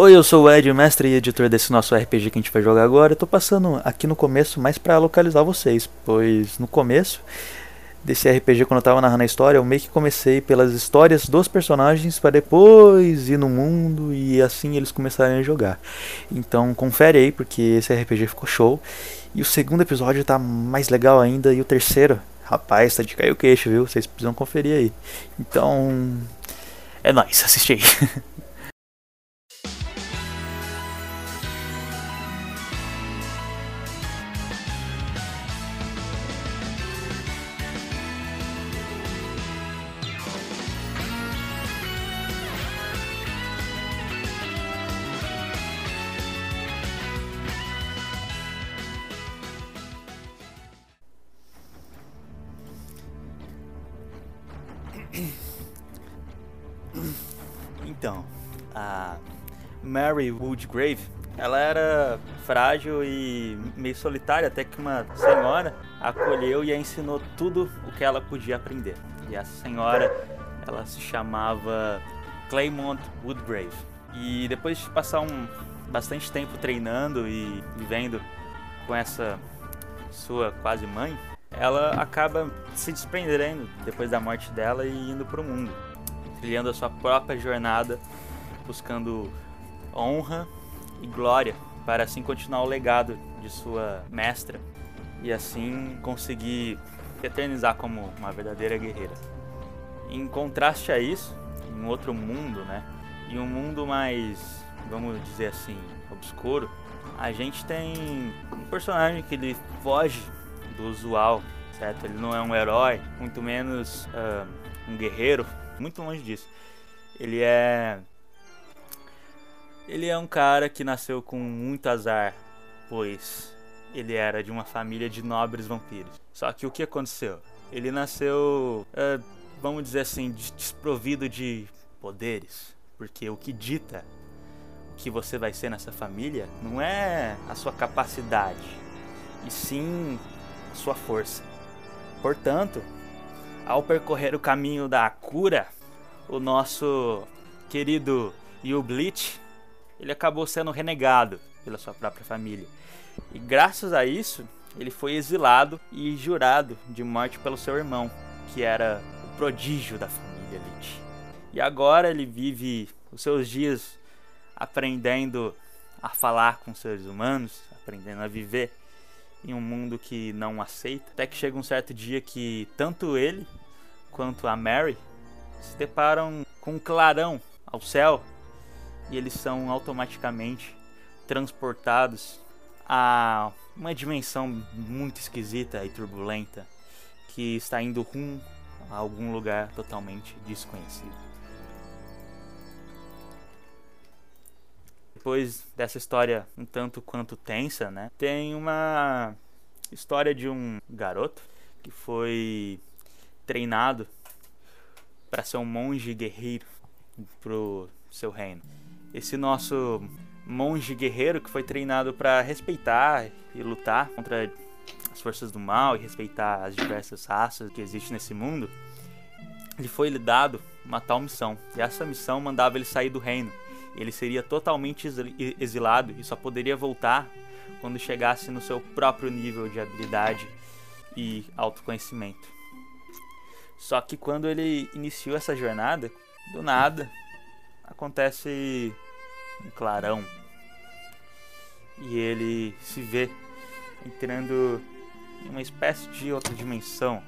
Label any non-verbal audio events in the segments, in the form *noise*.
Oi, eu sou o Ed, mestre e editor desse nosso RPG que a gente vai jogar agora. Eu tô passando aqui no começo mais para localizar vocês, pois no começo desse RPG, quando eu tava narrando a história, eu meio que comecei pelas histórias dos personagens para depois ir no mundo e assim eles começarem a jogar. Então confere aí, porque esse RPG ficou show. E o segundo episódio tá mais legal ainda, e o terceiro, rapaz, tá de cair o queixo, viu? Vocês precisam conferir aí. Então. É nóis, assiste aí. *laughs* Mary Woodgrave, ela era frágil e meio solitária, até que uma senhora a acolheu e a ensinou tudo o que ela podia aprender. E essa senhora, ela se chamava Claymont Woodgrave. E depois de passar um bastante tempo treinando e vivendo com essa sua quase mãe, ela acaba se desprendendo depois da morte dela e indo para o mundo trilhando a sua própria jornada, buscando honra e glória para assim continuar o legado de sua mestra e assim conseguir eternizar como uma verdadeira guerreira. Em contraste a isso, em outro mundo, né? Em um mundo mais, vamos dizer assim, obscuro, a gente tem um personagem que ele foge do usual, certo? Ele não é um herói, muito menos uh, um guerreiro, muito longe disso. Ele é. Ele é um cara que nasceu com muito azar, pois ele era de uma família de nobres vampiros. Só que o que aconteceu? Ele nasceu, é, vamos dizer assim, desprovido de poderes, porque o que dita o que você vai ser nessa família não é a sua capacidade, e sim a sua força. Portanto, ao percorrer o caminho da cura, o nosso querido Yublit, ele acabou sendo renegado pela sua própria família. E graças a isso, ele foi exilado e jurado de morte pelo seu irmão, que era o prodígio da família Lich. E agora ele vive os seus dias aprendendo a falar com seres humanos, aprendendo a viver em um mundo que não aceita. Até que chega um certo dia que tanto ele quanto a Mary se deparam com um clarão ao céu e eles são automaticamente transportados a uma dimensão muito esquisita e turbulenta que está indo rumo a algum lugar totalmente desconhecido. Depois dessa história um tanto quanto tensa, né? Tem uma história de um garoto que foi treinado para ser um monge guerreiro pro seu reino. Esse nosso monge guerreiro que foi treinado para respeitar e lutar contra as forças do mal e respeitar as diversas raças que existem nesse mundo, ele foi lhe dado uma tal missão. E essa missão mandava ele sair do reino. Ele seria totalmente exilado e só poderia voltar quando chegasse no seu próprio nível de habilidade e autoconhecimento. Só que quando ele iniciou essa jornada, do nada acontece um clarão. E ele se vê entrando em uma espécie de outra dimensão.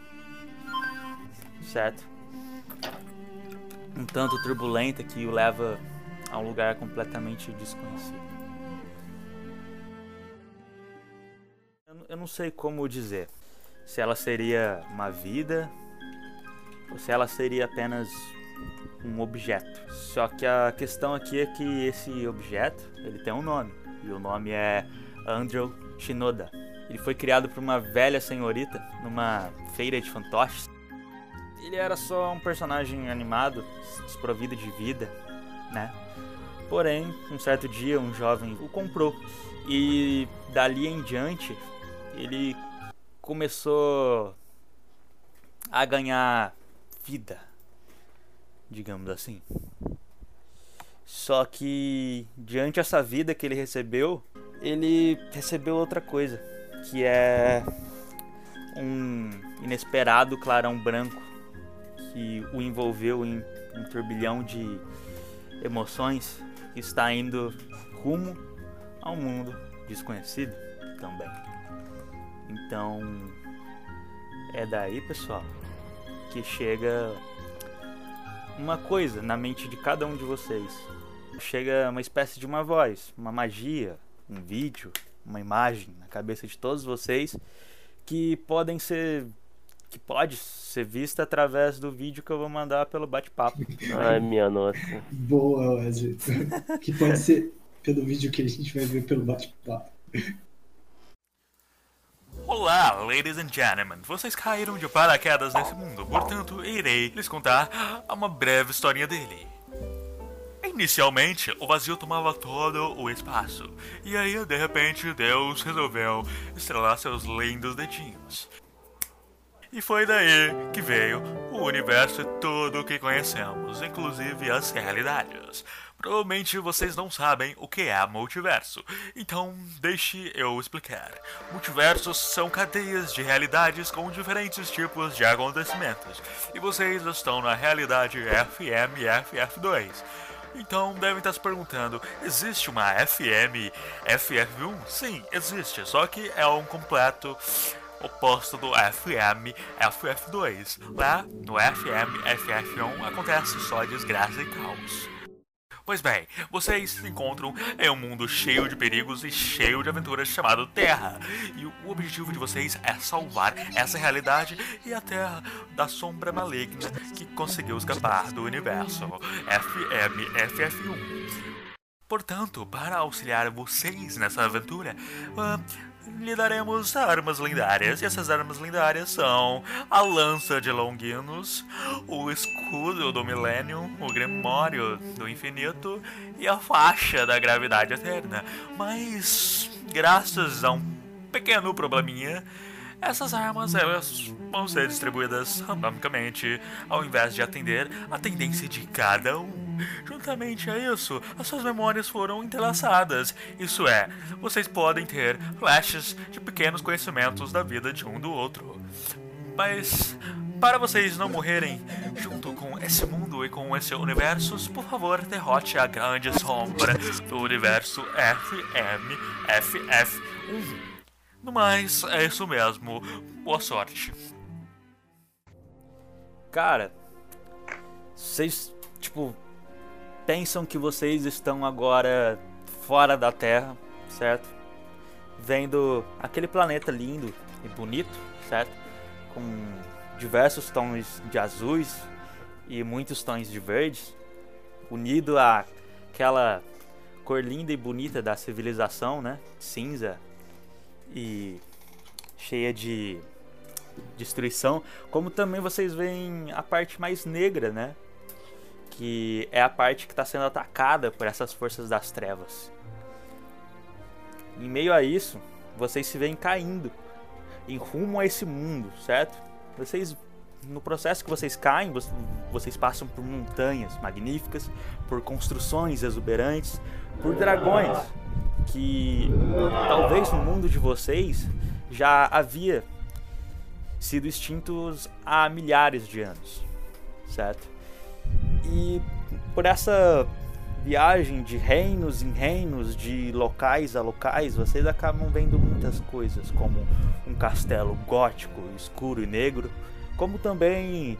Certo? Um tanto turbulenta que o leva a um lugar completamente desconhecido. Eu não sei como dizer. Se ela seria uma vida ou se ela seria apenas um objeto. Só que a questão aqui é que esse objeto, ele tem um nome, e o nome é Andrew Shinoda. Ele foi criado por uma velha senhorita numa feira de fantoches. Ele era só um personagem animado, desprovido de vida, né? Porém, um certo dia um jovem o comprou e dali em diante ele começou a ganhar vida, digamos assim. Só que diante dessa vida que ele recebeu, ele recebeu outra coisa, que é um inesperado clarão branco que o envolveu em um turbilhão de emoções está indo rumo a um mundo desconhecido também. Então, é daí, pessoal, que chega uma coisa na mente de cada um de vocês. Chega uma espécie de uma voz, uma magia, um vídeo, uma imagem na cabeça de todos vocês que podem ser que pode ser vista através do vídeo que eu vou mandar pelo bate-papo. *laughs* Ai, minha nossa. Boa, Wesley. *laughs* que pode ser pelo vídeo que a gente vai ver pelo bate-papo. Olá, ladies and gentlemen. Vocês caíram de paraquedas nesse mundo, portanto, irei lhes contar uma breve historinha dele. Inicialmente, o vazio tomava todo o espaço, e aí, de repente, Deus resolveu estrelar seus lindos dedinhos. E foi daí que veio o universo todo que conhecemos, inclusive as realidades. Provavelmente vocês não sabem o que é multiverso, então deixe eu explicar. Multiversos são cadeias de realidades com diferentes tipos de acontecimentos, e vocês estão na realidade FM e FF2. Então devem estar se perguntando: existe uma FM FF1? Sim, existe, só que é um completo oposto do FM FF2. Lá no FM FF1 acontece só desgraça e caos. Pois bem, vocês se encontram em um mundo cheio de perigos e cheio de aventuras chamado Terra. E o objetivo de vocês é salvar essa realidade e a Terra da sombra maligna que conseguiu escapar do universo FM FF1. Portanto, para auxiliar vocês nessa aventura, uh, lhe daremos armas lendárias. E essas armas lendárias são a lança de Longinos, o escudo do Millennium, o Grimório do Infinito e a faixa da gravidade eterna. Mas, graças a um pequeno probleminha, essas armas elas vão ser distribuídas randomicamente ao invés de atender a tendência de cada um. Juntamente a isso, as suas memórias foram entrelaçadas. Isso é, vocês podem ter flashes de pequenos conhecimentos da vida de um do outro. Mas para vocês não morrerem junto com esse mundo e com esse universo, por favor, derrote a grande sombra do universo FM FF1. No mais, é isso mesmo. Boa sorte. Cara, vocês, tipo, pensam que vocês estão agora fora da Terra, certo? Vendo aquele planeta lindo e bonito, certo? Com diversos tons de azuis e muitos tons de verdes, unido à aquela cor linda e bonita da civilização, né? Cinza e cheia de destruição, como também vocês veem a parte mais negra, né? Que é a parte que está sendo atacada por essas forças das trevas. Em meio a isso, vocês se veem caindo em rumo a esse mundo, certo? Vocês no processo que vocês caem, vocês passam por montanhas magníficas, por construções exuberantes, por dragões que talvez no mundo de vocês já havia sido extintos há milhares de anos, certo? E por essa viagem de reinos em reinos, de locais a locais, vocês acabam vendo muitas coisas, como um castelo gótico, escuro e negro, como também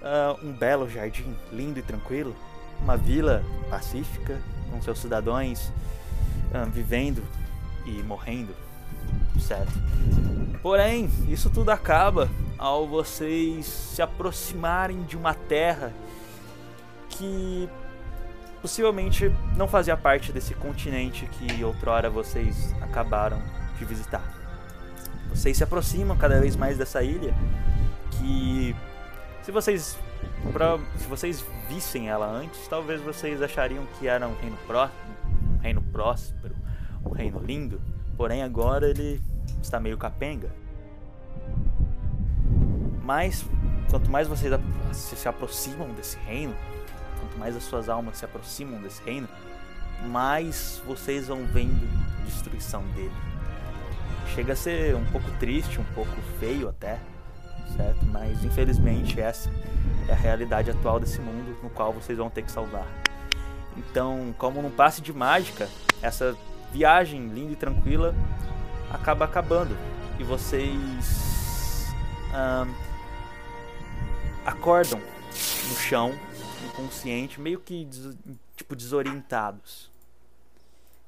uh, um belo jardim lindo e tranquilo, uma vila pacífica com seus cidadãos uh, vivendo e morrendo, certo? Porém, isso tudo acaba ao vocês se aproximarem de uma terra que possivelmente não fazia parte desse continente que outrora vocês acabaram de visitar. Vocês se aproximam cada vez mais dessa ilha que se vocês pra, se vocês vissem ela antes, talvez vocês achariam que era um reino próximo, um reino próspero, um reino lindo. Porém agora ele está meio capenga. Mas quanto mais vocês se aproximam desse reino, quanto mais as suas almas se aproximam desse reino, mais vocês vão vendo a destruição dele. Chega a ser um pouco triste, um pouco feio até, certo? Mas infelizmente essa é a realidade atual desse mundo no qual vocês vão ter que salvar. Então, como num passe de mágica, essa viagem linda e tranquila acaba acabando e vocês acordam no chão, inconsciente, meio que des, tipo desorientados.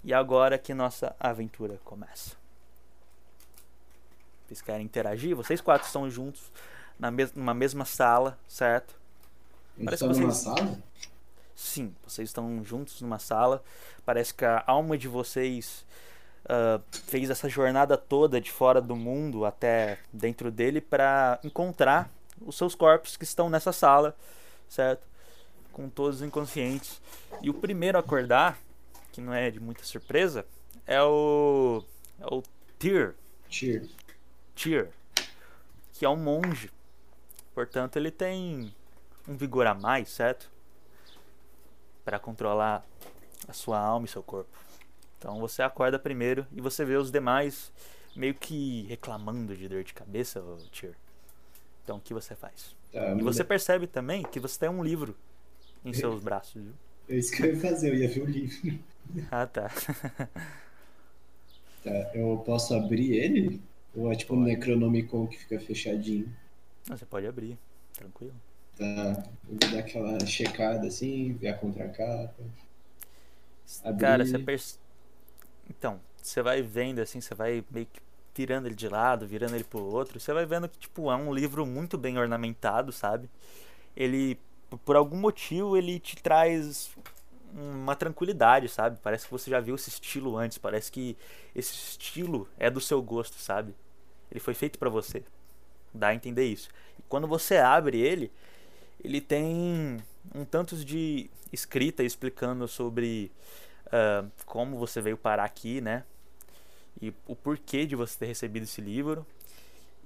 E agora que nossa aventura começa. Vocês querem interagir? Vocês quatro estão juntos na mes numa mesma sala, certo? Parece que vocês... sala? Sim, vocês estão juntos numa sala. Parece que a alma de vocês uh, fez essa jornada toda de fora do mundo até dentro dele para encontrar os seus corpos que estão nessa sala, certo? Com todos inconscientes. E o primeiro a acordar, que não é de muita surpresa, é o. É o Tyr. Tyr. Tyr. Que é um monge. Portanto, ele tem um vigor a mais, certo? Para controlar a sua alma e seu corpo. Então você acorda primeiro e você vê os demais meio que reclamando de dor de cabeça, Tyr. Então, o que você faz? Tá, e você percebe também que você tem um livro em seus braços, viu? É isso que eu ia fazer, eu ia ver o livro. Ah, tá. *laughs* tá, eu posso abrir ele? Ou é tipo um Necronomicon que fica fechadinho? Não, você pode abrir, tranquilo. Tá, eu vou dar aquela checada assim, ver a contracapa. Abrir. Cara, você percebe. Então, você vai vendo assim, você vai meio que virando ele de lado, virando ele pro outro, você vai vendo que tipo é um livro muito bem ornamentado, sabe? Ele por algum motivo ele te traz uma tranquilidade, sabe? Parece que você já viu esse estilo antes, parece que esse estilo é do seu gosto, sabe? Ele foi feito para você. Dá a entender isso. E quando você abre ele, ele tem um tanto de escrita explicando sobre uh, como você veio parar aqui, né? e o porquê de você ter recebido esse livro.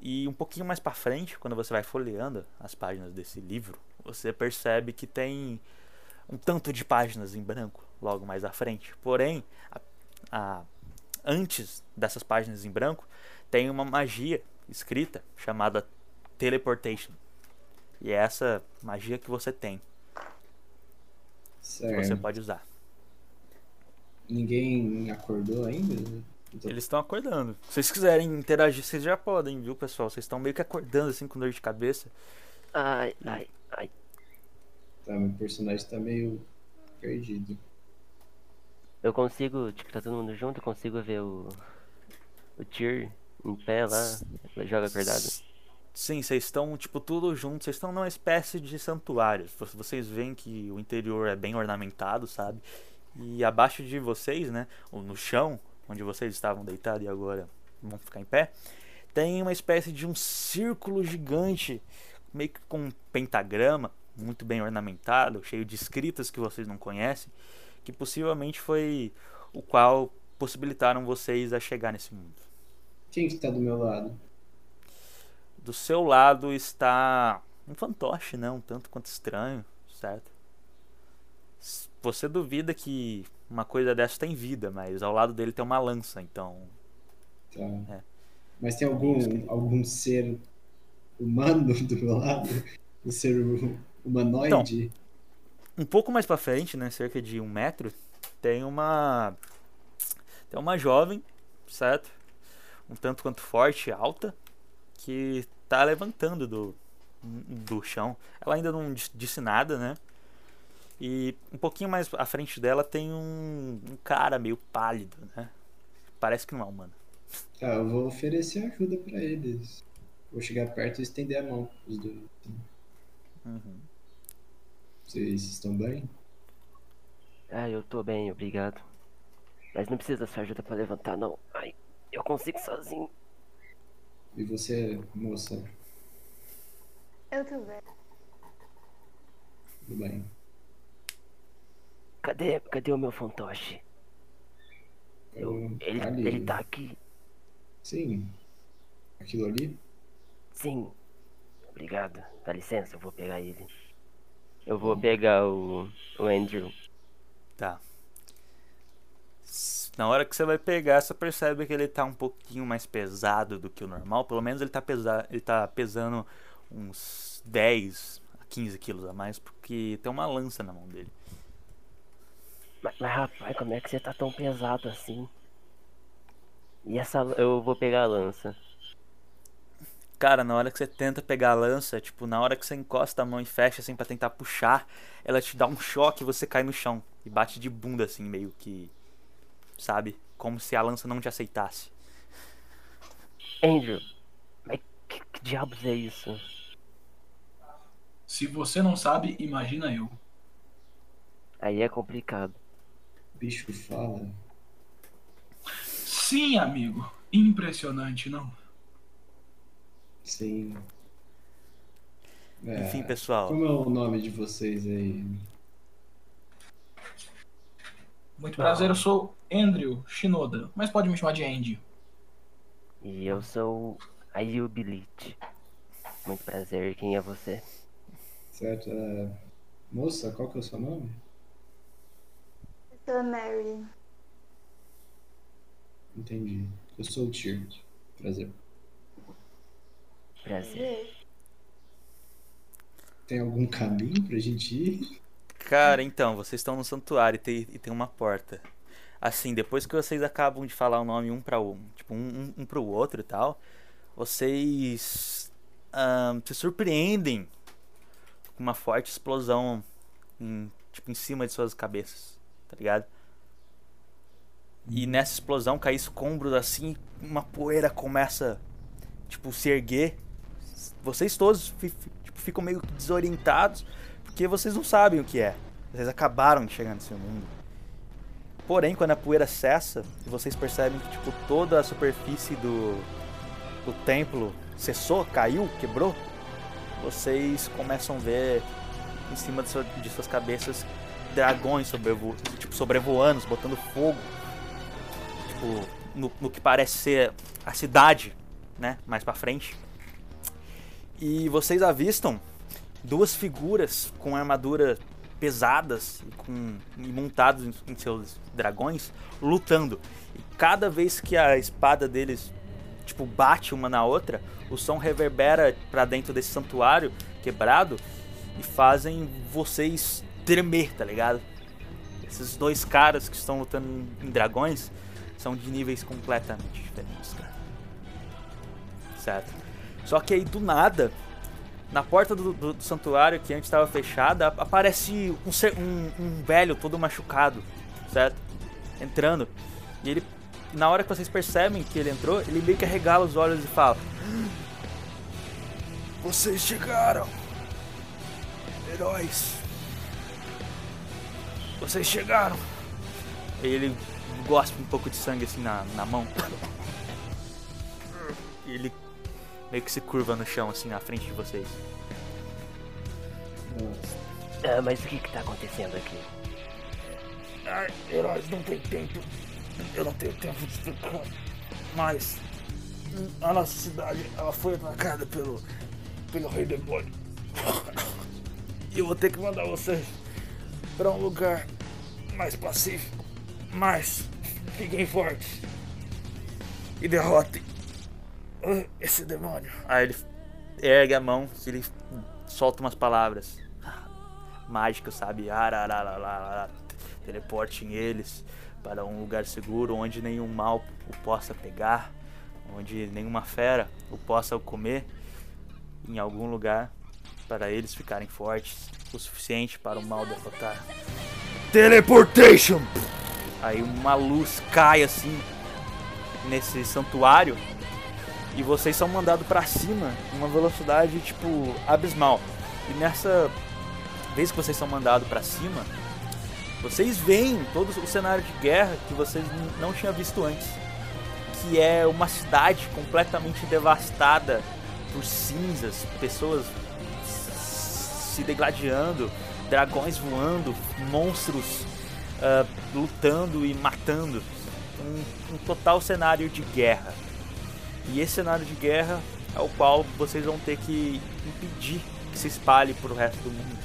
E um pouquinho mais para frente, quando você vai folheando as páginas desse livro, você percebe que tem um tanto de páginas em branco logo mais à frente. Porém, a, a, antes dessas páginas em branco, tem uma magia escrita chamada Teleportation. E é essa magia que você tem. Certo. Que você pode usar. Ninguém acordou ainda? Então... Eles estão acordando. Se vocês quiserem interagir, vocês já podem, viu, pessoal? Vocês estão meio que acordando assim com dor de cabeça. Ai, ai, ai. Tá, meu personagem tá meio perdido. Eu consigo, tipo, tá todo mundo junto, eu consigo ver o. O Tyr em pé lá, joga acordado. Sim, vocês estão, tipo, tudo junto, vocês estão numa espécie de santuário. Vocês veem que o interior é bem ornamentado, sabe? E abaixo de vocês, né, no chão, onde vocês estavam deitados e agora vão ficar em pé, tem uma espécie de um círculo gigante, meio que com um pentagrama, muito bem ornamentado, cheio de escritas que vocês não conhecem, que possivelmente foi o qual possibilitaram vocês a chegar nesse mundo. Quem está do meu lado? Do seu lado está um fantoche, né? Um tanto quanto estranho, certo? Você duvida que uma coisa dessa tem vida, mas ao lado dele tem uma lança, então. Tá. É. Mas tem algum, algum ser humano do meu lado? Um ser humanoide? Então, um pouco mais pra frente, né? Cerca de um metro, tem uma. Tem uma jovem, certo? Um tanto quanto forte, alta, que tá levantando do, do chão. Ela ainda não disse nada, né? E um pouquinho mais à frente dela tem um, um cara meio pálido, né? Parece que não é humano. Ah, eu vou oferecer ajuda para eles. Vou chegar perto e estender a mão os dois. Uhum. Vocês estão bem? Ah, eu tô bem, obrigado. Mas não precisa dessa ajuda para levantar, não. Ai, eu consigo sozinho. E você, moça? Eu tô bem. Tudo bem. Cadê, cadê o meu fantoche? Eu, ele, ali. ele tá aqui. Sim. Aquilo ali? Sim. Obrigado. Dá licença, eu vou pegar ele. Eu vou pegar o, o Andrew. Tá. Na hora que você vai pegar, você percebe que ele tá um pouquinho mais pesado do que o normal. Pelo menos ele tá, pesa ele tá pesando uns 10 a 15 quilos a mais, porque tem uma lança na mão dele. Mas, mas, rapaz, como é que você tá tão pesado assim? E essa. Eu vou pegar a lança. Cara, na hora que você tenta pegar a lança, tipo, na hora que você encosta a mão e fecha assim pra tentar puxar, ela te dá um choque e você cai no chão e bate de bunda assim, meio que sabe, como se a lança não te aceitasse. Andrew, mas que, que diabos é isso? Se você não sabe, imagina eu. Aí é complicado. Bicho fala. Sim, amigo. Impressionante, não? Sim. É, Enfim, pessoal, Como é o nome de vocês aí? Muito prazer, eu sou Andrew Shinoda, mas pode me chamar de Andy. E eu sou a Yubilit. Muito prazer, quem é você? Certo? É, Moça, qual que é o seu nome? Eu sou Mary. Entendi. Eu sou o Tyr. Prazer. Prazer. Tem algum caminho pra gente ir? Cara, então, vocês estão no santuário e tem, e tem uma porta. Assim, depois que vocês acabam de falar o nome um para um, tipo, um, um, um pro outro e tal, vocês ahn, se surpreendem com uma forte explosão em, tipo, em cima de suas cabeças, tá ligado? E nessa explosão cai escombros assim, uma poeira começa, tipo, se erguer. Vocês todos tipo, ficam meio desorientados, porque vocês não sabem o que é. Vocês acabaram de chegar nesse mundo. Porém, quando a poeira cessa e vocês percebem que tipo toda a superfície do do templo cessou, caiu, quebrou, vocês começam a ver em cima de, sua- de suas cabeças dragões sobrevo tipo, sobrevoando, botando fogo. Tipo, no, no que parece ser a cidade, né? Mais pra frente. E vocês avistam duas figuras com armadura pesadas e, com, e montados em, em seus dragões lutando. E cada vez que a espada deles tipo bate uma na outra, o som reverbera pra dentro desse santuário quebrado e fazem vocês tremer, tá ligado? Esses dois caras que estão lutando em dragões são de níveis completamente diferentes, cara. Certo? Só que aí do nada, na porta do, do- do santuário que antes estava fechada, ap- aparece um, ser- um- um velho todo machucado, certo? Entrando. E ele, na hora que vocês percebem que ele entrou, ele meio que arregala os olhos e fala: Vocês chegaram, heróis. Vocês chegaram. E ele gospe um pouco de sangue assim na, na mão. *coughs* E ele meio que se curva no chão assim na frente de vocês. Ah, mas o que que tá acontecendo aqui? Ai, heróis, não tem tempo. Eu não tenho tempo de explicar. Mas a nossa cidade ela foi atacada pelo, pelo rei demônio. E eu vou ter que mandar vocês para um lugar mais pacífico. Mas fiquem fortes. E derrotem esse demônio. Aí ele ergue a mão e ele solta umas palavras mágicas, sabe? Ararararara. Teleportem eles para um lugar seguro onde nenhum mal o possa pegar, onde nenhuma fera o possa comer, em algum lugar para eles ficarem fortes o suficiente para o mal derrotar. Teleportation! Aí uma luz cai assim nesse santuário e vocês são mandados para cima uma velocidade tipo abismal. E nessa vez que vocês são mandados para cima, vocês veem todo o cenário de guerra que vocês não tinham visto antes, que é uma cidade completamente devastada por cinzas, pessoas se degladiando, dragões voando, monstros ah, lutando e matando, um, um total cenário de guerra. E esse cenário de guerra é o qual vocês vão ter que impedir que se espalhe para o resto do mundo,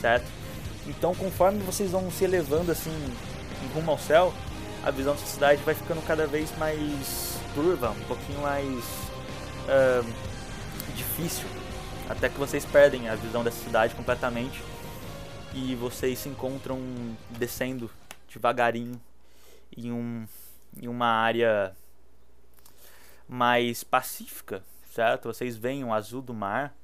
certo? Então, conforme vocês vão se elevando assim em rumo ao céu, a visão da cidade vai ficando cada vez mais turva, um pouquinho mais uh, difícil, até que vocês perdem a visão dessa cidade completamente e vocês se encontram descendo devagarinho em, um, em uma área mais pacífica, certo? Vocês veem o azul do mar,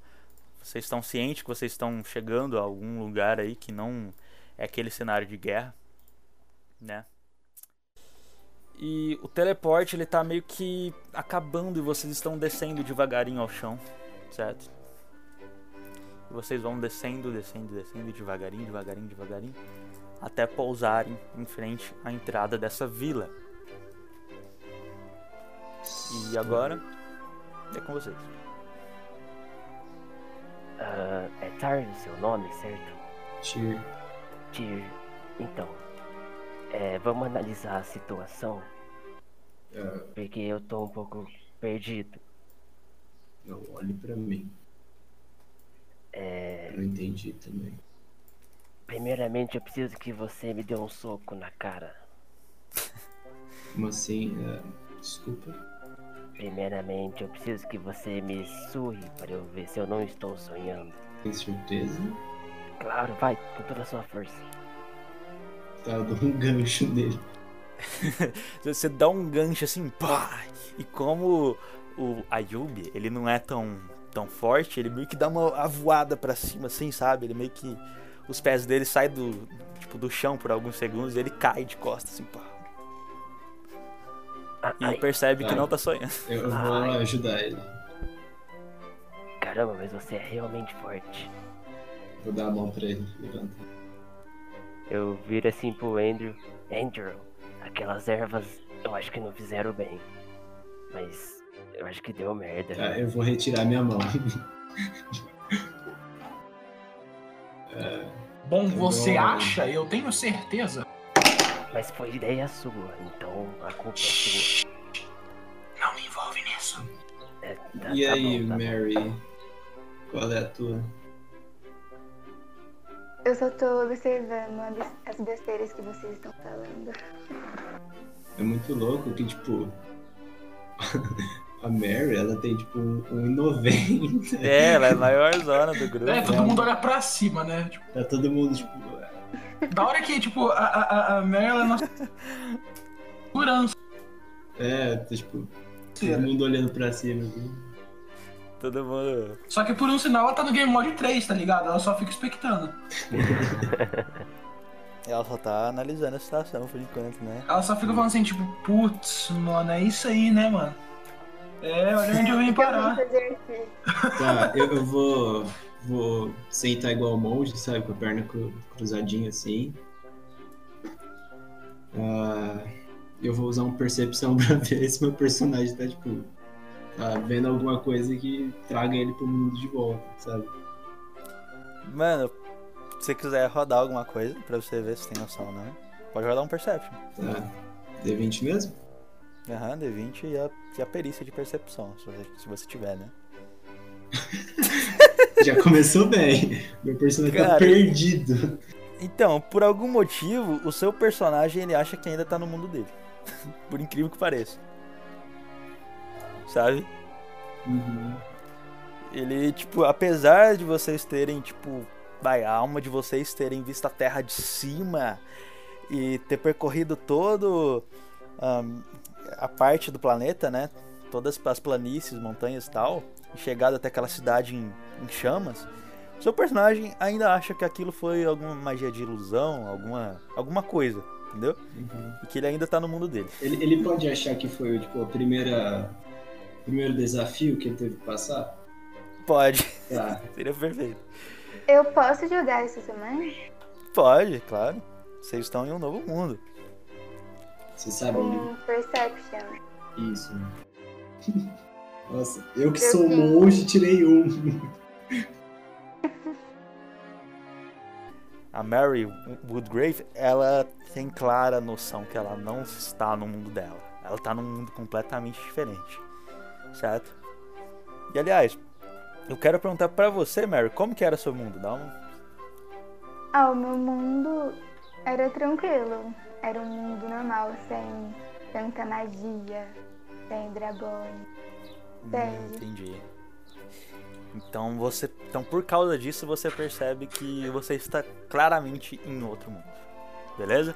vocês estão cientes que vocês estão chegando a algum lugar aí que não é aquele cenário de guerra, né? E o teleporte ele tá meio que acabando e vocês estão descendo devagarinho ao chão, certo? E vocês vão descendo, descendo, descendo devagarinho, devagarinho, devagarinho, até pousarem em frente à entrada dessa vila. E agora é com vocês. Uh, é Tar o seu nome, certo? Tyr. Tyr. Então, é, vamos analisar a situação. Ah, Porque eu tô um pouco perdido. não, olhe pra mim. É, Eu não entendi também. primeiramente, eu preciso que você me dê um soco na cara. Como assim? Ah, desculpa. Primeiramente, eu preciso que você me surre para eu ver se eu não estou sonhando. Tem certeza? Claro, vai, com toda a sua força. Tá, eu dou um gancho nele. *laughs* Você dá um gancho assim, pá! E como o Ayub, ele não é tão, tão forte, ele meio que dá uma avoada pra cima, assim, sabe? Ele meio que. Os pés dele saem do, tipo, do chão por alguns segundos e ele cai de costas, assim, pá. Ah, E ai, percebe que não tá sonhando. Eu, vou Ai. ajudar ele. caramba, mas você é realmente forte. Vou dar a mão pra ele. Levanta. Eu viro assim pro Andrew. Andrew, aquelas ervas eu acho que não fizeram bem. Mas eu acho que deu merda. Tá, eu vou retirar minha mão. *laughs* Bom, você Bom. acha? Eu tenho certeza. Mas foi ideia sua, então a culpa é sua. Não me envolve nisso. É, tá- e tá aí, bom, tá bom. Mary? Qual é a tua? Eu só tô observando as besteiras que vocês estão falando. É muito louco que, tipo. *laughs* a Mary, ela tem, tipo, um 1,90. É, ela é a maior zona do grupo. É, todo né? mundo olha pra cima, né? Tipo, Tá todo mundo, tipo. Da hora que, tipo, a, a, a- ela é nossa segurança. É, tá, tipo. Todo mundo olhando pra cima. Assim. Todo mundo. Só que por um sinal ela tá no Game Mode 3, tá ligado? Ela só fica expectando. *laughs* Ela só tá analisando a situação por enquanto, né? Ela só fica falando assim, tipo, putz, mano, é isso aí, né, mano? É, olha onde eu vim parar. *laughs* Tá, eu, eu vou. Vou sentar igual o monge, sabe? Com a perna cru- cruzadinha assim. Ah, eu vou usar uma percepção *laughs* pra ver se meu personagem tá, tipo. Tá vendo alguma coisa que traga ele pro mundo de volta, sabe? Mano, se você quiser rodar alguma coisa pra você ver se tem noção ou não, pode rodar um Perception. Tá. D20 mesmo? Aham, D20 e a, e a perícia de percepção, se você, se você tiver, né? *laughs* *laughs* Já começou bem. Meu personagem tá Cara. perdido. Então, por algum motivo, o seu personagem ele acha que ainda tá no mundo dele. *laughs* por incrível que pareça. Sabe? Uhum. Ele, tipo, apesar de vocês terem, tipo, vai, a alma de vocês terem visto a Terra de cima e ter percorrido todo ahn, a parte do planeta, né? Todas as planícies, montanhas e tal, e chegado até aquela cidade em, em chamas, seu personagem ainda acha que aquilo foi alguma magia de ilusão, alguma, alguma coisa, entendeu? E que ele ainda tá no mundo dele. Ele, ele pode achar que foi tipo, a primeira. Primeiro desafio que ele teve que passar? Pode, Tá. *laughs* seria perfeito. Eu posso jogar isso também? Pode, claro. Vocês estão em um novo mundo. Você sabe. Um Perception. Isso. *laughs* Nossa, eu que Eu sou tenho. monge tirei um. A Mary Woodgrave, ela tem clara noção que ela não está no mundo dela. Ela está num mundo completamente diferente. Certo? E aliás, eu quero perguntar pra você, Mary, como que era seu mundo? Dá um Ah, o meu mundo era tranquilo. Era um mundo normal, sem tanta magia, sem dragões. Hum, entendi. Então você. Então por causa disso você percebe que você está claramente em outro mundo. Beleza?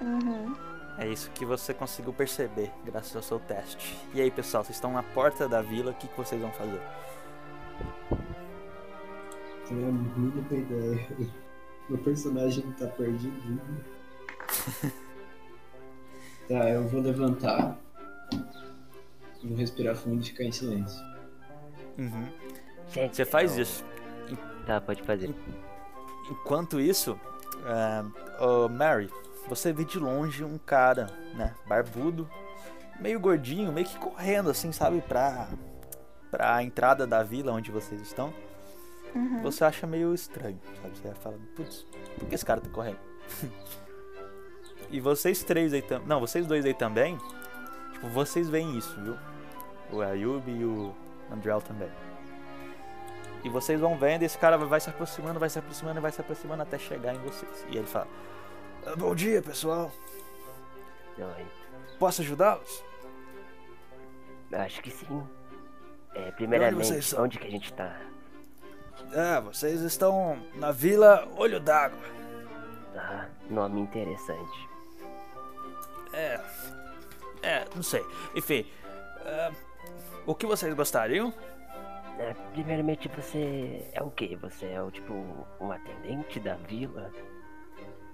Uhum. É isso que você conseguiu perceber graças ao seu teste. E aí pessoal, vocês estão na porta da vila, o que, que vocês vão fazer? Tenho a mínima ideia. Meu personagem tá perdido. *laughs* tá, eu vou levantar. Vou respirar fundo e ficar em silêncio. Uhum. Gente, Você faz isso. Tá, pode fazer. Enquanto isso, ô, Mary, você vê de longe um cara, né, barbudo, meio gordinho, meio que correndo assim, sabe, pra, pra entrada da vila onde vocês estão. Uhum. Você acha meio estranho, sabe? Você fala, putz, por que esse cara tá correndo? *laughs* e vocês três aí também. Não, vocês dois aí também. Tipo, vocês veem isso, viu? O Ayub e o Andrel também. E vocês vão vendo, esse cara vai se aproximando, vai se aproximando, vai se aproximando até chegar em vocês. E ele fala: "Ah, Bom dia, pessoal. Oi. Posso ajudá-los? Acho que sim. É, primeiramente, são? onde que a gente tá? Ah, vocês estão na Vila Olho d'Água. Ah, nome interessante. É. É, não sei. Enfim. ah, o que vocês gostariam? É, primeiramente, você é o quê? Você é o tipo um atendente da vila?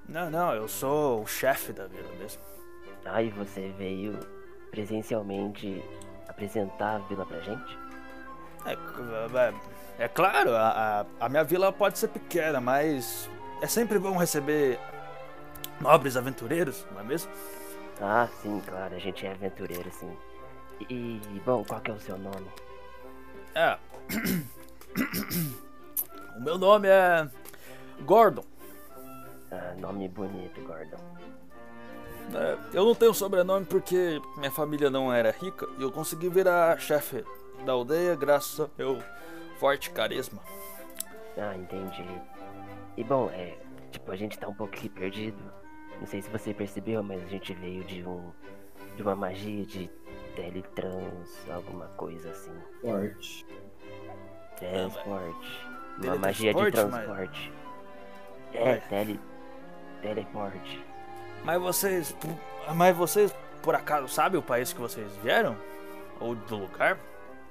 Não, não, eu sou o chefe da vila mesmo. Ah, e você veio presencialmente apresentar a vila pra gente? É, é, é claro, a, a, a minha vila pode ser pequena, mas é sempre bom receber nobres aventureiros, não é mesmo? Ah, sim, claro, a gente é aventureiro, sim. E, bom, qual que é o seu nome? É. *coughs* o meu nome é Gordon. Ah, nome bonito, Gordon. É, eu não tenho sobrenome porque minha família não era rica e eu consegui virar chefe da aldeia graças ao meu forte carisma. Ah, entendi. E bom, é. Tipo, a gente tá um pouco aqui perdido. Não sei se você percebeu, mas a gente veio de um. De uma magia de teletrans, alguma coisa assim. Forte. Transporte. Uma magia de teletransporte, mas- transporte. Ué. É, tele. teleporte. Mas vocês. Mas vocês, por acaso, sabem o país que vocês vieram? Ou do lugar?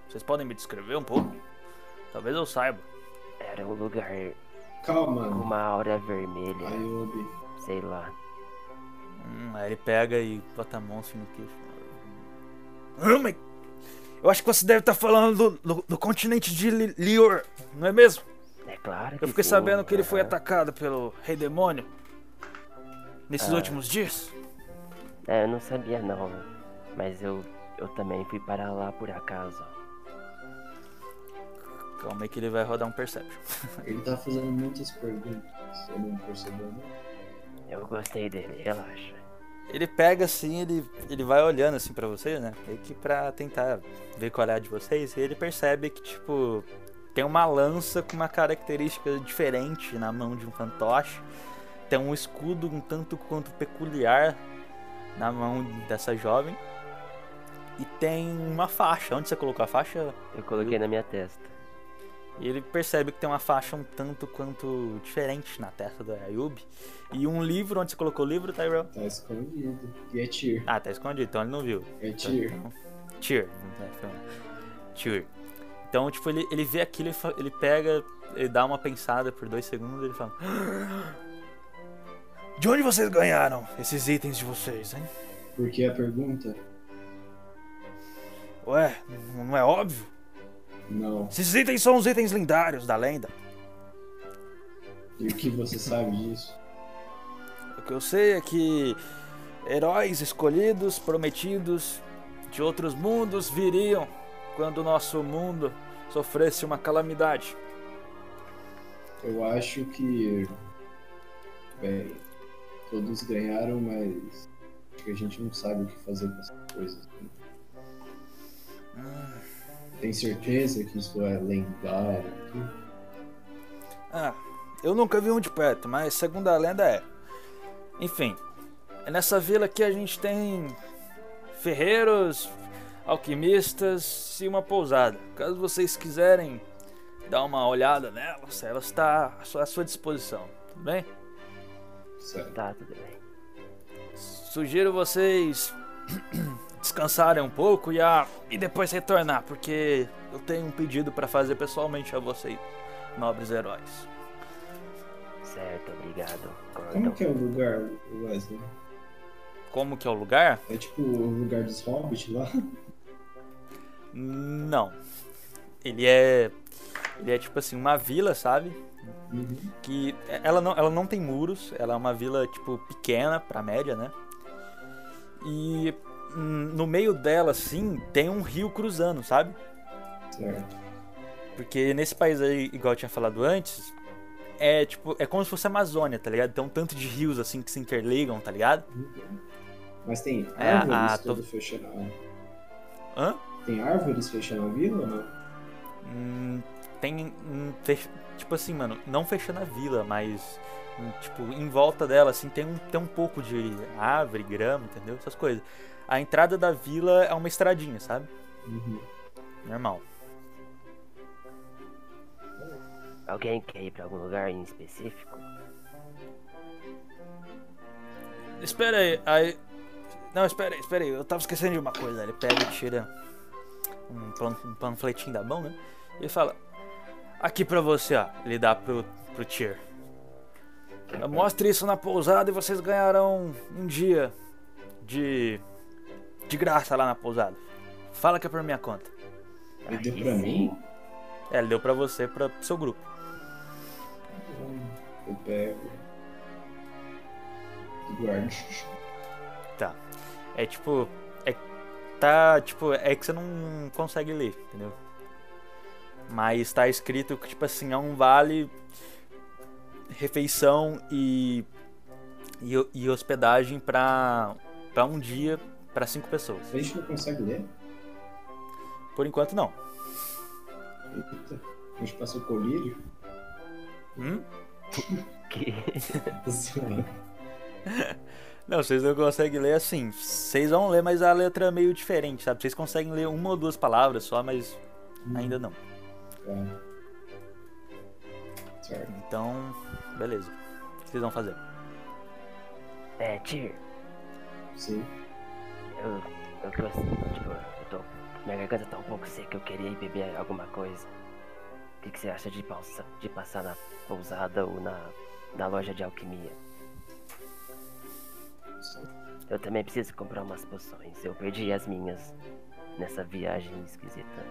Vocês podem me descrever um pouco? Talvez eu saiba. Era um lugar Calma, uma aura vermelha, Ayub. sei lá. Hum, aí ele pega e bota a mão assim no queixo. Ah, mas eu acho que você deve estar falando do, do- do continente de Li- Lior, não é mesmo? É claro que Eu fiquei sabendo que ele foi aham. atacado pelo Rei Demônio nesses Ah. últimos dias. É, eu não sabia não, mas eu, eu também fui para lá por acaso. Calma aí que ele vai rodar um Perception. *laughs* Ele tá fazendo muitas perguntas. Eu não percebeu, não. Eu gostei dele, relaxa. Ele pega assim, ele, ele vai olhando assim pra vocês, né? Meio que pra tentar ver qual é a de vocês. E ele percebe que, tipo, tem uma lança com uma característica diferente na mão de um fantoche. Tem um escudo um tanto quanto peculiar na mão dessa jovem. E tem uma faixa. Onde você colocou a faixa? Eu coloquei na minha testa. E ele percebe que tem uma faixa um tanto quanto diferente na testa do Ayub. E um livro, onde você colocou o livro, Tyrell? Tá escondido. E é Tyr. Ah, tá escondido, então ele não viu. É Tyr. Um- Cheer. Então, tipo, ele, ele vê aquilo, ele, ele pega, ele dá uma pensada por dois segundos e ele fala: De onde vocês ganharam esses itens de vocês, hein? Por que a pergunta? Ué, não é óbvio? Não. Esses itens são os itens lendários da lenda. E o que você sabe disso? O que eu sei é que heróis escolhidos, prometidos de outros mundos viriam quando o nosso mundo sofresse uma calamidade. Eu acho que. Bem, todos ganharam, mas. Acho que a gente não sabe o que fazer com essas coisas. né? Tem certeza que isso é lendário? Ah, Eu nunca vi um de perto, mas segundo a lenda é. Enfim, é nessa vila aqui a gente tem ferreiros, alquimistas e uma pousada. Caso vocês quiserem dar uma olhada nelas, ela está à sua- à sua disposição, tudo bem? Certo. Tá, tudo bem. Sugiro vocês descansarem um pouco e, a, e depois retornar, porque eu tenho um pedido para fazer pessoalmente a vocês, nobres heróis. Certo, obrigado. Como Gordon. que é o lugar, Wesley? Como que é o lugar? É tipo o lugar dos hobbits lá? Não. Ele é. Ele é tipo assim, uma vila, sabe? Uhum. Que ela não, ela não tem muros, ela é uma vila, tipo, pequena pra média, né? E no meio dela, assim, tem um rio cruzando, sabe? Certo. Porque nesse país aí, igual eu tinha falado antes, é tipo, é como se fosse a Amazônia, tá ligado? Tem um tanto de rios assim que se interligam, tá ligado? Uhum. Mas tem É, árvores a- todo fechando a... Hã? Tem árvores fechando a vila ou não? Hum, tem. hum, fech- Tipo assim, mano, não fechando a vila, mas. Tipo, em volta dela, assim, tem um, tem um pouco de árvore, grama, entendeu? Essas coisas. A entrada da vila é uma estradinha, sabe? Uhum. Normal. Alguém quer ir pra algum lugar em específico? Espera aí, aí. Não, espera aí, espera aí. Eu tava esquecendo de uma coisa. Ele pega e tira um, pan- um panfletinho da mão, né? E fala: Aqui pra você, ó. Ele dá pro, pro Tier. Mostre isso na pousada e vocês ganharão um dia de. De graça lá na pousada. Fala que é por minha conta. Ele deu pra mim? É, ele deu pra você, pra pro seu grupo. Eu pego. E guardo. Tá. É tipo. É. Tá. Tipo, é que você não consegue ler, entendeu? Mas tá escrito que, tipo assim, é um vale. Refeição e. E, e hospedagem pra. pra um dia pra cinco pessoas. A gente não consegue ler? Por enquanto não. Eita. A gente passa o colírio? Hum? Que... *laughs* Não, vocês não conseguem ler assim. Vocês vão ler, mas a letra é meio diferente, sabe? Vocês conseguem ler uma ou duas palavras só, mas ainda não. Tá. Certo. Então, beleza. O que vocês vão fazer? É, Tyr, Sim. Eu, eu, gosto- tipo, eu tô, minha garganta tá um pouco seca, eu queria ir beber alguma coisa. O que, que você acha de, pausa, de passar na pousada ou na, na loja de alquimia? Eu também preciso comprar umas poções. Eu perdi as minhas nessa viagem esquisita.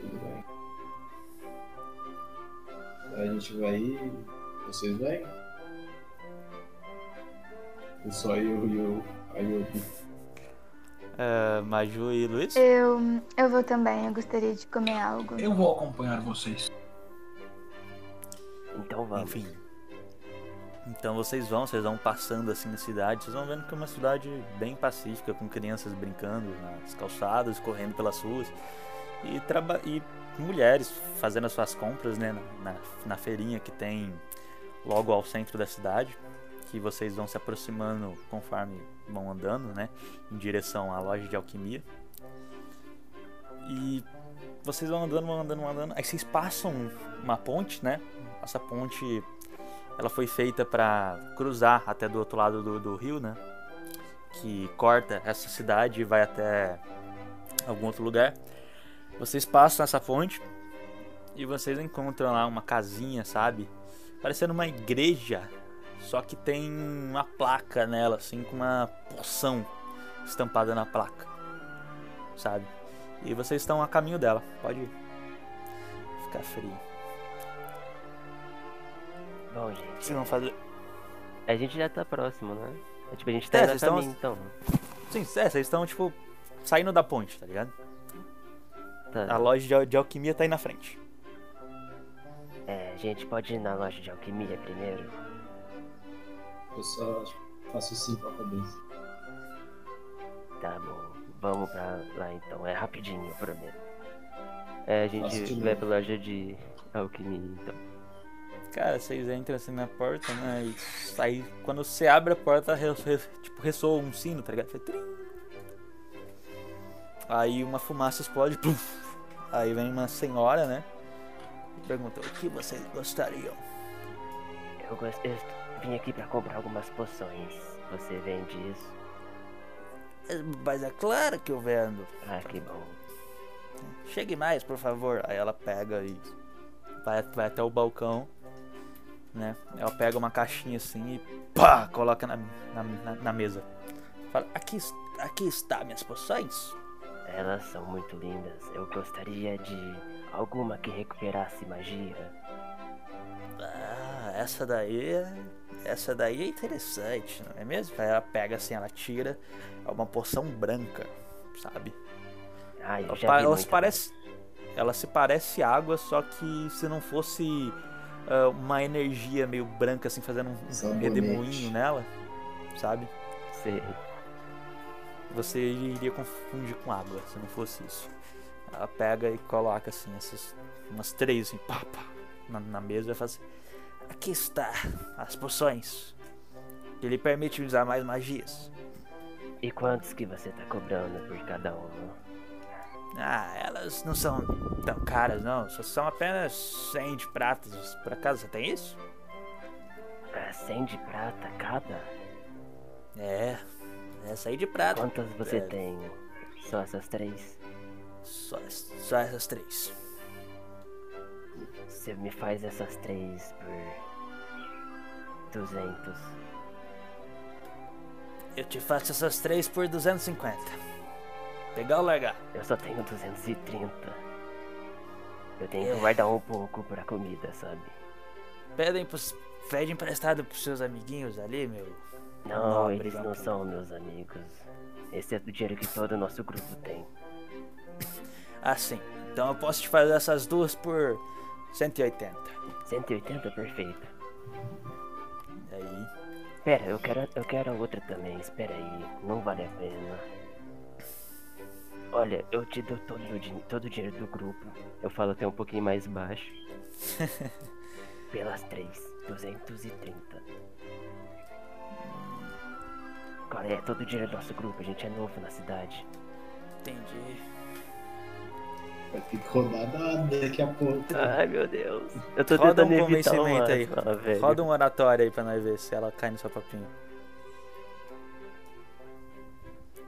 Tudo bem. A gente vai ir. Vocês vêm? Só eu e o É, Maju e Luiz? Eu, eu vou também, eu gostaria de comer algo. Eu vou acompanhar vocês. Então vamos. Enfim. Então vocês vão, vocês vão passando assim na cidade, vocês vão vendo que é uma cidade bem pacífica, com crianças brincando nas calçadas, correndo pelas ruas e, traba e mulheres fazendo as suas compras, né, na, na, na feirinha que tem logo ao centro da cidade, que vocês vão se aproximando conforme vão andando, né, em direção à loja de alquimia. E vocês vão andando, vão andando, vão andando. Aí vocês passam uma ponte, né? Essa ponte ela foi feita para cruzar até do outro lado do, do rio, né? Que corta essa cidade e vai até algum outro lugar. Vocês passam essa ponte e vocês encontram lá uma casinha, sabe? Parecendo uma igreja, só que tem uma placa nela, assim, com uma poção estampada na placa, sabe? E vocês estão a caminho dela. Pode ficar frio. Bom, gente, vocês vão fazer? a gente já tá próximo, né? É, tipo, a gente tá É, indo estão- caminho, então. Sim, é, vocês estão, tipo, saindo da ponte, tá ligado? Tá. A loja de, al- de alquimia tá aí na frente. É, a gente pode ir na loja de alquimia primeiro? Eu só faço assim com a cabeça. Tá bom, vamos pra lá então. É rapidinho, eu prometo. É, a gente vai pra loja de alquimia então. Cara, vocês entram assim na porta, né? E sai. Quando você abre a porta, re- re- tipo, ressoa um sino, tá ligado? Aí uma fumaça explode. Aí vem uma senhora, né? E pergunta: O que vocês gostariam? Eu, gost... eu vim aqui pra comprar algumas poções. Você vende isso? Mas é claro que eu vendo. Ah, que bom. Chegue mais, por favor. Aí ela pega e vai, vai até o balcão, né? Ela pega uma caixinha assim e pá, coloca na, na, na- mesa. Fala, aqui, aqui está minhas poções. Elas são muito lindas. Eu gostaria de alguma que recuperasse magia. Essa daí é. Essa daí é interessante, não é mesmo? Aí ela pega assim, ela tira. É uma poção branca, sabe? Ah, eu Ela, já pa- vi ela se muita parece. Ela se parece água, só que se não fosse ah, uma energia meio branca, assim, fazendo um Sabonete. redemoinho nela, sabe? Sei. Você iria confundir com água se não fosse isso. Ela pega e coloca assim, essas. Umas três assim, pá, pá, na, na mesa e fala assim. Aqui está as poções. Que lhe permite usar mais magias. E quantos que você tá cobrando por cada uma? Ah, elas não são tão caras não, só são apenas 100 de pratas. Por acaso você tem isso? Ah, 100 de prata cada? É, essa aí de prata. Quantas você É, tem? Só essas três? Só, só essas três. Você me faz essas três por 200. Eu te faço essas três por 250. Pegar ou largar? Eu só tenho 230. Eu tenho É. que guardar um pouco pra comida, sabe? Pedem pros, pede emprestado pros seus amiguinhos ali, meu. Não, Nobre eles não são meus amigos. Esse é do dinheiro que todo o nosso grupo tem. Ah, sim. Então eu posso te fazer essas duas por 180. 180, perfeito. Aí. Pera, eu quero, eu quero outra também. Espera aí, não vale a pena. Olha, eu te dou todo o, din- todo o dinheiro do grupo. Eu falo até um pouquinho mais baixo. *laughs* Pelas três, 230. Agora é todo o dinheiro do nosso grupo, a gente é novo na cidade. Entendi. Vai ter que rodar da- daqui a pouco. Ai meu Deus. Eu tô Roda um tentando evitar o convencimento aí. ah, velho. Roda um oratório aí pra nós ver se ela cai no seu papinho.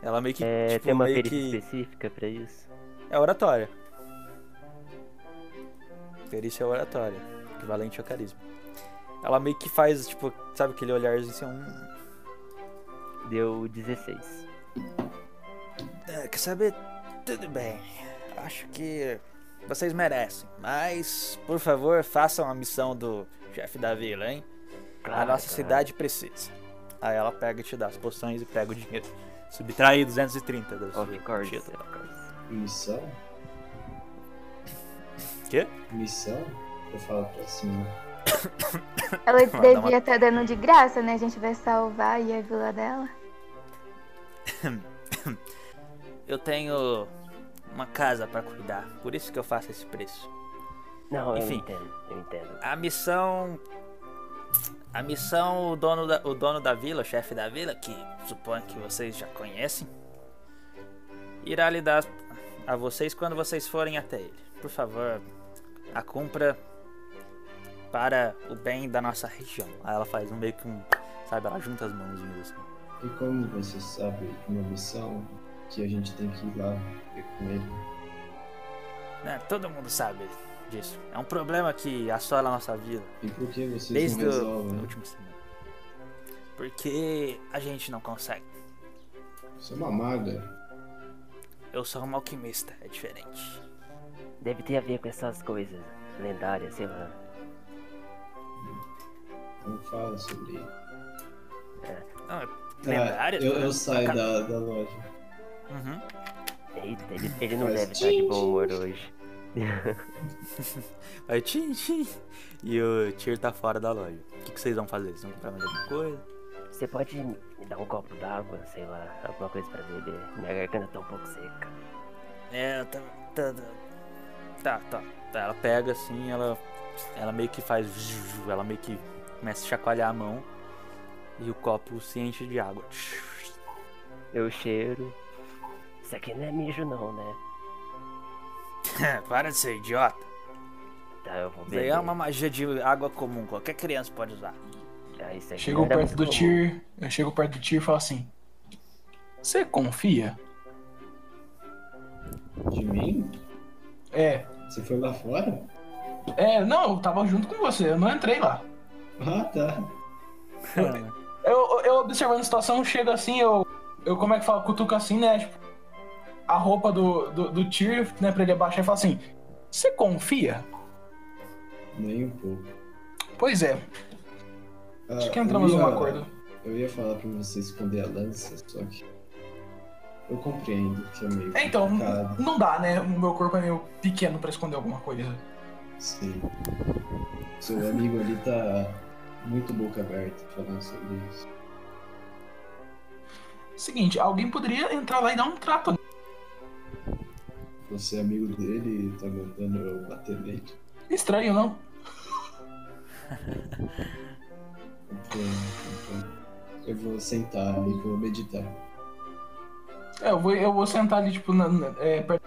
Ela meio que. É, tipo, tem uma perícia que. específica pra isso? É oratória. Perícia é oratória. Equivalente ao carisma. Ela meio que faz, tipo, sabe aquele olharzinho assim, um. Deu 16. É, quer saber? Tudo bem. Acho que vocês merecem. Mas, por favor, façam a missão do chefe da vila, hein? a Claro, nossa claro. cidade precisa. Aí ela pega e te dá as poções e pega o dinheiro. Subtrai 230 da sua Of course, mochila. of course. Missão? Quê? Missão? Eu falo pra cima. *coughs* Ela Dá uma- devia estar dando de graça, né? A gente vai salvar aí a vila dela. *coughs* Eu tenho uma casa pra cuidar, por isso que eu faço esse preço. Não, Enfim. eu entendo, eu entendo. A missão. A missão, o dono da, o dono da vila, o chefe da vila, que suponho que vocês já conhecem, irá lhe dar a vocês quando vocês forem até ele. Por favor, a cumpra para o bem da nossa região. Aí ela faz um meio que um. Sabe, ela junta as mãozinhas assim. E como você sabe de uma missão que a gente tem que ir lá ver com ele? Né, Todo mundo sabe disso. É um problema que assola a nossa vila. E por que vocês Desde não resolvem? última semana. Porque a gente não consegue. Você é uma maga. Eu sou um alquimista, é diferente. Deve ter a ver com essas coisas lendárias, sei lá. Não fala sobre isso. Não, é Tá, lendárias, eu, por eu saio da, da loja. Uhum. Eita, ele, ele não Faz deve estar de bom humor hoje. Aí tchim, tchim. E o Tyr tá fora da loja. O que, que vocês vão fazer? Vocês vão comprar mais alguma coisa? Você pode me dar um copo d'água, sei lá, alguma coisa pra beber? Minha garganta tá um pouco seca. É, tá. Tá, tá, tá, tá. Tá, Ela pega assim, ela ela meio que faz. Ela meio que começa a chacoalhar a mão e o copo se enche de água. Eu cheiro. Isso aqui não é mijo não, né? *laughs* Para de ser idiota. Tá, eu vou Isso aí beber. é uma magia de água comum, qualquer criança pode usar. Ah, isso aqui Chego não era perto do comum. Tyr, eu chego perto do Tyr e falo assim: Você confia? De mim? É. Você foi lá fora? É, não, eu tava junto com você, eu não entrei lá. Ah, tá. *laughs* Eu, eu observando a situação, chego assim, eu. Eu como é que fala? Cutuco assim, né? Tipo, a roupa do, do, do né, pra ele abaixar e falo assim: Você confia? Nem um pouco. Pois é, Ah, acho que entramos eu num acordo. Eu ia falar pra você esconder a lança, só que. Eu compreendo que é meio É, então, complicado. não dá, né? O meu corpo é meio pequeno pra esconder alguma coisa. Sim. Seu amigo ali tá muito boca aberta falando sobre isso. Seguinte, alguém poderia entrar lá e dar um trato. Você é amigo dele e tá mandando eu bater nele. Estranho, não? Eu vou sentar e vou meditar. É, eu vou, eu vou sentar ali, tipo, na, na- é, perto.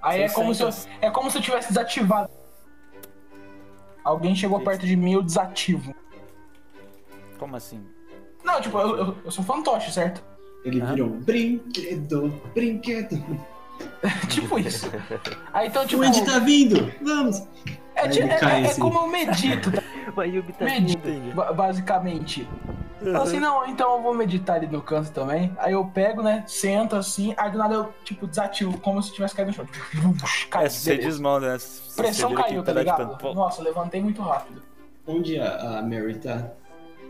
Aí é como, se eu, é como se eu tivesse desativado. Alguém chegou perto de mim e eu desativo. Como assim? Não, tipo, eu, eu, eu sou fantoche, certo? Ele Ah. virou um brinquedo, brinquedo. *laughs* tipo isso. Aí então, tipo. O Andy tá vindo! Vamos! É, Aí é- cai é- é assim. como eu medito, *laughs* tá? O Ayubi tá medito, basicamente. Fala assim, não, então eu vou meditar ali no canto também. Aí eu pego, né, sento assim, aí do nada eu, tipo, desativo, como se tivesse caído no chão. Cai, *laughs* É, você desmonta, né? Pressão caiu, tá pedaço de ligado? Pô, Nossa, eu levantei muito rápido. Onde a, a Mary tá?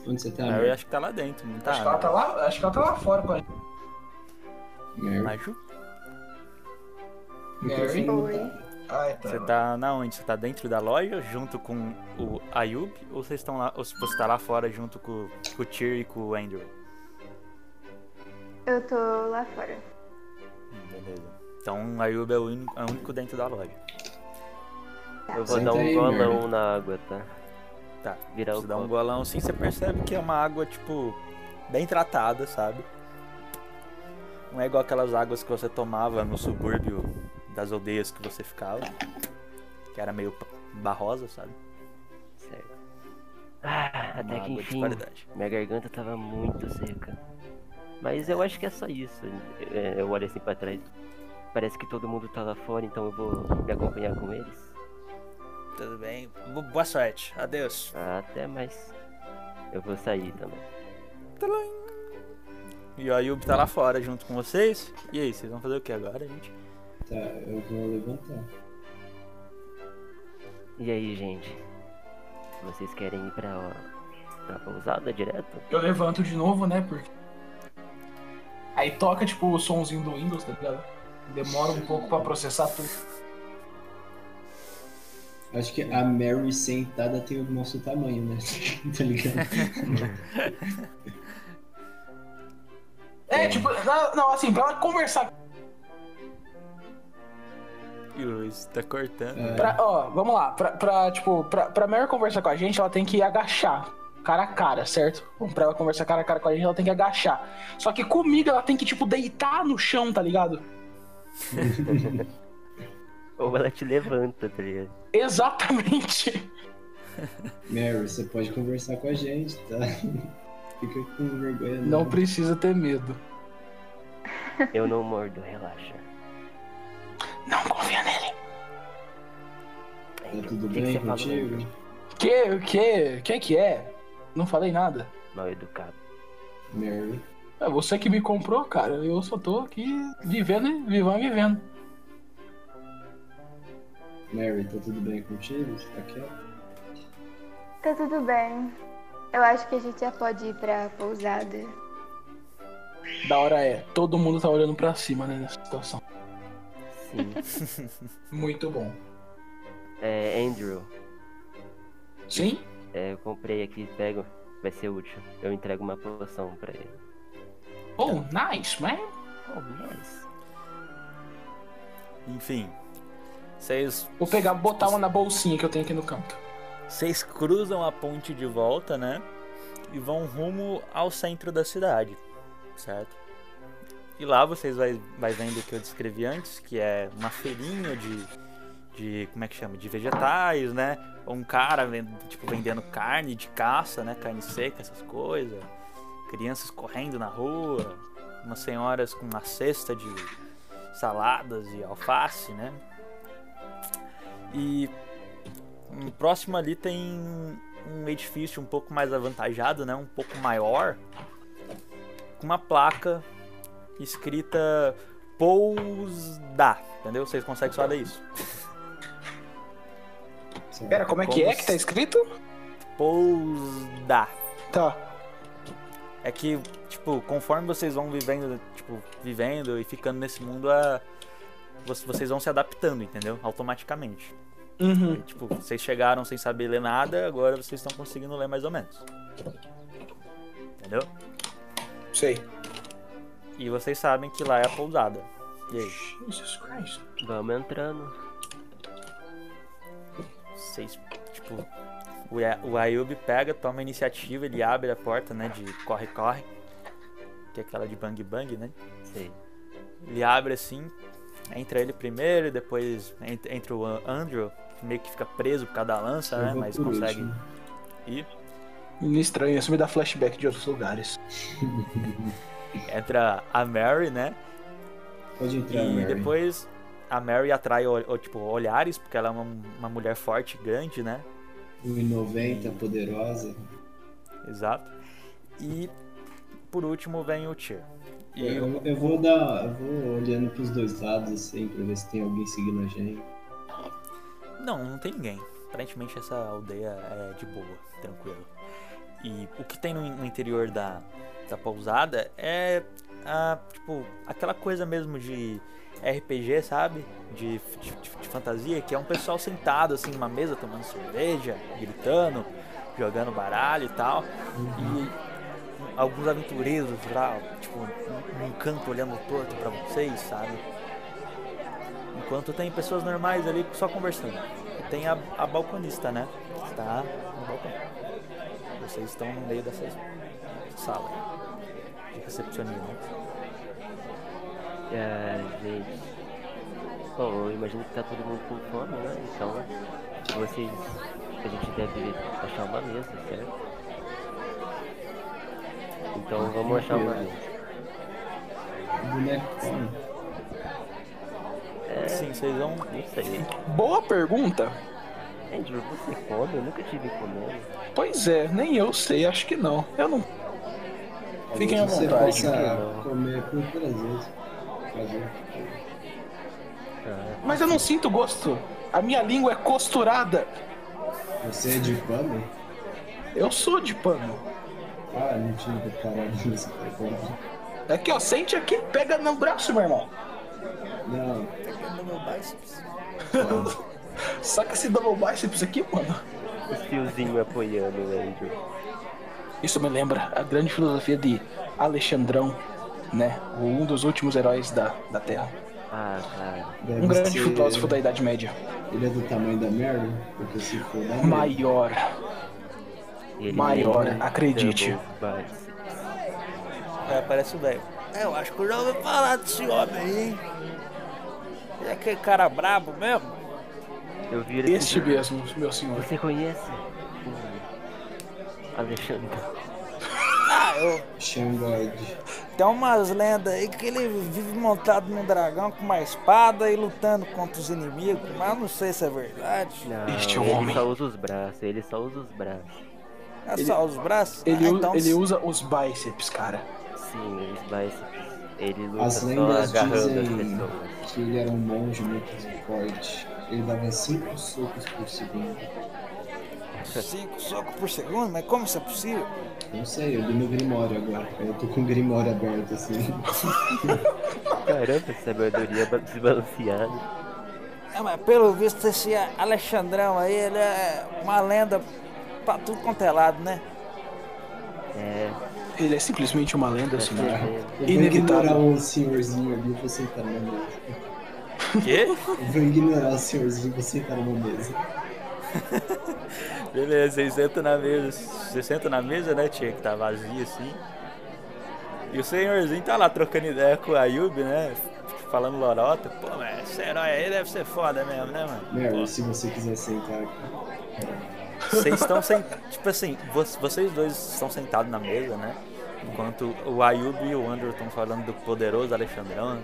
Onde você tá, Eu Mary? acho que tá lá dentro, não tá? acho que ela tá lá, acho que ela tá lá fora, pai. Mary? Maju? O microfone não Oi. tá. Ai, tá. Você tá na onde? Você tá dentro da loja junto com o Ayub ou vocês estão lá, ou você tá lá fora junto com, com o Tyr e com o Andrew? Eu tô lá fora. Hum, Beleza. Então o Ayub é o único, é o único dentro da loja. Eu vou Senta dar um aí, golão Mary. na água, tá? Tá. Virar Você dá um copo. golão assim, você percebe que é uma água, tipo, bem tratada, sabe? Não é igual aquelas águas que você tomava no subúrbio das aldeias que você ficava. Que era meio barrosa, sabe? Certo. Ah, Uma até que enfim. Minha garganta tava muito seca. Mas eu acho que é só isso. É, Eu olho assim pra trás. Parece que todo mundo tá lá fora, então eu vou me acompanhar com eles. Tudo bem. Bo- Boa sorte. Adeus. Até mais. Eu vou sair também. E o Ayub tá lá fora junto com vocês. E aí, vocês vão fazer o que agora, gente? Tá, eu vou levantar. E aí, gente? Vocês querem ir pra, pra pousada direto? Eu levanto de novo, né, porque... Aí toca, tipo, o somzinho do Windows, tá ligado? Demora um pouco pra processar tudo. Acho que a Mary sentada tem o nosso tamanho, né? *laughs* tá ligado? É, tipo, não, assim, pra ela conversar. E o Luiz tá cortando. É. Pra, ó, vamos lá, pra, pra, tipo, pra, pra Mary conversar com a gente, ela tem que agachar. Cara a cara, certo? Pra ela conversar cara a cara com a gente, ela tem que agachar. Só que comigo ela tem que, tipo, deitar no chão, tá ligado? *laughs* Ou ela te levanta, tá ligado? Exatamente. *laughs* Mary, você pode conversar com a gente, tá? *laughs* Fica com vergonha. Não precisa ter medo. Eu não mordo, relaxa. Não confia nele. Tá tudo o que que bem falou, contigo? Que, o que? Que que é? Não falei nada. Mal educado. Mary, É você que me comprou, cara. Eu só tô aqui vivendo, e- vivendo e vivendo. Mary, tá tudo bem contigo? Você tá quieto? Tá tudo bem. Eu acho que a gente já pode ir pra pousada. Da hora é, todo mundo tá olhando pra cima, né, nessa situação. Sim. *laughs* Muito bom. É, Andrew, Sim? é, eu comprei aqui, pego. Vai ser útil. Eu entrego uma poção pra ele. Oh, nice, man. Oh, nice. Enfim. Vocês Vou pegar, botar uma na bolsinha que eu tenho aqui no canto. Vocês cruzam a ponte de volta, né? E vão rumo ao centro da cidade, certo? E lá vocês vai, vai vendo o que eu descrevi antes, que é uma feirinha de, de como é que chama? De vegetais, né? Um cara vend, tipo vendendo carne de caça, né? Carne seca, essas coisas. Crianças correndo na rua, umas senhoras com uma cesta de saladas e alface, né? E próximo ali tem um edifício um pouco mais avantajado, né? Um pouco maior, com uma placa escrita Pousda, entendeu? Vocês conseguem só ler isso. Pera, como é que é que tá escrito? Pousda. Tá. É que, tipo, conforme vocês vão vivendo, tipo, vivendo e ficando nesse mundo, a... vo- vocês vão se adaptando, entendeu? Automaticamente. Uhum. E, tipo, vocês chegaram sem saber ler nada, agora vocês estão conseguindo ler mais ou menos. Entendeu? Sei. E vocês sabem que lá é a pousada. E aí? Jesus Christ. Vamos entrando. Vocês, tipo, o, o Ayub pega, toma a iniciativa, ele abre a porta, né, de corre-corre, que é aquela de bang-bang, né? Sei. Ele abre assim, entra ele primeiro, depois entra, o An- Andrew, que meio que fica preso por causa da lança, né, mas consegue último. ir. Menino estranho, isso me dá flashback de outros lugares. *laughs* Entra a Mary, né, Pode entrar, e Mary. depois a Mary atrai, tipo, olhares, porque ela é uma, uma mulher forte, grande, né, 1,90, poderosa. exato. E por último vem o Tyr. E Eu, eu vou dar. Eu vou olhando pros dois lados assim pra ver se tem alguém seguindo a gente. Não, não tem ninguém. Aparentemente essa aldeia é de boa, tranquilo. E o que tem no, no interior da, da pousada é a, tipo, aquela coisa mesmo de RPG, sabe? De, de, de- de fantasia, que é um pessoal sentado assim numa mesa tomando cerveja, gritando, jogando baralho e tal. E alguns aventureiros lá, tipo, num- canto olhando torto pra vocês, sabe? Enquanto tem pessoas normais ali só conversando. E tem a, a balconista, né? Que está no balcão. Vocês estão no meio dessa sala de recepcionismo. É, gente. Bom, eu imagino que tá todo mundo com fome, né? Então, vocês. A gente deve achar uma mesa, certo? Então vamos achar uma boneco come. É, Sim, vocês vão. não sei. Boa pergunta. Andrew, você come? Eu nunca tive comendo. Pois é, nem eu sei, acho que não. Eu não. Fiquem à Você vontade. possa não. comer por prazer. Prazer. Ah, Mas eu não sinto gosto. A minha língua é costurada. Você é de pano? Eu sou de pano. Ah, não tinha reparado nisso. cara. Aqui, ó, sente aqui, pega no braço, meu irmão. Não, *laughs* Saca esse double biceps aqui, mano. os fiozinhos apoiando o Andrew. Isso me lembra a grande filosofia de Alexandrão, né? Um dos últimos heróis da, da Terra. Ah, cara. deve Um grande ser- filósofo da Idade Média. Ele é do tamanho da Mary? Porque se for da Mary, Maior. Ele Maior, tem acredite. É, parece o velho. É, eu acho que eu já ouvi falar desse homem aí, hein? É aquele cara brabo mesmo? Eu vi ele. Este mesmo, meu senhor. Você conhece o Alexandre? Ah, eu. Xangod. Tem umas lendas aí que ele vive montado num dragão com uma espada e lutando contra os inimigos, mas eu não sei se é verdade. Não, Este é o ele homem. só usa os braços, ele só usa os braços. É só os braços? Ele, Ah, então ele usa os bíceps, cara. Sim, os biceps. Ele luta As só lendas agarrando as dizem pessoas. que ele era um monge muito forte. Ele dava cinco socos por segundo. Cinco socos por segundo? Mas como isso é possível? Não sei, eu li no Grimório agora. Eu tô com o Grimório aberto assim. *laughs* Caramba, sabedoria ba- desbalanceada. É, mas pelo visto esse Alexandrão aí, ele é uma lenda pra tudo quanto é lado, né? É, Ele é simplesmente uma lenda, tá senhor. Eu vou Inevitável. ignorar o senhorzinho ali e vou sentar na mesa. Quê? Eu vou ignorar o senhorzinho e vou sentar numa mesa. *laughs* Beleza, vocês sentam na mesa. Você senta na mesa, né, tia? Que tá vazia assim. E o senhorzinho tá lá trocando ideia com o Ayub, né? Falando lorota. Pô, mas esse herói aí deve ser foda mesmo, né, mano? Mary, se você quiser sentar aqui. Vocês estão sentados. Tipo assim, vo- vocês dois estão sentados na mesa, né? Enquanto o Ayub e o Andrew estão falando do poderoso Alexandrão.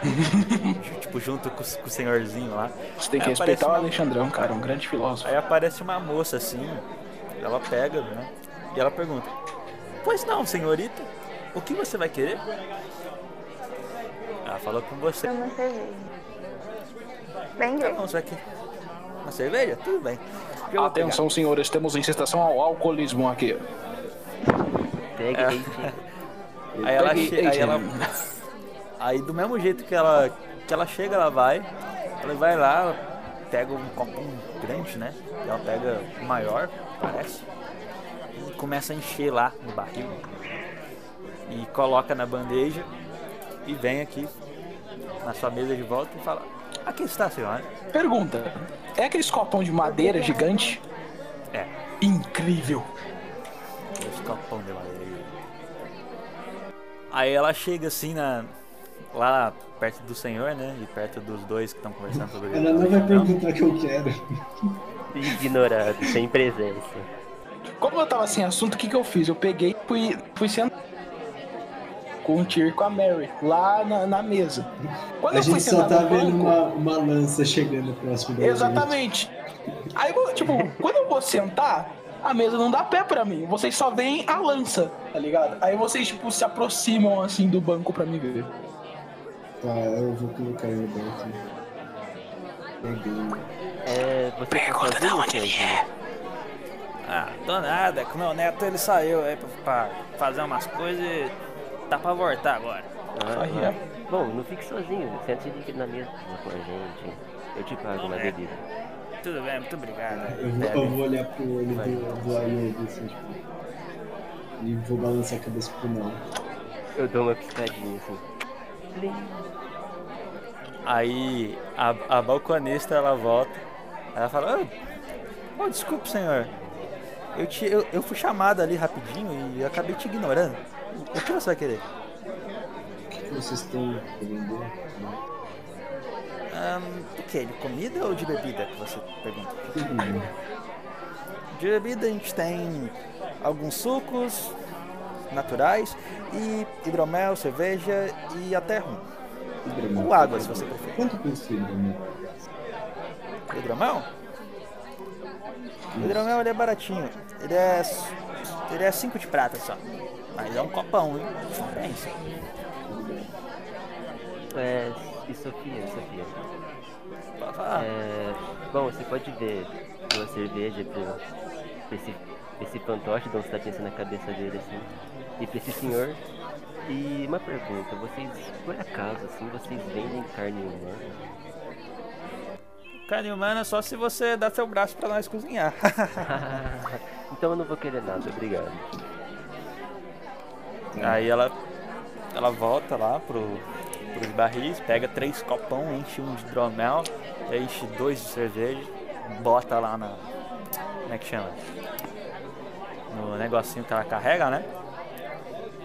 *laughs* tipo, junto com, o- com o senhorzinho lá. Você tem que Aí respeitar o uma- Alexandrão, cara, um grande filósofo. Aí aparece uma moça assim, ela pega, né? E ela pergunta: Pois não, senhorita, o que você vai querer? Ela falou com você. Uma cerveja. Bem Tá bom, vai querer uma cerveja? Tudo bem. Atenção, senhores, temos incitação ao alcoolismo aqui. Pegue É. pegar. Aí ela, aí ela. Aí do mesmo jeito que ela, que ela chega, ela vai. Ela vai lá, pega um copo grande, né? Ela pega o maior, parece. E começa a encher lá no barril. E coloca na bandeja. E vem aqui na sua mesa de volta e fala: Aqui está, senhora. Pergunta: é aqueles copão de madeira gigante? É, Incrível. esse copão de madeira aí. Aí ela chega assim na. Lá perto do senhor, né? E perto dos dois que estão conversando sobre Ela não vai perguntar o que eu quero. Ignorado, sem presença. Como eu tava sem assunto, o que, que eu fiz? Eu peguei e fui, fui sentar com o Tyr e com a Mary lá na, na mesa. Quando A eu fui gente só tá vendo banco- uma, uma lança chegando próximo da gente. Exatamente. Aí, eu, tipo, quando eu vou sentar, a mesa não dá pé pra mim. Vocês só veem a lança, tá ligado? Aí vocês, tipo, se aproximam, assim, do banco pra me ver. Tá, eu vou colocar ele no banco. Peguei. É, você tá sozinho, senhorzinho? Ah, tô nada, que meu neto ele saiu aí pra, pra fazer umas coisas e tá pra voltar agora. Ah, ah. Bom, não fique sozinho, sente-se aqui na mesa com a gente. Eu te pago uma É. bebida. Tudo bem, muito obrigado. Eu vou, eu vou olhar pro olho do, do Ayub, assim, tipo. E vou balançar a cabeça pro não. Eu dou uma piscadinha assim. Plim. Aí a, a balconista ela volta, ela fala, "Ah, oh, desculpe senhor, eu, te, eu, eu fui chamada ali rapidinho e acabei te ignorando. O que você vai querer? O que, vocês estão querendo? Ahn, o que? De comida ou de bebida que você pergunta? Bebida. De bebida a gente tem alguns sucos naturais e hidromel, cerveja e até rum. Hidromel. Ou água, se você preferir. Quanto custa o hidromel? Hidromel? O hidromel ele é baratinho. Ele é. Ele é 5 de prata só. Mas é um copão, hein? Pensa. É, e Sofia, Sofia. É, bom, você pode ver uma cerveja pra pra esse, esse fantoche, de onde você tá pensando na cabeça dele assim. E pra esse senhor. E uma pergunta, vocês, por acaso, assim, vocês vendem carne humana? Carne humana só se você dá seu braço pra nós cozinhar. *laughs* *laughs* então eu não vou querer nada, obrigado. Aí ela. Ela volta lá pro, pros barris, pega três copão, enche um de hidromel, enche dois de cerveja, bota lá na. Como é que chama? No negocinho que ela carrega, né?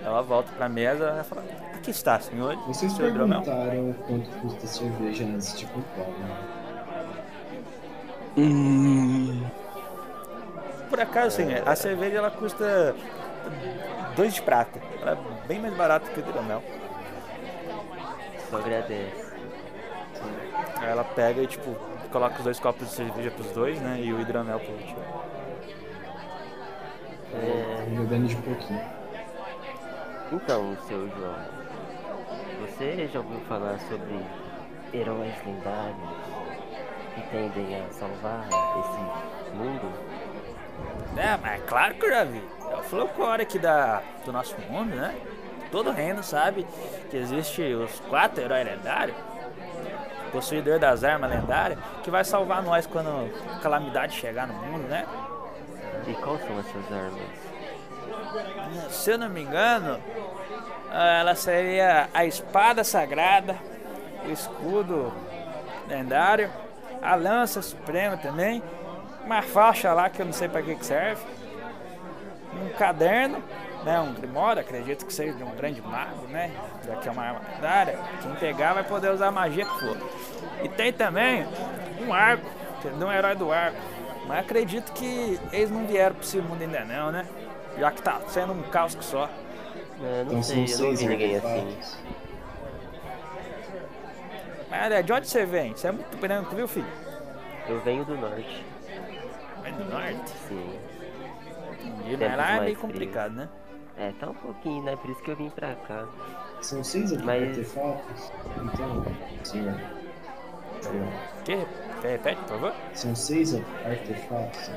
Ela volta pra mesa e fala, aqui está, senhor. Vocês seu hidromel. perguntaram quanto custa a cerveja antes de comprar, né? Hum. Por acaso, sim, a cerveja ela custa dois de prata. Ela é bem mais barata que o hidromel. Só agradece. Aí ela pega e, tipo, coloca os dois copos de cerveja pros dois, né? E o hidromel pro último. É, bebendo de pouquinho. então, seu João, você já ouviu falar sobre heróis lendários que tendem a salvar esse mundo? É, mas é claro que eu já vi. É o folclore aqui da, do nosso mundo, né? Todo reino sabe que existe os quatro heróis lendários. Possuidor das armas lendárias, que vai salvar nós quando a calamidade chegar no mundo, né? E quais são essas armas? Se eu não me engano, ela seria a espada sagrada, o escudo lendário, a lança suprema também, uma faixa lá que eu não sei pra que, que serve, um caderno, né, um grimório, acredito que seja de um grande mago, né, já que é uma arma lendária, quem pegar vai poder usar a magia que for. E tem também um arco, de um herói do arco, mas acredito que eles não vieram pro esse mundo ainda não, né, já que tá sendo um caos que só. É, não Então sei, eu não vi ninguém assim. Mas é, de onde você vem? Você é muito branco, viu, filho? Eu venho do norte, É do norte. sim. Entendi, mas lá é mais meio complicado, né? É, tá um pouquinho, né? Por isso que eu vim pra cá. São seis Mas- artefatos? Então, senhor. senhor, Que? Repete, por favor? São seis artefatos.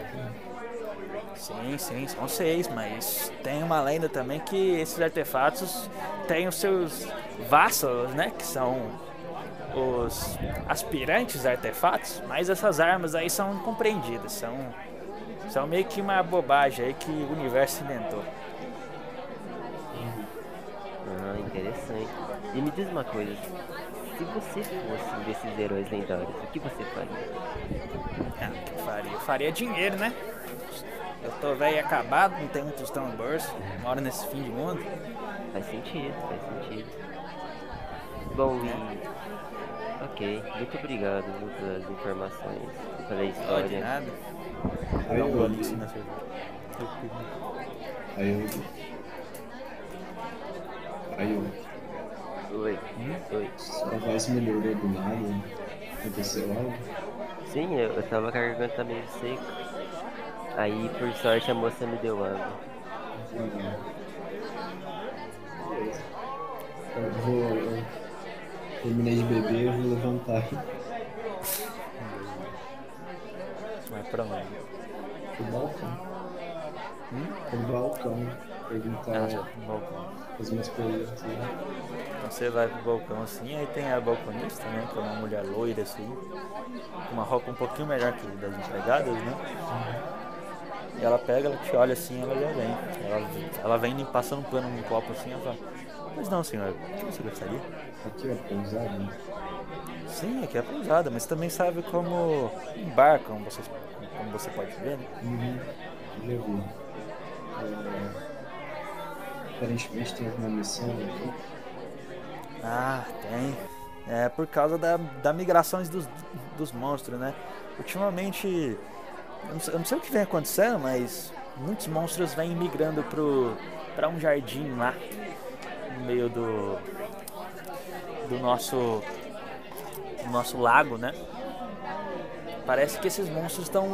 Sim, sim, são seis, mas tem uma lenda também que esses artefatos têm os seus vassalos, né? Que são os aspirantes artefatos, mas essas armas aí são incompreendidas, são, são meio que uma bobagem aí que o universo inventou. Ah, interessante. E me diz uma coisa, se você fosse um desses heróis lendários, o que você faria? Ah, o que eu faria? Eu faria dinheiro, né? Eu tô velho e acabado, não tenho um tostão no bolso, moro nesse fim de mundo. Faz sentido, faz sentido. Bom, e... Ok, muito obrigado viu, pelas informações, pela Ó, de história. nada. Aí eu, golinho assim na cerveja. aí eu. Aí eu. Oi, oi. Sua voz melhorou do nada. Aconteceu algo? Sim, eu, eu tava com a garganta meio seca. Aí, por sorte, a moça me deu água. Hum. Beleza. Eu vou. Terminei de beber, eu vou levantar. Vai pra onde? Pro balcão. Pro balcão. Perguntar Ah, já, no balcão. as minhas perguntas. né? Então você vai pro balcão assim, aí tem a balconista, né? Que é uma mulher loira assim, com uma roupa um pouquinho melhor que das empregadas, né? E ela pega, ela te olha assim, ela já vem. Ela, ela vem passando um pano num copo assim, ela fala, pois não, senhor, o que você gostaria? Aqui é pousada. né? Sim, aqui é pousada, mas também serve como um bar, como você, como você pode ver, né? Uhum. Vi. É... Aparentemente tem alguma missão aqui. Ah, tem. É por causa da, da migrações dos, dos monstros, né? Ultimamente, eu não, sei, eu não sei o que vem acontecendo, mas muitos monstros vêm migrando pro, pra um jardim lá, no meio do, do nosso, do nosso lago, né? Parece que esses monstros estão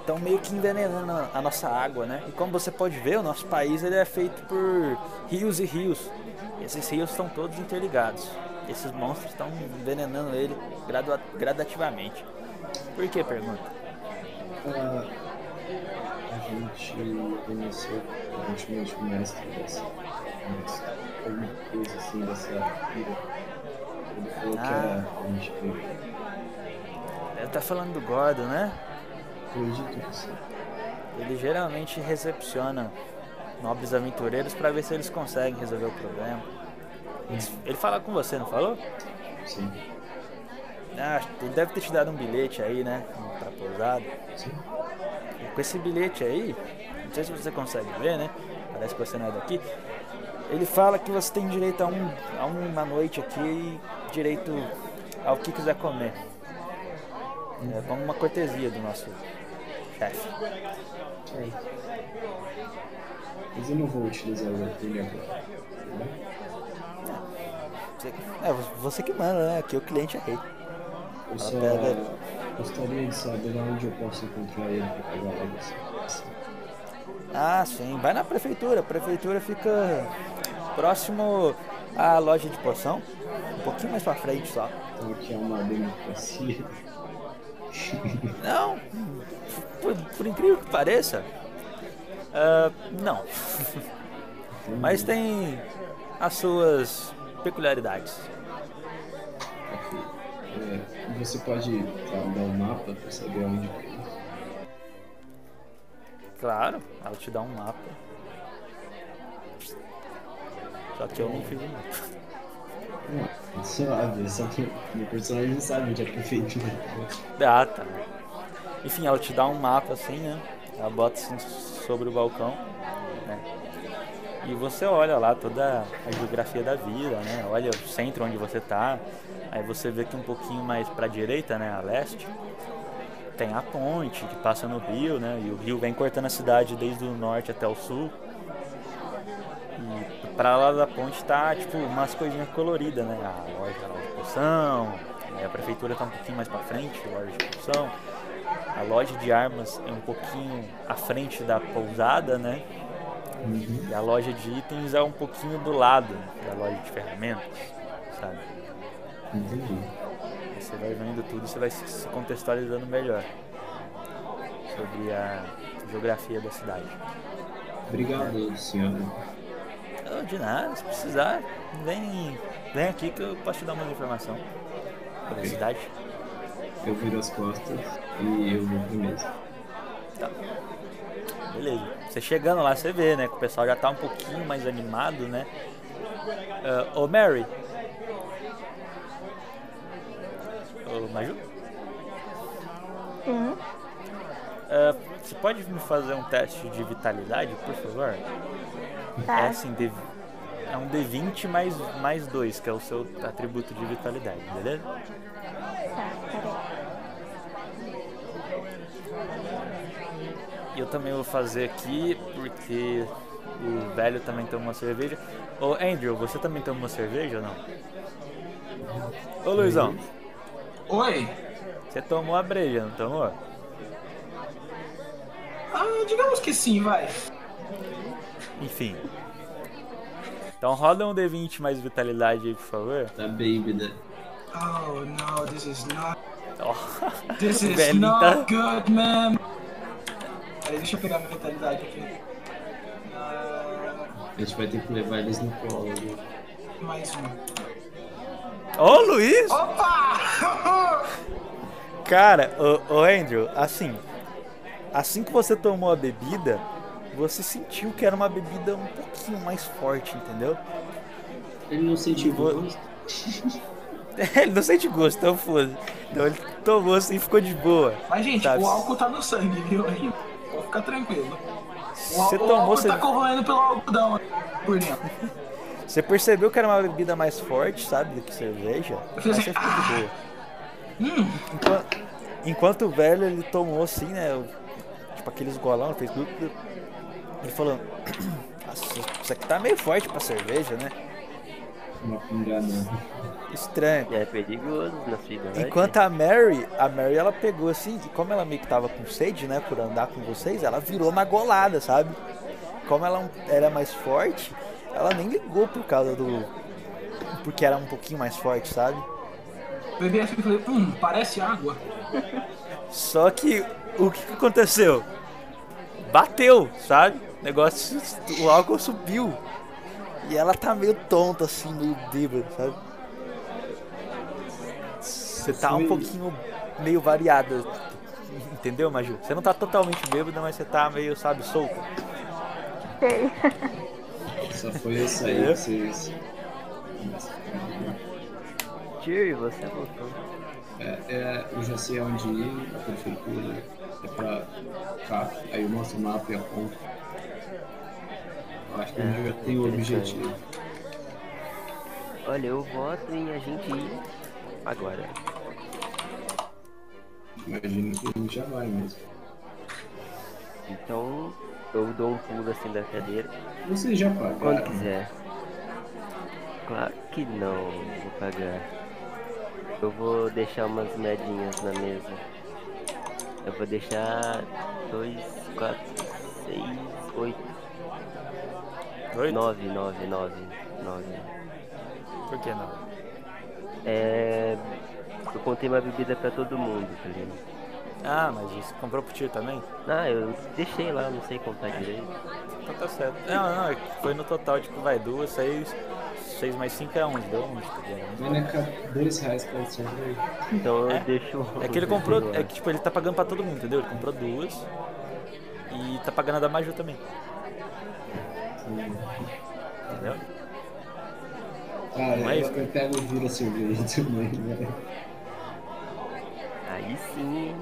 estão meio que envenenando a- nossa água, né? E como você pode ver, o nosso país ele é feito por rios e rios. E esses rios estão todos interligados. Esses monstros estão envenenando ele gradativamente. Por que, pergunta? A gente conheceu aparentemente o mestre dessa. Mas alguma coisa assim dessa ilha. Ele falou que Ah. era. A gente Ele tá falando do Gordon, né? acredito que sim. Ele geralmente recepciona nobres aventureiros para ver se eles conseguem resolver o problema. Eles- Ele fala com você, não falou? Sim. Ah, ele deve ter te dado um bilhete aí, né? Pra pousada. Sim. E com esse bilhete aí, não sei se você consegue ver, né? Parece que você não é daqui. Ele fala que você tem direito a, um, a uma noite aqui e direito ao que quiser comer. É como uma cortesia do nosso chefe. Certo. Mas eu não vou utilizar o dele agora. Você, é você que manda, né? Aqui o cliente é rei. Eu só pega- gostaria de saber onde eu posso encontrar ele para pegar logo assim. Ah, sim. Vai na prefeitura. A prefeitura fica próximo à loja de poção. Um pouquinho mais pra frente só. Aqui é uma democracia. Não, por, por incrível que pareça, ah, não. Mas tem as suas peculiaridades. É, você pode dar um mapa para saber onde é? Claro, ela te dá um mapa. Só que eu não fiz o mapa. Não, suave, só que meu personagem não sabe onde é prefeitura. Ah, tá. Enfim, ela te dá um mapa assim, né? Ela bota assim sobre o balcão, né? E você olha lá toda a geografia da vida, né? Olha o centro onde você tá. Aí você vê que um pouquinho mais pra direita, né? A leste, tem a ponte que passa no rio, né? E o rio vem cortando a cidade desde o norte até o sul. E pra lá da ponte tá, tipo, umas coisinhas coloridas, né? A loja, a loja de poção, aí a prefeitura tá um pouquinho mais pra frente, a loja de poção. A loja de armas é um pouquinho à frente da pousada, né? E a loja de itens é um pouquinho do lado da loja de ferramentas, sabe? Entendi. Você vai vendo tudo, você vai se contextualizando melhor sobre a geografia da cidade. Obrigado, senhora. Oh, de nada, se precisar, vem, vem aqui que eu posso te dar umas informação cidade. Eu viro as costas e eu vou pro mesa. Beleza. Você chegando lá, você vê, né? Que o pessoal já tá um pouquinho mais animado, né? Ah, Ô Mary. Ô Maju. Sim. Ah, você pode me fazer um teste de vitalidade, por favor? Tá. É assim, D- é um D20 mais, mais 2, que é o seu atributo de vitalidade, beleza? Tá, peraí. E eu também vou fazer aqui, porque o velho também toma uma cerveja. Ô Andrew, você também toma uma cerveja ou não? Ô Luizão, Oi? você tomou a breja, não tomou? Ah, digamos que sim, vai. Enfim. Então roda um D20 mais vitalidade aí, por favor. Tá baby, né? Oh no, this is not. Ó, This *laughs* is velhinho not tá- good, man. Peraí, deixa eu pegar minha mentalidade aqui. Ah, A gente vai ter que levar eles no colo. né? mais um. Ô Luiz! Opa! Cara, ô, ô Andrew, assim, assim que você tomou a bebida, você sentiu que era uma bebida um pouquinho mais forte, entendeu? Ele não sentiu gosto. *laughs* ele não sente gosto, então foda Então ele tomou assim e ficou de boa. Mas, gente, Sabe? o álcool tá no sangue, viu? Aí, Pode ficar tranquilo. O, Você ál- o tomou, álcool você, tá corroendo pelo algodão por dentro. *laughs* você percebeu que era uma bebida mais forte, sabe, do que cerveja? Aí fiz você assim, ficou de boa. Hum, Enquanto, enquanto o velho ele tomou assim, né? Tipo aqueles golão, fez. glup. Ele falou: "Nossa, Isso aqui tá meio forte pra cerveja, né? Pingada. Estranho. É perigoso na cidade. Enquanto a Mary, a Mary ela pegou assim, e como ela meio que tava com sede, né, por andar com vocês, ela virou na golada, sabe? Como ela era mais forte, ela nem ligou por causa do. Porque era um pouquinho mais forte, sabe? bebi assim e falei, hum, parece água. Só que o que, que aconteceu? Bateu, sabe? O negócio, o álcool subiu. E ela tá meio tonta, assim, meio bêbada, sabe? Você tá um pouquinho meio variada. Entendeu, Maju? Você não tá totalmente bêbada, mas você tá meio, sabe, solta. Sei. Só foi eu sair É? que vocês. Tio, você voltou. É, é, eu já sei onde ir, a prefeitura é pra cá, aí eu mostro o mapa e aponto. Acho que eu já tenho o objetivo. Olha, eu voto em a gente ir agora. Imagino que a gente já vai mesmo. Então eu dou um pulo assim da cadeira. Vocês já Quando pagaram? quiser. Claro que não vou pagar. Eu vou deixar umas moedinhas na mesa. Eu vou deixar dois, quatro, seis, oito, Oito? nove, nove, nove, nove. Por que não? É. Eu contei uma bebida pra todo mundo, tá ligado? Ah, mas você comprou pro tio também? Ah, eu deixei lá, não sei contar direito. Então tá certo. Não, não, é foi no total, tipo, vai duas, seis. Seis mais cinco é onze, deu onze. tá dois reais pra cerveja. Então eu É. deixo. É que ele *laughs* comprou, é que tipo, ele tá pagando pra todo mundo, entendeu? Ele comprou duas e tá pagando a da Maju também. Entendeu? Ah, Não é eu, eu pego e viro a cerveja também, né? Aí sim.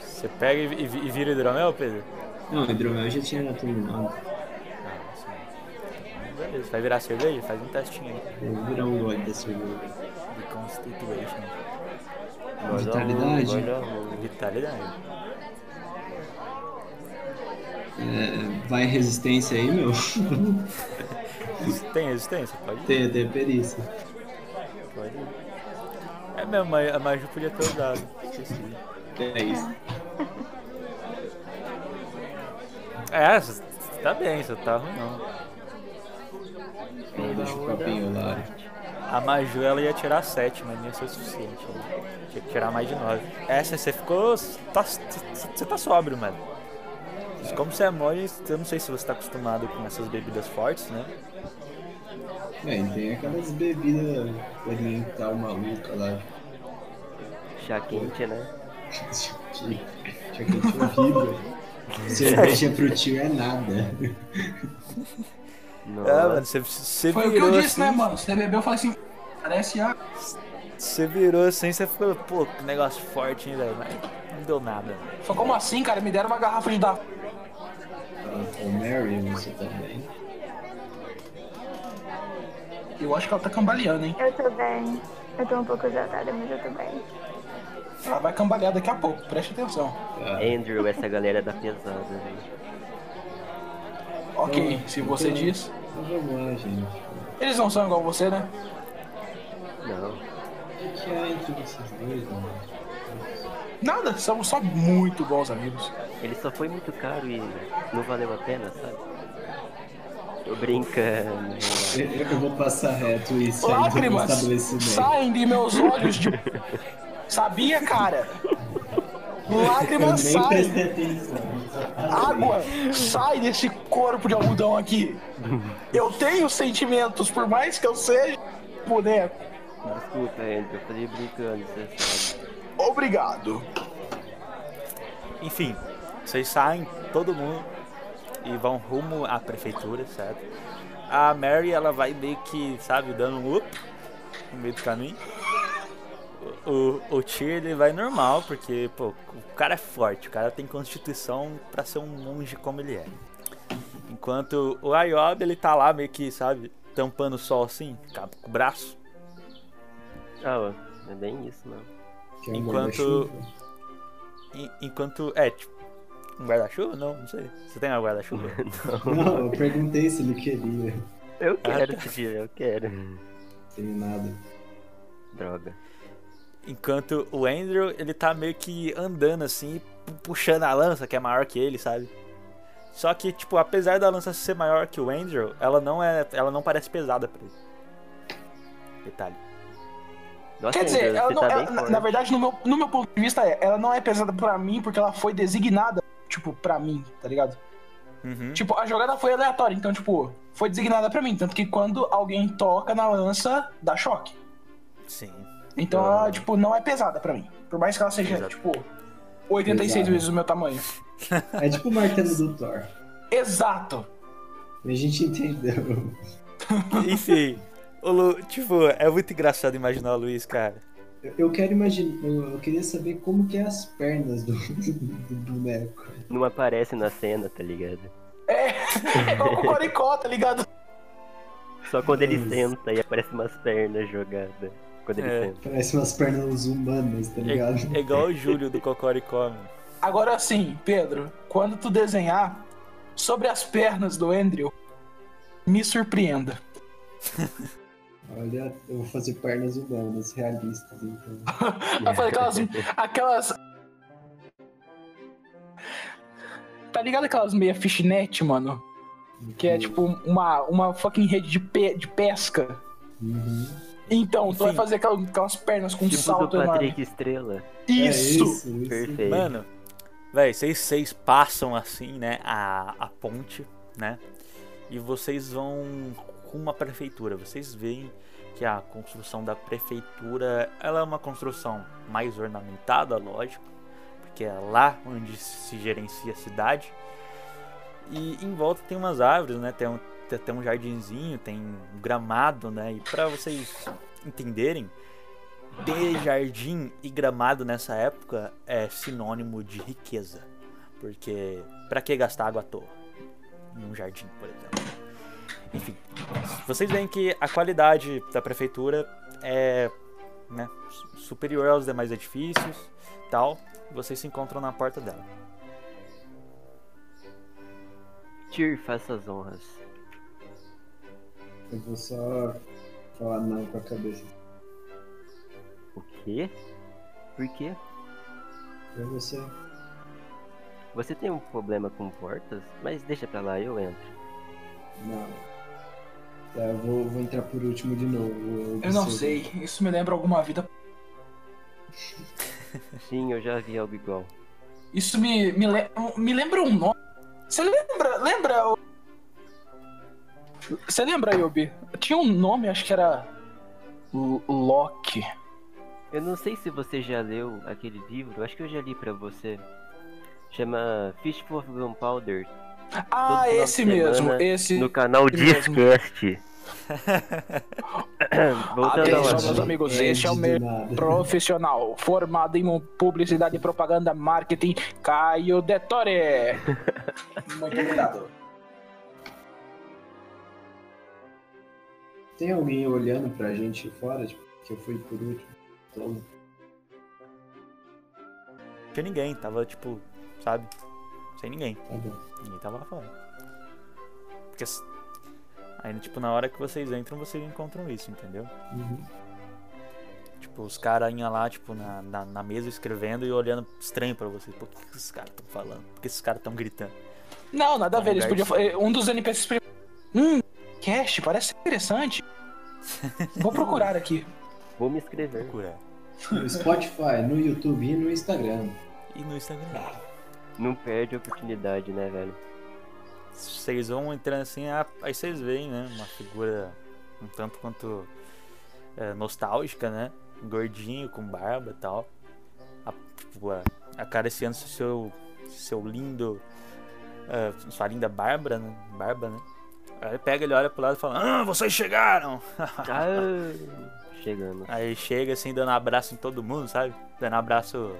Você pega e, e- e vira hidromel, Pedro? Não, hidromel já tinha terminado. Ah, sim. Beleza, vai virar cerveja? Faz um testinho aí. Eu vou virar um gole da cerveja. De Constitution. Vitalidade? Vitalidade. É, vai resistência aí, meu? *laughs* Tem resistência? Pode ir. tem, tem perícia. Pode ir. É mesmo, a Maju podia ter usado. Esqueci. É isso. É, você tá bem, você tá ruim não. Deixa o papinho lá. A Maju ela ia tirar 7, mas não ia ser o suficiente. né? Tinha que tirar mais de 9. É, você você ficou. tá- Você tá sóbrio, mano. Como você é mole, eu não sei se você tá acostumado com essas bebidas fortes, né? É, e tem aquelas bebidas oriental maluca lá. chá quente, né? Tinha que horrível. *laughs* Cerveja pro tio é nada. Nossa. É, mano, você, você Foi o que virou eu disse, assim, né, mano? Você bebeu, eu falei assim, parece a. Você virou assim, você ficou, pô, que negócio forte, hein, velho? Mas não deu nada. Só como assim, cara? Me deram uma garrafa de da. O Mary, você também. Eu acho que ela tá cambaleando, hein? Eu tô bem. Eu tô um pouco exaltada, mas eu tô bem. Ela vai cambalear daqui a pouco, preste atenção. Ah, Andrew, essa galera da pesada, velho. Ok, Então, se você então- diz. então vamos lá, gente. Eles não são igual você, né? Não. O que é entre vocês dois, mano? Nada, somos só muito bons amigos. Ele só foi muito caro e não valeu a pena, sabe? Tô brincando. Eu, vou passar reto do Lágrimas saem de meus olhos de. *laughs* Sabia, cara? Lágrimas saem. Água sai desse corpo de algodão aqui. Eu tenho sentimentos, por mais que eu seja boneco. Desculpa, Andrew, eu falei brincando, você sabe. Obrigado. Enfim, vocês saem, todo mundo, e vão rumo à prefeitura, certo? A Mary, ela vai meio que, sabe, dando um up no meio do caminho. O, o, Tyr, ele vai normal, porque, pô, o cara é forte, o cara tem constituição pra ser um monge como ele é. Enquanto o Ayob, ele tá lá meio que, sabe, tampando o sol assim, com o braço. Ah, é bem isso, não. Enquanto-. En- Enquanto, é, tipo, um guarda-chuva? Não, não sei. Você tem um guarda-chuva? *laughs* Não, eu perguntei se ele queria. Eu Ah, quero, tá. se tiver, eu quero. Sem nada. Droga. Enquanto o Andrew, ele tá meio que andando assim, pu- puxando a lança, que é maior que ele, sabe? Só que, tipo, apesar da lança ser maior que o Andrew, ela não é. Ela não parece pesada pra ele. Detalhe. Nossa, Quer dizer, ela não- tá ela- bem na, na verdade, no meu, no meu ponto de vista, é, ela não é pesada pra mim porque ela foi designada, tipo, pra mim, tá ligado? Uhum. Tipo, a jogada foi aleatória, então, tipo, foi designada pra mim. Tanto que quando alguém toca na lança, dá choque. Sim. Então, ela, tipo, não é pesada pra mim. Por mais que ela seja, Exato. tipo, 86 Pesada. vezes o meu tamanho. É tipo o martelo do Thor. Exato. A gente entendeu. Enfim, o Lu, tipo, é muito engraçado imaginar o Luiz, cara. Eu- Eu quero imaginar. Eu, eu queria saber como que é as pernas do, do boneco. Não aparece na cena, tá ligado? É, é igual o Coricó, tá ligado? Só quando ele Nossa. senta e aparece umas pernas jogadas. Quando ele É. senta. Parece umas pernas humanas, tá ligado? É, é igual o Júlio do Cocoricó, mano. Agora sim, Pedro, quando tu desenhar sobre as pernas do Andrew, me surpreenda. *laughs* Olha, eu vou fazer pernas humanas, realistas, então. *laughs* Vai fazer aquelas. aquelas. Tá ligado aquelas meia fishnet, mano? Que é tipo uma, uma fucking rede de, pe- de pesca. Uhum. Então, tu vai Enfim. fazer aquelas, aquelas pernas com Tipo do salto enorme. Patrick Estrela. Isso! É isso, isso. Perfeito. Mano, véi, vocês, vocês passam assim, né, a, a ponte, né? E vocês vão rumo à prefeitura. Vocês veem que a construção da prefeitura, ela é uma construção mais ornamentada, lógico, porque é lá onde se gerencia a cidade. E em volta tem umas árvores, né? Tem, um- tem tem um jardinzinho, tem um gramado, né? E pra vocês entenderem, ter jardim e gramado nessa época é sinônimo de riqueza. Porque pra que gastar água à toa? Em um jardim, por exemplo. Enfim, vocês veem que a qualidade da prefeitura é né, su- superior aos demais edifícios, tal. Vocês se encontram na porta dela. Tyr, faça as honras. Eu vou só falar não com a cabeça. O quê? Por quê? Pra você. Você tem um problema com portas? Mas deixa pra lá, eu entro. Não. Tá, eu vou, vou entrar por último de novo. Eu não observo. sei, isso me lembra alguma vida. *laughs* Sim, eu já vi algo igual. Isso me, me, le- me lembra um nome. Você lembra? Lembra? o- Você lembra, Yubi? Tinha um nome, acho que era. L- Loki. Eu não sei se você já leu aquele livro, acho que eu já li pra você. Chama Fistful of Gunpowder, Ah, esse mesmo, esse. no canal. Discast. *laughs* Atenção, meus amigos, É, este é o meu profissional, formado em publicidade e propaganda, marketing, Caio Detore. *laughs* Muito obrigado. Tem alguém olhando pra gente fora, tipo, que eu fui por último? Então, Não tinha ninguém, tava tipo, sabe? Sem ninguém. tá. Ninguém tava lá fora. Porque. Aí, tipo, na hora que vocês entram, vocês encontram isso, entendeu? Uhum. Tipo, os caras iam lá, tipo, na, na, na mesa escrevendo e olhando estranho pra vocês. Pô, o que, que esses caras estão falando? Por que esses caras estão gritando? Não, nada a ver, eles podiam. de- fa- Um dos NPCs. Hum, cast, parece interessante. *laughs* Vou procurar aqui. Vou me inscrever. Procurar. No Spotify, no YouTube e no Instagram. E no Instagram. Não perde a oportunidade, né, velho? Vocês vão entrando assim, ah, aí vocês veem, né? Uma figura um tanto quanto é, nostálgica, né? Gordinho, com barba e tal. A, tipo, a- acariciando seu, seu lindo. é, sua linda barba, né? Barba, né? Aí ele pega, ele olha pro lado e fala: Ah, vocês chegaram! *laughs* Ah, chegando. Aí chega assim, dando abraço em todo mundo, sabe? Dando abraço.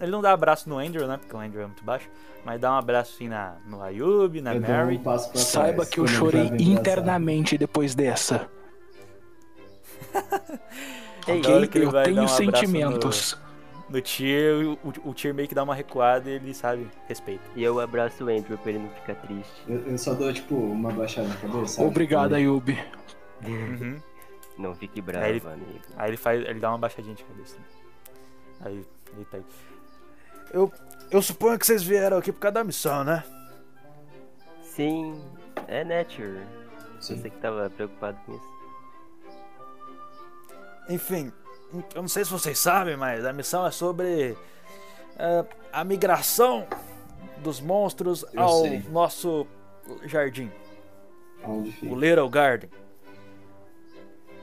Ele não dá abraço no Andrew, né? Porque o Andrew é muito baixo. Mas dá um abraço assim na, no Ayub, na eu Mary. um Saiba que eu chorei internamente depois dessa. *laughs* Ei, Na hora Ok? que ele Eu vai dar tenho um sentimentos. No Tyr, o, o Tyr meio que dá uma recuada e ele, sabe, respeita. E eu abraço o Andrew pra ele não ficar triste. Eu, eu só dou, tipo, uma baixada na cabeça. Obrigado, Ayubi. Uhum. Não fique bravo, Aí ele- amigo. Aí ele faz. Ele dá uma baixadinha de cabeça. Aí ele pega. Eu. Eu suponho que vocês vieram aqui por causa da missão, né? Sim, é Nature. Sim. Você que tava preocupado com isso. Enfim, eu não sei se vocês sabem, mas a missão é sobre é, a migração dos monstros Eu ao sei. nosso jardim, Aonde o? Little Garden.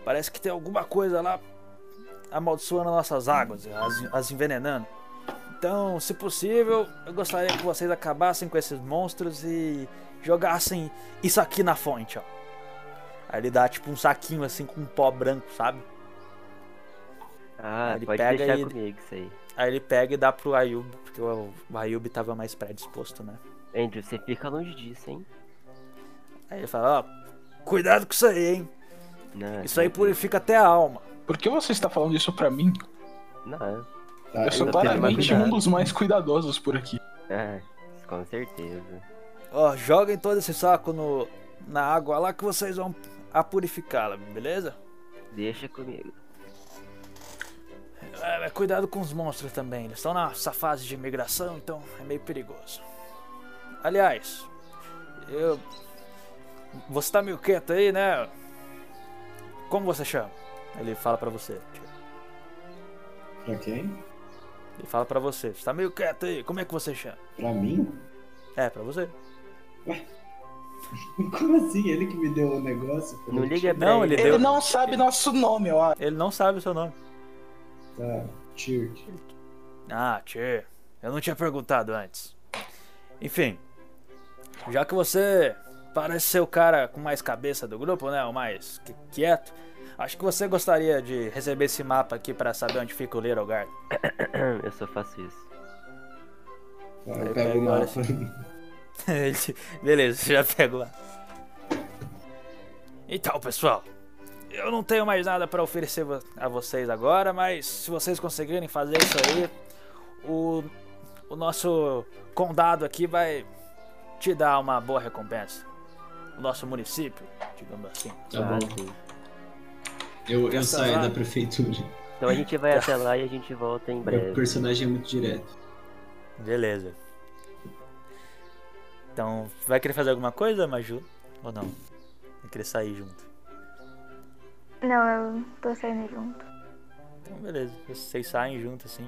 Parece que tem alguma coisa lá amaldiçoando nossas águas, as, as envenenando. Então, se possível, eu gostaria que vocês acabassem com esses monstros e jogassem isso aqui na fonte, ó. Aí ele dá tipo um saquinho assim com um pó branco, sabe? Ah, Ele pode pega deixar e- comigo isso aí. Aí ele pega e dá pro Ayub, porque o, Ayub tava mais predisposto, né? Andrew, você fica longe disso, hein? Aí ele fala, ó, cuidado com isso aí, hein? Não, Isso aí purifica até a alma. Por que você está falando isso pra mim? Não, Tá, Eu sou eu tenho claramente um dos mais cuidadosos por aqui. é, com certeza. Ó, joguem todo esse saco no, na água lá que vocês vão a purificá-la, beleza? Deixa comigo. É, mas cuidado com os monstros também, eles estão nessa fase de migração, então é meio perigoso. Aliás, eu. Você tá meio quieto aí, né? Como você chama? Ele fala pra você. Pra quem? Ele fala pra você. Você tá meio quieto aí, como é que você chama? Pra mim? É, pra você. *laughs* Como assim? Ele que me deu o negócio? Não liga pra Não, ele Ele deu. não sabe nosso nome, eu acho. Ele não sabe o seu nome. Tá, Chirk. Ah, tchê. Eu não tinha perguntado antes. Enfim. Já que você parece ser o cara com mais cabeça do grupo, né? O mais qui- quieto. Acho que você gostaria de receber esse mapa aqui pra saber onde fica o Little Garden. *coughs* Eu só faço isso. Aí eu pego o mapa. Ele- *laughs* Beleza, você já pegou lá. Então, pessoal, eu não tenho mais nada pra oferecer a vocês agora, mas se vocês conseguirem fazer isso aí, o, o nosso condado aqui vai te dar uma boa recompensa. O nosso município, digamos assim. Tá bom. Eu, eu lá- da prefeitura. Então a gente vai até lá e a gente volta em Meu breve. personagem é muito direto. Beleza. Então, vai querer fazer alguma coisa, Maju? Ou não? Vai querer sair junto? Não, eu tô saindo junto. Então, beleza. Vocês saem junto assim.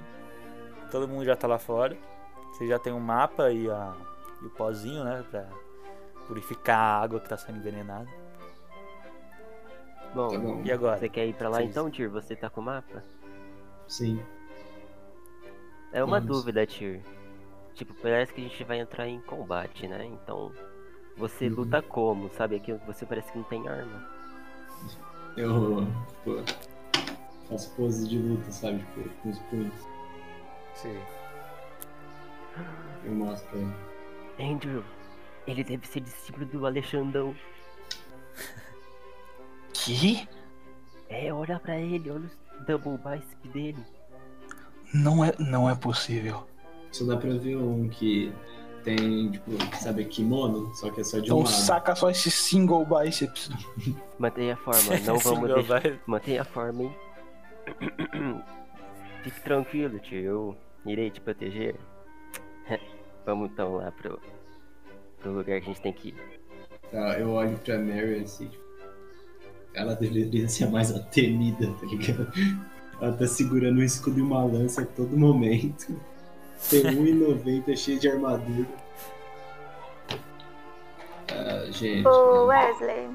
Todo mundo já tá lá fora. Vocês já tem o mapa e, a, e o pozinho, né? Pra purificar a água que tá sendo envenenada. Bom, Tá bom. E agora? você quer ir pra lá Vocês- então, Tyr? Você tá com o mapa? Sim. É uma Vamos. dúvida, Tyr. Tipo, parece que a gente vai entrar em combate, né? Então, você Uhum. luta como? Sabe? Aqui você parece que não tem arma. Eu, tipo, faço pose de luta, sabe? Tipo, com os punhos. Sim. Eu mostro pra ele. Andrew, ele deve ser discípulo do Alexandão. *laughs* Que? É, olha pra ele, olha o double bicep dele. Não é, não é possível. Só dá pra ver um que tem, tipo, sabe, kimono, só que é só de um Então lado. saca só esse single biceps. *laughs* Mantenha a forma, não vamos deixar. Mantenha a forma, hein? *clears throat* Fique tranquilo, tio. Eu irei te proteger. *laughs* vamos então lá pro, pro lugar que a gente tem que ir. Tá, eu olho pra Mary assim, tipo, ela deveria ser mais atemida, tá ligado? Ela tá segurando um escudo e uma lança a todo momento. Tem 1,90 cheio de armadura. Ah, gente. Ô né? Wesley,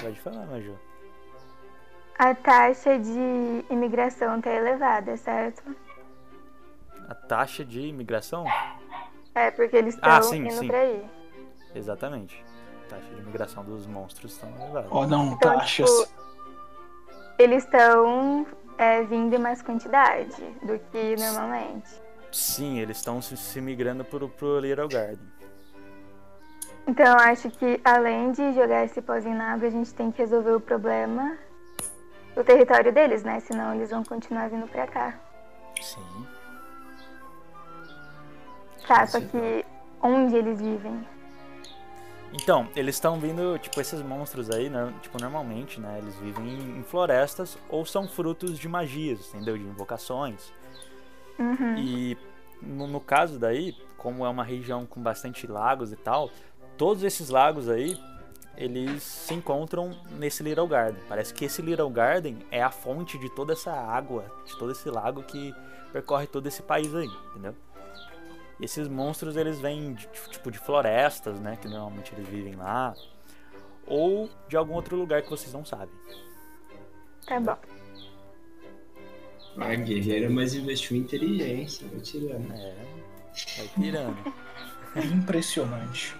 Pode falar, Maju. a taxa de imigração tá elevada, certo? A taxa de imigração? É, porque eles estão Ah, sim, indo sim. pra aí. Exatamente. A taxa de imigração dos monstros estão elevadas. Ó, não, Então, taxas. tipo, eles estão é, vindo em mais quantidade do que normalmente. Sim, eles estão se, se migrando pro, pro Little Garden. Então eu acho que além de jogar esse pozinho na água, a gente tem que resolver o problema do território deles, né? Senão eles vão continuar vindo pra cá. Sim. Tá, só que onde eles vivem? Então, eles estão vindo, tipo, esses monstros aí, né? Tipo, normalmente, né? Eles vivem em, em florestas ou são frutos de magias, entendeu? De invocações. Uhum. E no, no caso daí, como é uma região com bastante lagos e tal, todos esses lagos aí, eles se encontram nesse Little Garden. Parece que esse Little Garden é a fonte de toda essa água, de todo esse lago que percorre todo esse país aí, entendeu? E esses monstros, eles vêm de, tipo de florestas, né, que normalmente eles vivem lá, ou de algum outro lugar que vocês não sabem. Tá bom. A guerreira, mas investiu em inteligência, vai tirando. É, vai pirando. *laughs* Impressionante.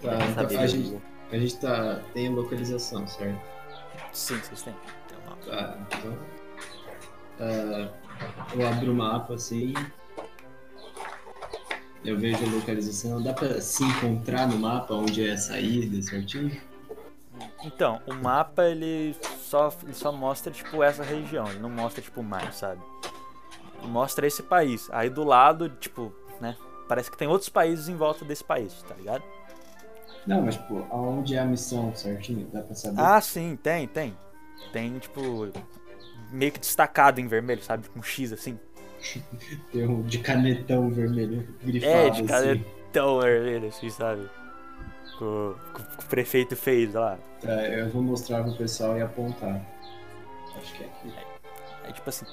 Tá, então Sabedoria. a gente, a gente tá. tem localização, certo? Sim, vocês têm. Tem um mapa. Tá, então. ah, eu abro o mapa assim. Eu vejo a localização. Dá pra se encontrar no mapa onde é a saída certinho? Então, o mapa ele só, ele só mostra tipo essa região, ele não mostra tipo mar, sabe? Ele mostra esse país. Aí do lado, tipo, né? Parece que tem outros países em volta desse país, tá ligado? Não, mas tipo, aonde é a missão certinho? Dá pra saber? Ah, sim, tem, tem. Tem, tipo, meio que destacado em vermelho, sabe? Com X assim. *laughs* Tem um de canetão vermelho grifado É, de assim. canetão vermelho, assim, sabe? Que o prefeito fez lá. Tá, eu vou mostrar pro pessoal e apontar. Acho que é aqui. Aí, tipo assim.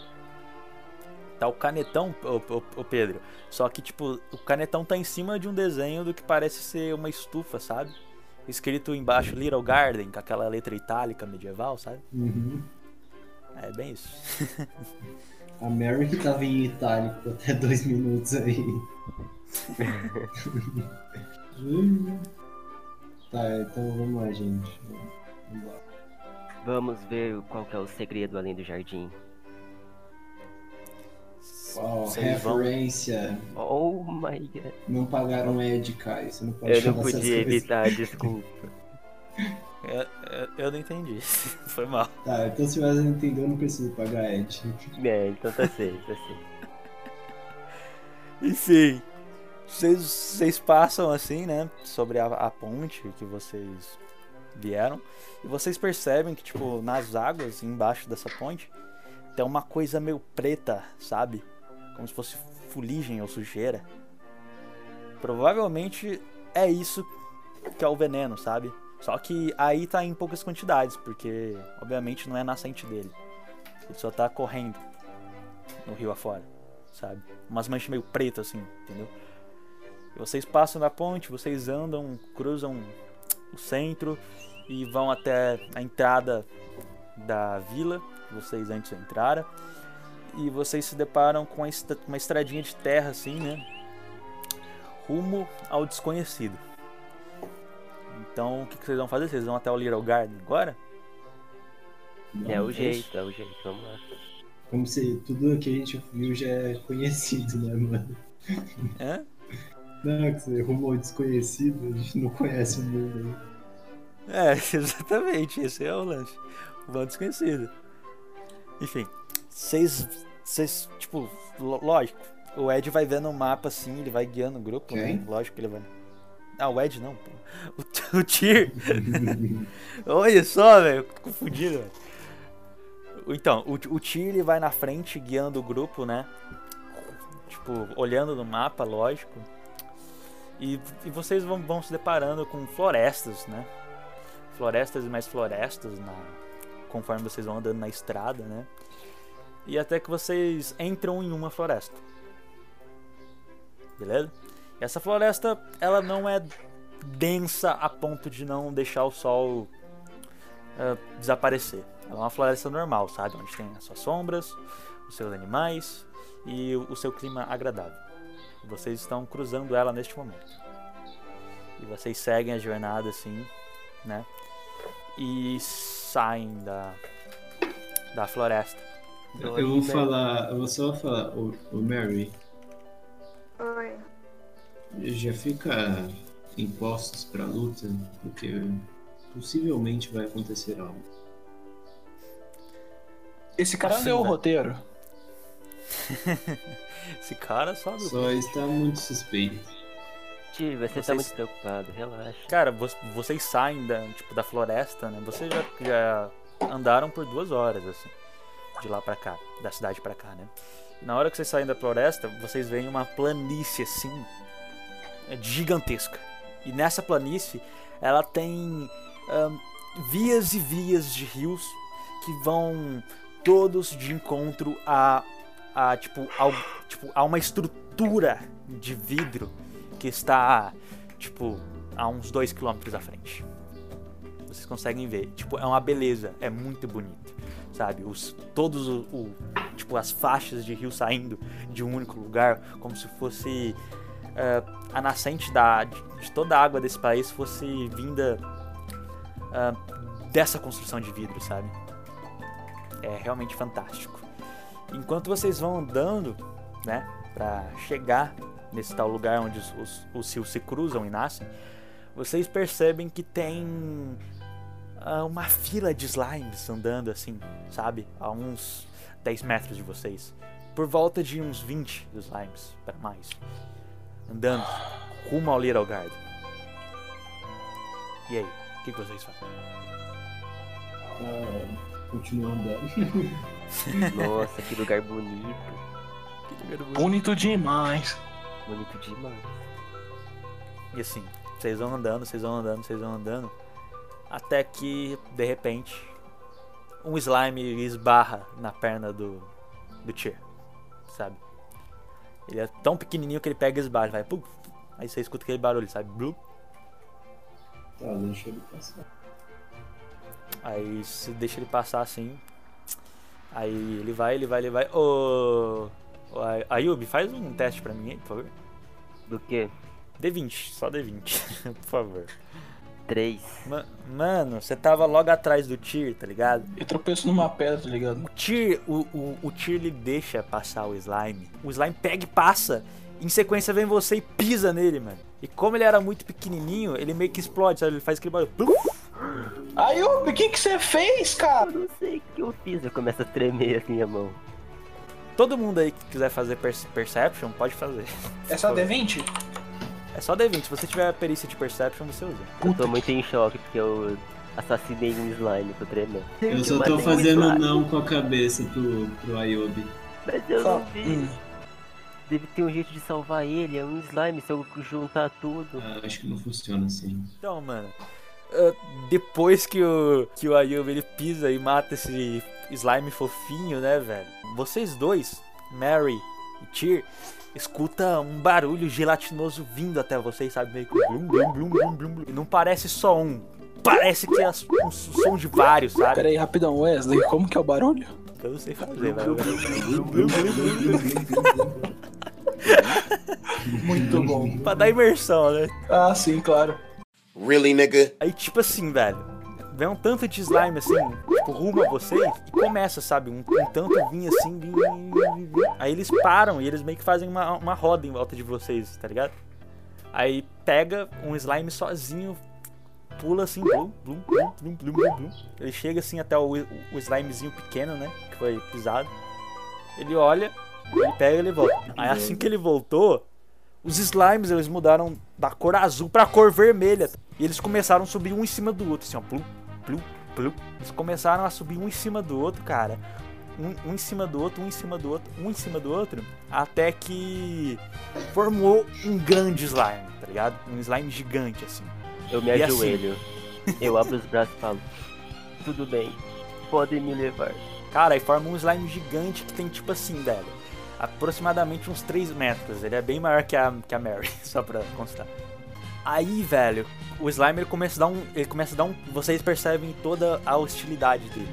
Tá o canetão, ô, ô, ô Pedro. Só que, tipo, o canetão tá em cima de um desenho do que parece ser uma estufa, sabe? Escrito embaixo Little Garden, com aquela letra itálica medieval, sabe? Uhum. É bem isso. *laughs* A Mary que tava em itálico até *laughs* dois minutos aí. *laughs* Tá, então vamos lá, gente. Vamos lá. Vamos ver qual que é o segredo além do jardim. Uau, Vocês vão- referência. Oh my god. Não pagaram Ed, Kai. Você não pode Eu não podia evitar, desculpa. *laughs* Eu, eu, eu não entendi. *laughs* Foi mal. Tá, então se você não entendeu, eu não preciso pagar Ed. É, então tá certo, tá certo. *laughs* Enfim, vocês, vocês passam assim, né? Sobre a, a ponte que vocês vieram. E vocês percebem que, tipo, nas águas embaixo dessa ponte tem uma coisa meio preta, sabe? Como se fosse fuligem ou sujeira. Provavelmente é isso que é o veneno, sabe? Só que aí tá em poucas quantidades, porque obviamente não é nascente dele. Ele só tá correndo no rio afora, sabe? Umas manchas meio pretas assim, entendeu? E vocês passam da ponte, vocês andam, cruzam o centro e vão até a entrada da vila que vocês antes entraram. E vocês se deparam com uma estra- uma estradinha de terra assim, né? Rumo ao desconhecido. Então, o que que vocês vão fazer? Vocês vão até o Little Garden agora? É o Não, jeito, é o jeito, vamos lá. Como se tudo que a gente viu já é conhecido, né, mano? Hã? Não, que você rumou desconhecido, a gente não conhece o mundo. É, *laughs* exatamente, esse é o lance. O Vão desconhecido. Enfim, vocês. Vocês, tipo, lógico, o Ed vai vendo o mapa assim, ele vai guiando o grupo, Quem? né? Lógico que ele vai. Ah, o Ed não, pô. O, o Tyr. *laughs* Olha só, velho, confundido, velho. Então, o, o Tyr ele vai na frente guiando o grupo, né? Tipo, olhando no mapa, lógico. E, e vocês vão, vão se deparando com florestas, né? Florestas e mais florestas na, conforme vocês vão andando na estrada, né? E até que vocês entram em uma floresta. Beleza? Essa floresta, ela não é densa a ponto de não deixar o sol ah, desaparecer. Ela é uma floresta normal, sabe? Onde tem as suas sombras, os seus animais e o, o seu clima agradável. Vocês estão cruzando ela neste momento. E vocês seguem a jornada assim, né? E saem da, da floresta. Eu vou falar, eu vou só falar, o, Mary, Oi. Já fica em postos pra luta, porque possivelmente vai acontecer algo. Esse cara leu o velho. roteiro. *laughs* Esse cara só do Só está muito suspeito. Tio, você tá Vocês- muito preocupado, relaxa. Cara, vo- vocês saem da, tipo, da floresta, né? Vocês já, já andaram por duas horas, assim, de lá pra cá, da cidade pra cá, né? Na hora que vocês saem da floresta, vocês veem uma planície, assim, gigantesca. E nessa planície, ela tem vias e vias de rios que vão todos de encontro a, a tipo, ao, tipo, a uma estrutura de vidro que está, tipo, a uns 2 km à frente. Vocês conseguem ver. Tipo, é uma beleza. É muito bonito. Sabe? Os, todos o- Tipo, as faixas de rio saindo de um único lugar. Como se fosse. Ah, a nascente da, de, de toda a água desse país fosse vinda ah, dessa construção de vidro, sabe? É realmente fantástico. Enquanto vocês vão andando, né? Pra chegar nesse tal lugar onde os, os, os rios se cruzam e nascem, vocês percebem que tem ah, uma fila de slimes andando assim, sabe? A uns 10 metros de vocês. Por volta de uns 20 slimes, para mais. Andando rumo ao Little Garden. E aí, o que, que vocês fazem? Ah, continua andando. *laughs* Nossa, que lugar bonito. Bonito demais. Bonito demais. E assim, vocês vão andando, vocês vão andando, vocês vão andando. Até que, de repente, um slime esbarra na perna do, do Tyr. Sabe? Ele é tão pequenininho que ele pega e esbarra. Vai, pum, aí você escuta aquele barulho, sabe? Blu. Tá, deixa ele passar. Aí você deixa ele passar assim. Aí ele vai, ele vai, ele vai. Ô. ô, Ay- Ayub, faz um teste pra mim aí, por favor. Do que? D20, só D20, *laughs* por favor. Três. Ma- Mano, você tava logo atrás do Tyr, tá ligado? Eu tropeço numa pedra, tá ligado? O Tyr, o, o, o Tyr ele deixa passar o slime. O slime pega e passa. Em sequência vem você e pisa nele, mano. E como ele era muito pequenininho, ele meio que explode, sabe? Ele faz aquele barulho. Aí, o que que você fez, cara? Eu não sei o que eu fiz. Eu começo a tremer assim a mão. Todo mundo aí que quiser fazer perce- Perception, pode fazer. É só D20? É só D20. Se você tiver a perícia de Perception, você usa. Eu tô muito em choque porque eu assassinei um slime, tô tremendo. Eu só matei tô um fazendo slime, não com a cabeça pro, pro Ayobi. Mas eu Só- não vi. Hum. Deve ter um jeito de salvar ele, é um slime, se eu juntar tudo. Ah, acho que não funciona assim. Então, mano, ah, depois que o, que o Ayub ele pisa e mata esse slime fofinho, né, velho? Vocês dois, Mary e Tyr, escuta um barulho gelatinoso vindo até vocês, sabe? Meio que blum, blum, blum, blum, blum, blum. E não parece só um. Parece que é um som de vários, sabe? Pera aí, rapidão, Wesley, como que é o barulho? Eu não sei fazer, velho. Muito bom. pra dar imersão, né? Ah, sim, claro. Really, nigga? Aí, tipo assim, velho, vem um tanto de slime assim, tipo, rumo a vocês e começa, sabe? Um, um tanto vinha assim, vim, vim, vim. Aí eles param e eles meio que fazem uma, uma roda em volta de vocês, tá ligado? Aí pega um slime sozinho, pula assim, blum, blum, blum, blum, blum, blum, blum. Ele chega assim até o, o slimezinho pequeno, né? Que foi pisado. Ele olha, ele pega e ele volta. Aí assim que ele voltou, os slimes eles mudaram da cor azul pra cor vermelha. E eles começaram a subir um em cima do outro, assim, ó. Plum, Eles começaram a subir um em cima do outro, cara. Um, um em cima do outro, um em cima do outro, um em cima do outro. Até que formou um grande slime, tá ligado? Um slime gigante, assim. Eu me E assim? ajoelho. *laughs* Eu abro os braços e falo: Tudo bem, podem me levar. Cara, e forma um slime gigante que tem tipo assim, velho. Aproximadamente uns 3 metros. Ele é bem maior que a, que a Mary, *laughs* só pra constar. Aí, velho, o slime ele começa a dar um. Ele começa a dar um. Vocês percebem toda a hostilidade dele.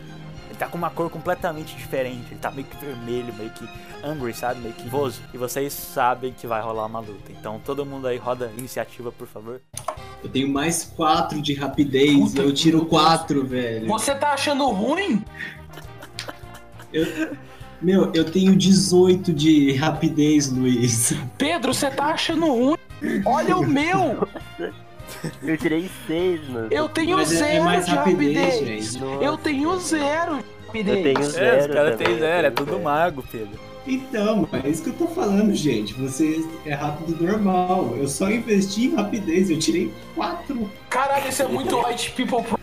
Ele tá com uma cor completamente diferente. Ele tá meio que vermelho, meio que angry, sabe? Meio que nervoso. E vocês sabem que vai rolar uma luta. Então todo mundo aí roda iniciativa, por favor. Eu tenho mais 4 de rapidez, Puta eu tiro que 4, velho. Você tá achando ruim? Eu- meu, eu tenho 18 de rapidez, Luiz. Pedro, você tá achando ruim? Olha o meu! Eu tirei seis, mano. Eu tenho Mas é- é zero mais de rapidez, rapidez. gente. Nossa. Eu tenho zero de rapidez. Eu tenho É, os zero. caras têm zero, é tudo zero. mago, Pedro. Então, é isso que eu tô falando, gente. Você é rápido normal. Eu só investi em rapidez, eu tirei 4. Caralho, isso é muito white people. pro-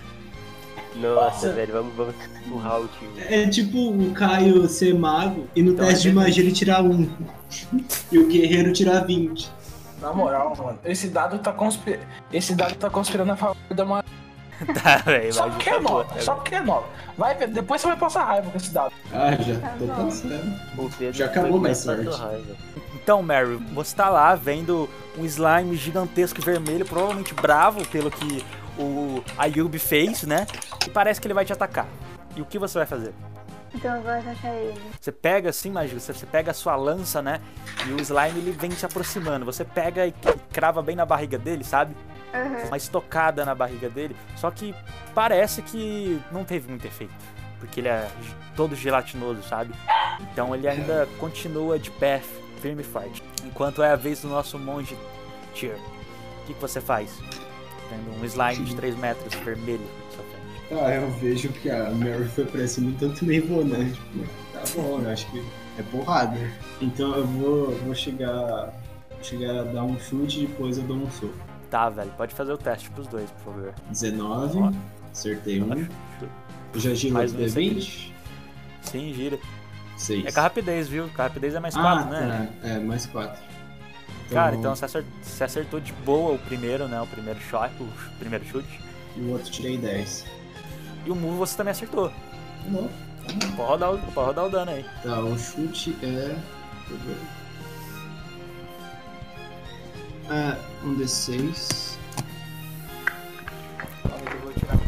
Nossa, velho, vamos, vamos empurrar o time. É tipo o Caio ser mago e no Então teste é de magia ele tirar 1. e o guerreiro tirar 20. Na moral, mano, esse dado tá conspirando. Esse dado tá conspirando a favor da uma. *laughs* Tá, velho. Só porque é nova, tá só porque é nova. Vai ver, depois você vai passar raiva com esse dado. Ah, já tô bom. pensando. O Pedro Já acabou mais sorte. Então, Mary, você tá lá vendo um slime gigantesco vermelho, provavelmente bravo pelo que o Ayub fez, né? E parece que ele vai te atacar. E o que você vai fazer? Então eu vou atacar ele. Você pega assim, Maju, você, você pega a sua lança, né? E o slime ele vem se aproximando. Você pega e crava bem na barriga dele, sabe? Aham. Uma estocada na barriga dele. Só que parece que não teve muito efeito. Porque ele é todo gelatinoso, sabe? Então ele ainda continua de pé, firme e forte. Enquanto é a vez do nosso monge Tyr. O que, que você faz? Tendo um slime de 3 metros vermelho. Ah, eu vejo que a Mary foi pra cima, então também vou, né? Tipo, tá bom, eu acho que é porrada. Então eu vou, vou chegar, chegar a dar um chute e depois eu dou um soco. Tá, velho, pode fazer o teste pros dois, por favor. 19, Ó. acertei um. Eu já giro Mais um D20. Sim, gira. 6. É com a rapidez, viu? Com a rapidez é mais 4, ah, né? tá. É, mais 4. Cara, então você acertou, você acertou de boa o primeiro, né? O primeiro shot, o primeiro chute. E o outro tirei 10. E o move você também acertou. Bom. Pode rodar, o- pode rodar o dano aí. Tá, o chute é. deixa eu ver. É, um D6. Calma aí que eu vou tirar.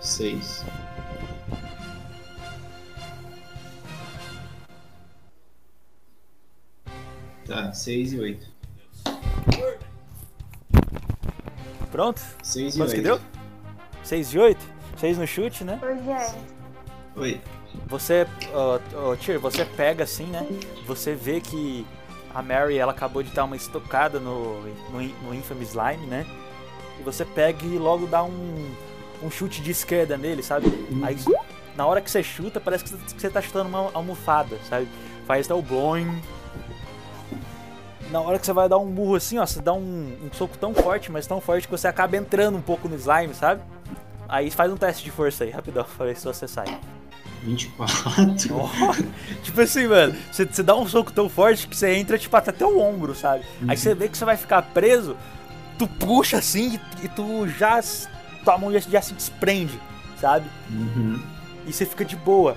6. Tá, 6 e 8. Pronto? 6 e Quantos que 8. deu? 6 e 8? 6 no chute, né? É. Oi. Você, ó, Tyr, você pega assim, né? Você vê que a Mary, ela acabou de dar uma estocada no, no, no Infamous Slime, né? E você pega e logo dá um, um chute de esquerda nele, sabe? Aí, na hora que você chuta, parece que você- que você tá chutando uma almofada, sabe? Faz até o bloing. Na hora que você vai dar um burro assim, ó, você dá um, um soco tão forte, mas tão forte que você acaba entrando um pouco no slime, sabe? Aí faz um teste de força aí, rapidão, *laughs* pra ver se você sai. 24. tipo assim, mano, você, você dá um soco tão forte que você entra, tipo, até teu ombro, sabe? Aí você vê que você vai ficar preso, tu puxa assim e, e tu já. Tua mão já, já se desprende, sabe? Uhum. E você fica de boa.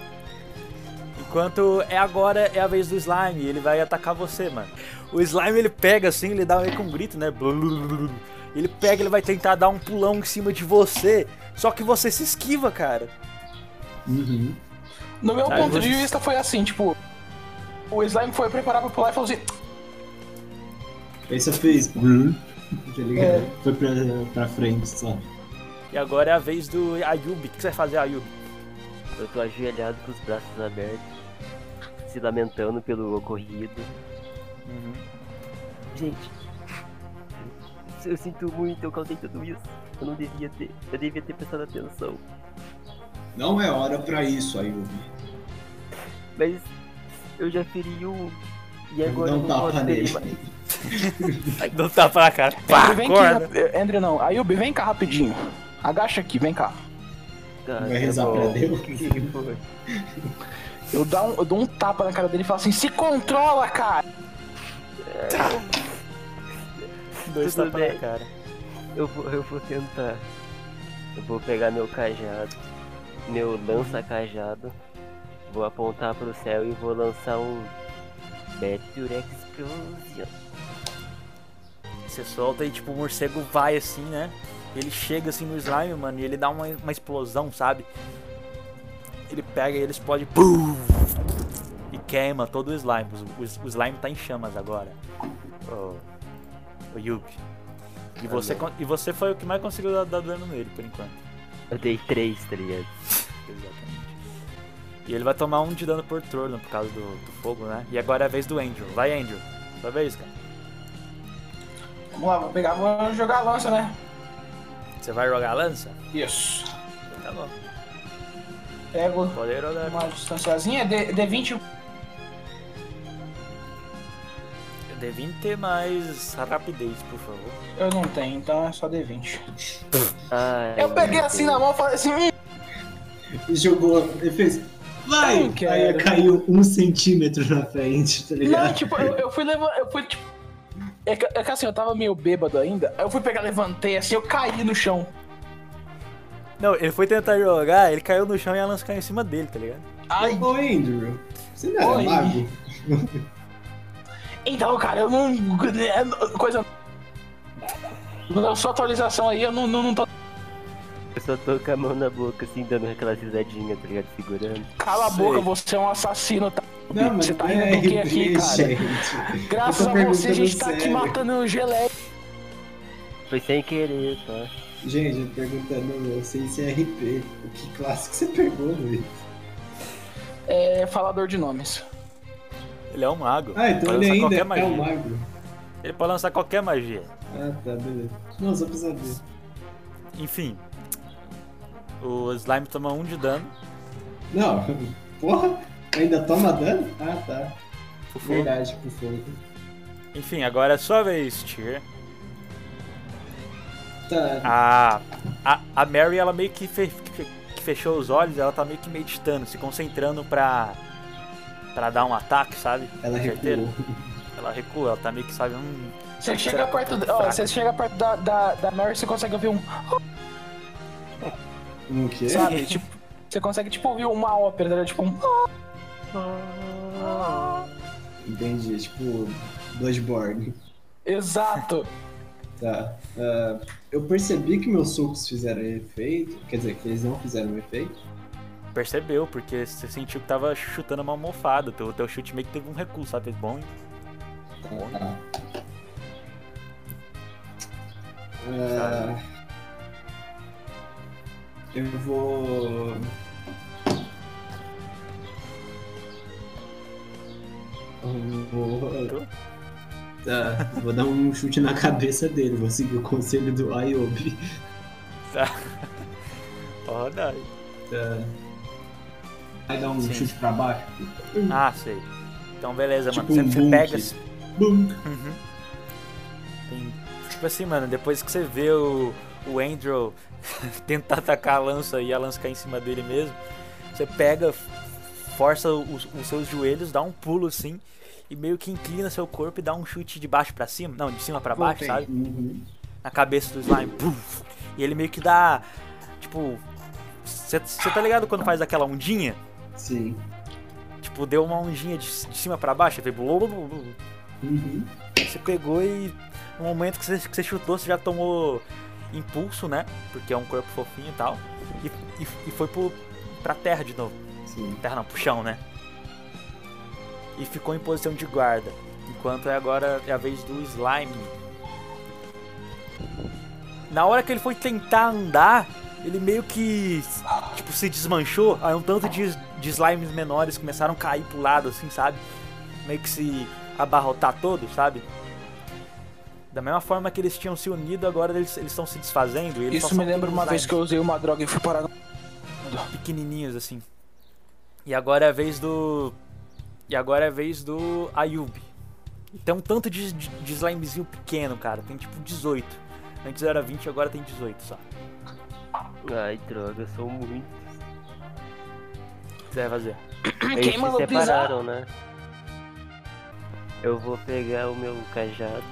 Enquanto é agora é a vez do slime, ele vai atacar você, mano. O slime ele pega assim, ele dá meio que um grito, né? Ele pega, ele vai tentar dar um pulão em cima de você, só que você se esquiva, cara. Uhum. No meu Aí ponto de você- vista foi assim, tipo. O slime foi preparar pra pular e falou assim. Aí você fez. Tá ligado? É. Foi pra, pra frente só. E agora é a vez do Ayubi. O que você vai fazer, Ayubi? Eu tô ajoelhado com os braços abertos, se lamentando pelo ocorrido. Uhum. Gente, eu sinto muito, eu causei tudo isso. Eu não devia ter, eu devia ter prestado atenção. Não é hora pra isso, Ayubi. Mas eu já feri um. E agora Dá eu não posso tapa ferir nele. mais. *laughs* Não tá pra cara. Pá, Andrew, vem acorda. aqui. Andrew não. Ayubi, vem cá rapidinho. Agacha aqui, vem cá. Vai rezar pra. Deus? Que *laughs* foi? Eu, dá um- eu dou um tapa na cara dele e falo assim: se controla, cara! Dois Tudo tapas na cara. Eu vou, eu vou tentar. Eu vou pegar meu cajado, meu lança-cajado, vou apontar pro céu e vou lançar um Meteor Explosion. Você solta e tipo o morcego vai assim, né? Ele chega assim no slime, mano, e ele dá uma, uma explosão, sabe? Ele pega e ele explode. Pum! Queima todo o slime. O, o- o slime tá em chamas agora. O, o Yubi. E você, e você foi o que mais conseguiu dar, dar dano nele, por enquanto. Eu dei três, tá ligado? *laughs* Exatamente. E ele vai tomar um de dano por turno por causa do, do fogo, né? E agora é a vez do Andrew. Vai, Andrew. Sua vez, cara. Vamos lá, vou pegar, vou jogar a lança, né? Você vai jogar a lança? Isso. Tá bom. Pego Pode jogar. uma distanciazinha, D- D20. D20 mais rapidez, por favor. Eu não tenho, então é só D20. Ai, Eu peguei assim na mão e falei assim: E jogou. Ele fez. Vai! Aí caiu um centímetro na frente, tá Não, ligado? tipo, eu, eu fui levar. Eu fui, tipo. É que, é que assim, eu tava meio bêbado ainda. Aí eu fui pegar, levantei assim, eu caí no chão. Não, ele foi tentar jogar, ele caiu no chão e a lança caiu em cima dele, tá ligado? Ai, Ô, Andrew, você não era Oi. mago? *laughs* então, cara, eu não. é, Coisa. Na sua atualização aí, eu não, não, não tô. Eu só tô com a mão na boca, assim, dando aquela risadinha, tá ligado? Segurando. Cala a Sei. boca, você é um assassino, tá? Não, mas você tá é rindo do que aqui, cara? gente. Graças a você, a gente tá aqui matando o geleia. Foi sem querer, tá? Gente, eu perguntando sem ser RP. Que classe que você pegou, Luiz? É falador de nomes. Ele é um mago. Ah, então ele ainda qualquer é magia. um mago. Ele pode lançar qualquer magia. Ah, tá, beleza. Não, só pra saber. Enfim. O slime toma um de dano. Não, *laughs* porra, ainda toma dano? Ah, tá. Por. Verdade, por fogo. Enfim, agora é sua vez, Tyr. Tá, A, a, a Mary, ela meio que, fe- que fechou os olhos, ela tá meio que meditando, se concentrando pra, pra dar um ataque, sabe? ela recuou. Ela recua, ela tá meio que, sabe, um... Você chega Será perto, ó, você chega perto da, da, da Mary, você consegue ouvir um. Um quê? Sabe? tipo, você consegue tipo ouvir uma ópera, né? tipo um. Entendi, tipo, Bloodborne. Exato. Tá. ah, eu percebi que meus socos fizeram efeito. Quer dizer, que eles não fizeram efeito. Percebeu, porque você sentiu que tava chutando uma almofada. Teu, teu chute meio que teve um recuo, sabe? Fez bom. Tá. É, Eu vou. Eu vou. Tá, vou dar um chute na cabeça dele, vou seguir o conselho do Ayobi. Tá. *laughs* Roda aí. Tá. Vai dar um Sim. chute pra baixo? Ah, sei. Então beleza, Tipo mano. um Você, você bunk. pega. Bum. Uhum. Tem- Tipo assim, mano, depois que você vê o, o Andrew *laughs* tentar atacar a lança e a lança cair em cima dele mesmo, você pega, força os, os seus joelhos, dá um pulo assim e meio que inclina seu corpo e dá um chute de baixo pra cima, não, de cima pra baixo, Voltei. sabe? Uhum. Na cabeça do slime. Puf! E ele meio que dá, tipo, você você tá ligado quando faz aquela ondinha? Sim. Tipo, deu uma ondinha de, de cima pra baixo, blu. Uhum. Você pegou e no momento que você, que você chutou, você já tomou impulso, né? Porque é um corpo fofinho e tal. E, e, e foi pro, pra terra de novo. Sim. Terra não, pro chão, né? E ficou em posição de guarda. Enquanto é agora é a vez do slime. Na hora que ele foi tentar andar, ele meio que tipo, se desmanchou. Aí um tanto de, de slimes menores começaram a cair pro lado, assim, sabe? Meio que se abarrotar todos, sabe? Da mesma forma que eles tinham se unido, agora eles estão se desfazendo. e Isso me lembra uma vez que eu usei uma droga e fui parar no... pequenininhos assim. E agora é a vez do. E agora é a vez do Ayub. E tem um tanto de, de, de slimezinho pequeno, cara. Tem tipo 18. Antes era 20, agora tem 18 só. Ai, droga, são muitos. que você vai fazer? *coughs* Eles Quem se separaram, né? Eu vou pegar o meu cajado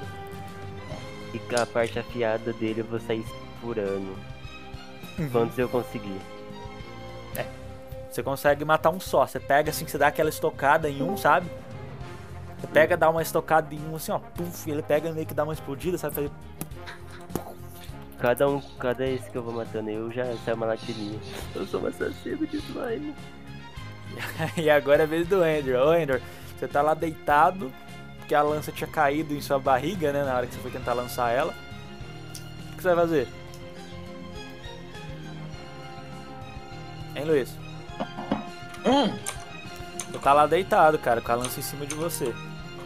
e com a parte afiada dele eu vou sair furando. Uhum. Quantos eu conseguir. Você consegue matar um só. Você pega assim, você dá aquela estocada em um, sabe? Você pega, dá uma estocada em um assim, ó. Puf, ele pega meio que dá uma explodida, sabe? Fazer- Cada um, cada esse que eu vou matando eu já sai uma latirinha. Eu sou um assassino de slime. *laughs* e agora é a vez do Andrew. Ô, Andrew, você tá lá deitado, porque a lança tinha caído em sua barriga, né? Na hora que você foi tentar lançar ela. O que você vai fazer? Hein, Luiz? Hum, Você tá lá deitado, cara, com a lança em cima de você.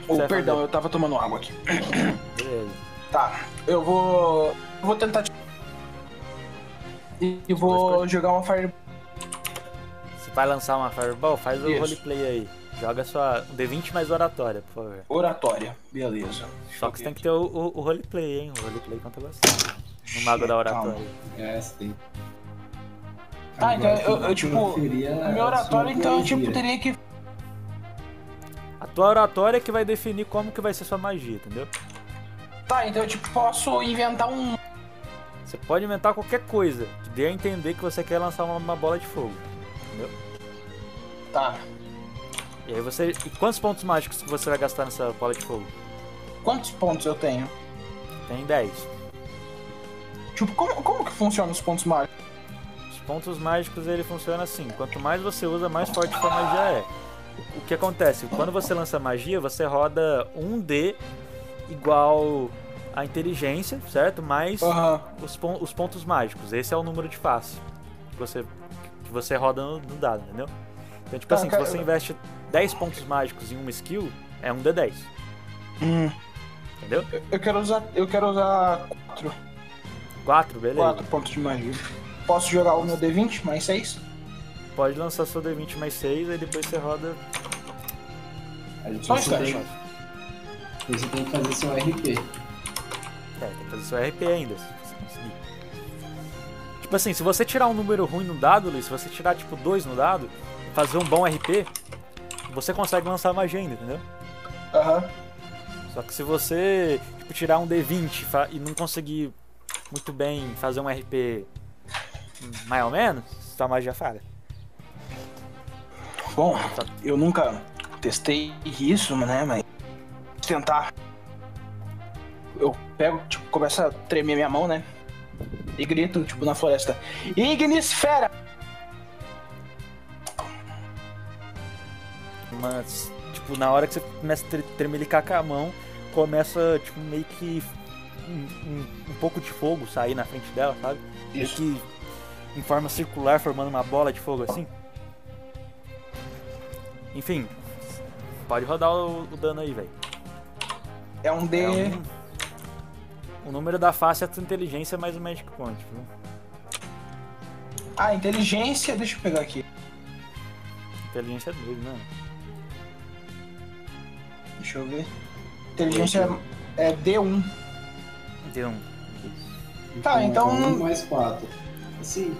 oh, vai perdão, fazer? eu tava tomando água aqui. Beleza. Tá, eu vou. eu Vou tentar. te- E vou jogar uma fire. Vai lançar uma Fireball? Faz o Isso. roleplay aí. Joga sua um D20 mais oratória, por favor. Oratória. Beleza. Só que você tem que ter o, o, o roleplay, hein? O roleplay conta bastante. No Mago da Oratória. É, sim. Tá, então Agora, eu, eu, tipo. O a oratório, sua então, eu, tipo, teria que. A tua oratória é que vai definir como que vai ser sua magia, entendeu? Tá, então eu, tipo, posso inventar um. Você pode inventar qualquer coisa que dê a entender que você quer lançar uma, uma bola de fogo. Entendeu? Tá. E aí você. E quantos pontos mágicos que você vai gastar nessa bola de fogo? Quantos pontos eu tenho? Tem 10. Tipo, como, como que funciona os pontos mágicos? Os pontos mágicos ele funciona assim: quanto mais você usa, mais forte sua magia é. O que acontece? Quando você lança magia, você roda um D igual a inteligência, certo? Mais os, pon- os pontos mágicos.Esse é o número de face que você, que você roda no, no dado, entendeu? Então, tipo Tá, assim, se cara, você eu- investe 10 pontos mágicos em uma skill, é um D10, Hum, entendeu? eu- quero usar. Eu quero usar 4, 4, beleza. quatro pontos de magia. Posso jogar o meu D20 mais 6? Pode lançar seu D20 mais 6, aí depois você roda. Só um você tem, instante. você tem que fazer seu RP. É, tem que fazer seu RP ainda, se você conseguir. Tipo assim, se você tirar um número ruim no dado, Luiz, se você tirar tipo 2 no dado, fazer um bom RP, você consegue lançar magia ainda, entendeu? Aham. Só que se você tipo, tirar um D20 fa- e não conseguir muito bem fazer um RP mais ou menos, sua magia falha. Bom, eu nunca testei isso, né? Mas tentar. Eu pego, tipo, começa a tremer minha mão, né? E grito, tipo, na floresta. Ignisfera! Mas, tipo, na hora que você começa a tre- tremelicar com a mão, começa, tipo, meio que um, um- um pouco de fogo sair na frente dela, sabe? Meio Isso. que em forma circular, formando uma bola de fogo assim. Enfim, pode rodar o, o dano aí, velho. É um D. É um- O número da face é a tua inteligência mais o Magic Point, viu? Ah, inteligência. Deixa eu pegar aqui. Inteligência é doido, né? Deixa eu ver. Inteligência é D1. Deu um. Tá, então- Um mais quatro. Assim.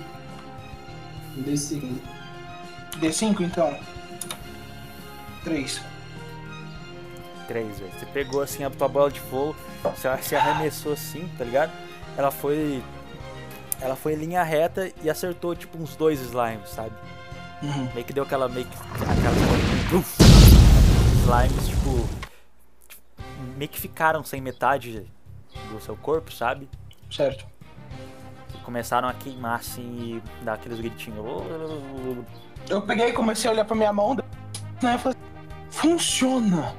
Um D5. D5, então. 3. 3, velho. Você pegou assim a tua bola de fogo, você se arremessou assim, tá ligado? Ela foi. Ela foi em linha reta e acertou tipo uns dois slimes, sabe? Uhum. Meio que deu aquela meio que. aquela. Uf! Slimes, tipo. Meio que ficaram sem metade do seu corpo, sabe? Certo. E começaram a queimar assim e dar aqueles gritinhos. Eu peguei e comecei a olhar pra minha mão. Né, falei, funciona.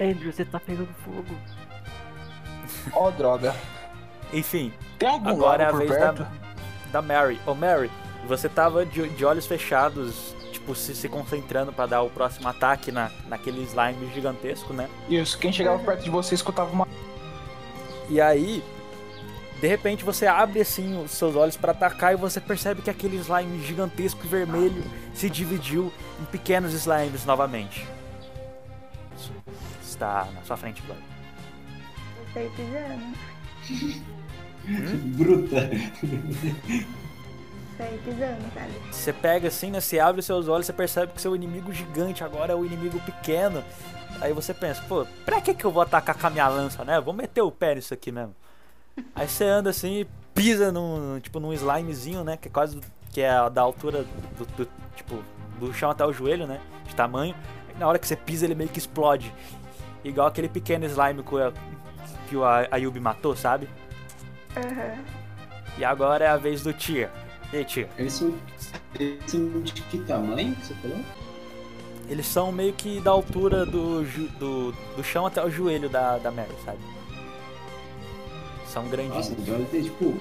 Andrew, você tá pegando fogo. Ó, *laughs* droga. Enfim, Tem algum Agora é a vez perto? da, da Mary. Ô Mary, você tava de, de olhos fechados, tipo, se, se concentrando pra dar o próximo ataque na, naquele slime gigantesco, né? Isso, quem chegava perto de você escutava uma. E aí, de repente você abre assim os seus olhos pra atacar e você percebe que aquele slime gigantesco e vermelho se dividiu em pequenos slimes novamente. Isso está na sua frente agora. Você pisando. Bruta. Pisando, sabe? Você pega assim, né? Você abre os seus olhos, você percebe que seu inimigo gigante agora é o inimigo pequeno. Aí você pensa, pô, pra que que eu vou atacar com a minha lança, né? Vou meter o pé nisso aqui mesmo. *laughs* Aí você anda assim e pisa num, tipo, num slimezinho, né? Que é quase, que é da altura do, do- tipo, do chão até o joelho, né? De tamanho. Aí na hora que você pisa, ele meio que explode. Igual aquele pequeno slime que o, que o A- Ayubi matou, sabe? Aham. E agora é a vez do Tia. E Tia? Eles são, eles são de que tamanho que você falou? Eles são meio que da altura do, do, do chão até o joelho da, da Mary, sabe? São grandinhos. Nossa, então ele tem tipo.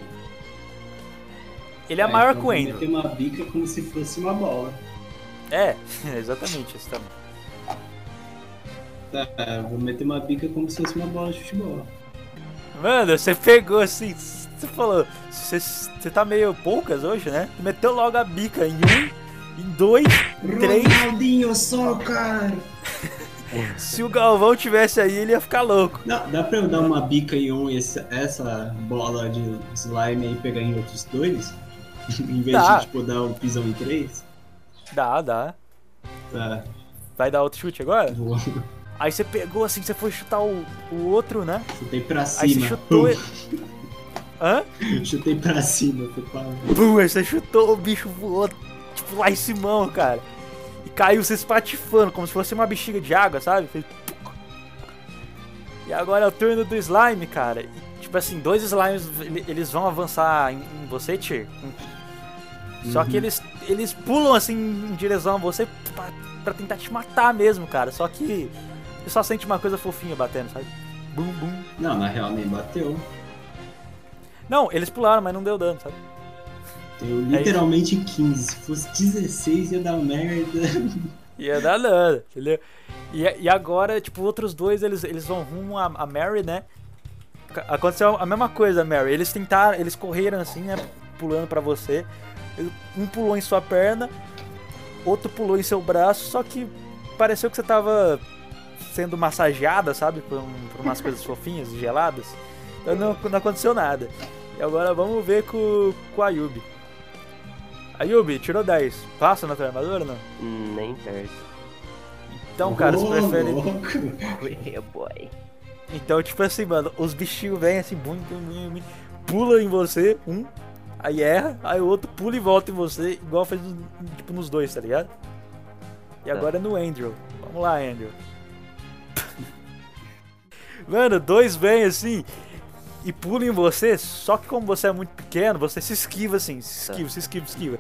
Ele é maior então que o Andrew. meter uma bica como se fosse uma bola. É, *laughs* exatamente isso também. Tá, vou meter uma bica como se fosse uma bola de futebol. Mano, você pegou assim, você falou, você, você tá meio poucas hoje, né? Meteu logo a bica em um, em dois, em três. Ronaldinho, só, cara! *laughs* Se o Galvão tivesse aí, ele ia ficar louco. Não, dá pra eu dar uma bica em um e essa, essa bola de slime aí pegar em outros dois? *laughs* em vez Dá. de tipo dar um pisão em três? Dá, dá. Tá, Vai dar outro chute agora? vou. Aí você pegou assim, você foi chutar o, o outro, né? Chutei pra Aí cima. você chutou. ele- *laughs* Hã? Chutei pra cima, foi. Pum, você chutou, o bicho voou, tipo, lá em cima, cara. E caiu se espatifando, como se fosse uma bexiga de água, sabe? Fez. E agora é o turno do slime, cara. E, tipo assim, dois slimes, ele- eles vão avançar em, em você, Tyr. Só que eles, eles pulam, assim, em direção a você pra, pra tentar te matar mesmo, cara. Só que você só sente uma coisa fofinha batendo, sabe? Bum, bum. Não, na real nem bateu. Não, eles pularam, mas não deu dano, sabe? Deu literalmente 15. Se fosse 16 ia dar merda. Ia dar nada, entendeu? E, e agora, tipo, outros dois, eles, eles vão rumo a, a Mary, né? Aconteceu a mesma coisa, Mary. Eles tentaram, eles correram assim, né? Pulando pra você. Um pulou em sua perna, outro pulou em seu braço, só que pareceu que você tava sendo massageada, sabe? Por, um- por umas coisas fofinhas e geladas. Então não, não aconteceu nada. E agora vamos ver com, com a Ayubi. Ayubi, tirou 10. Passa na tua armadura ou não? Hum, Nem perto. Então, cara, você Ô, prefere. louco. Boy. Então, tipo assim, mano, os bichinhos vêm assim, bum, bum, bum, bum, pula em você, um, aí erra, aí o outro pula e volta em você, igual fez tipo nos dois, tá ligado? E Tá. agora é no Andrew. Vamos lá, Andrew. *laughs* Mano, dois vêm assim e pulam em você, só que como você é muito pequeno, você se esquiva assim, se esquiva, se esquiva, se esquiva.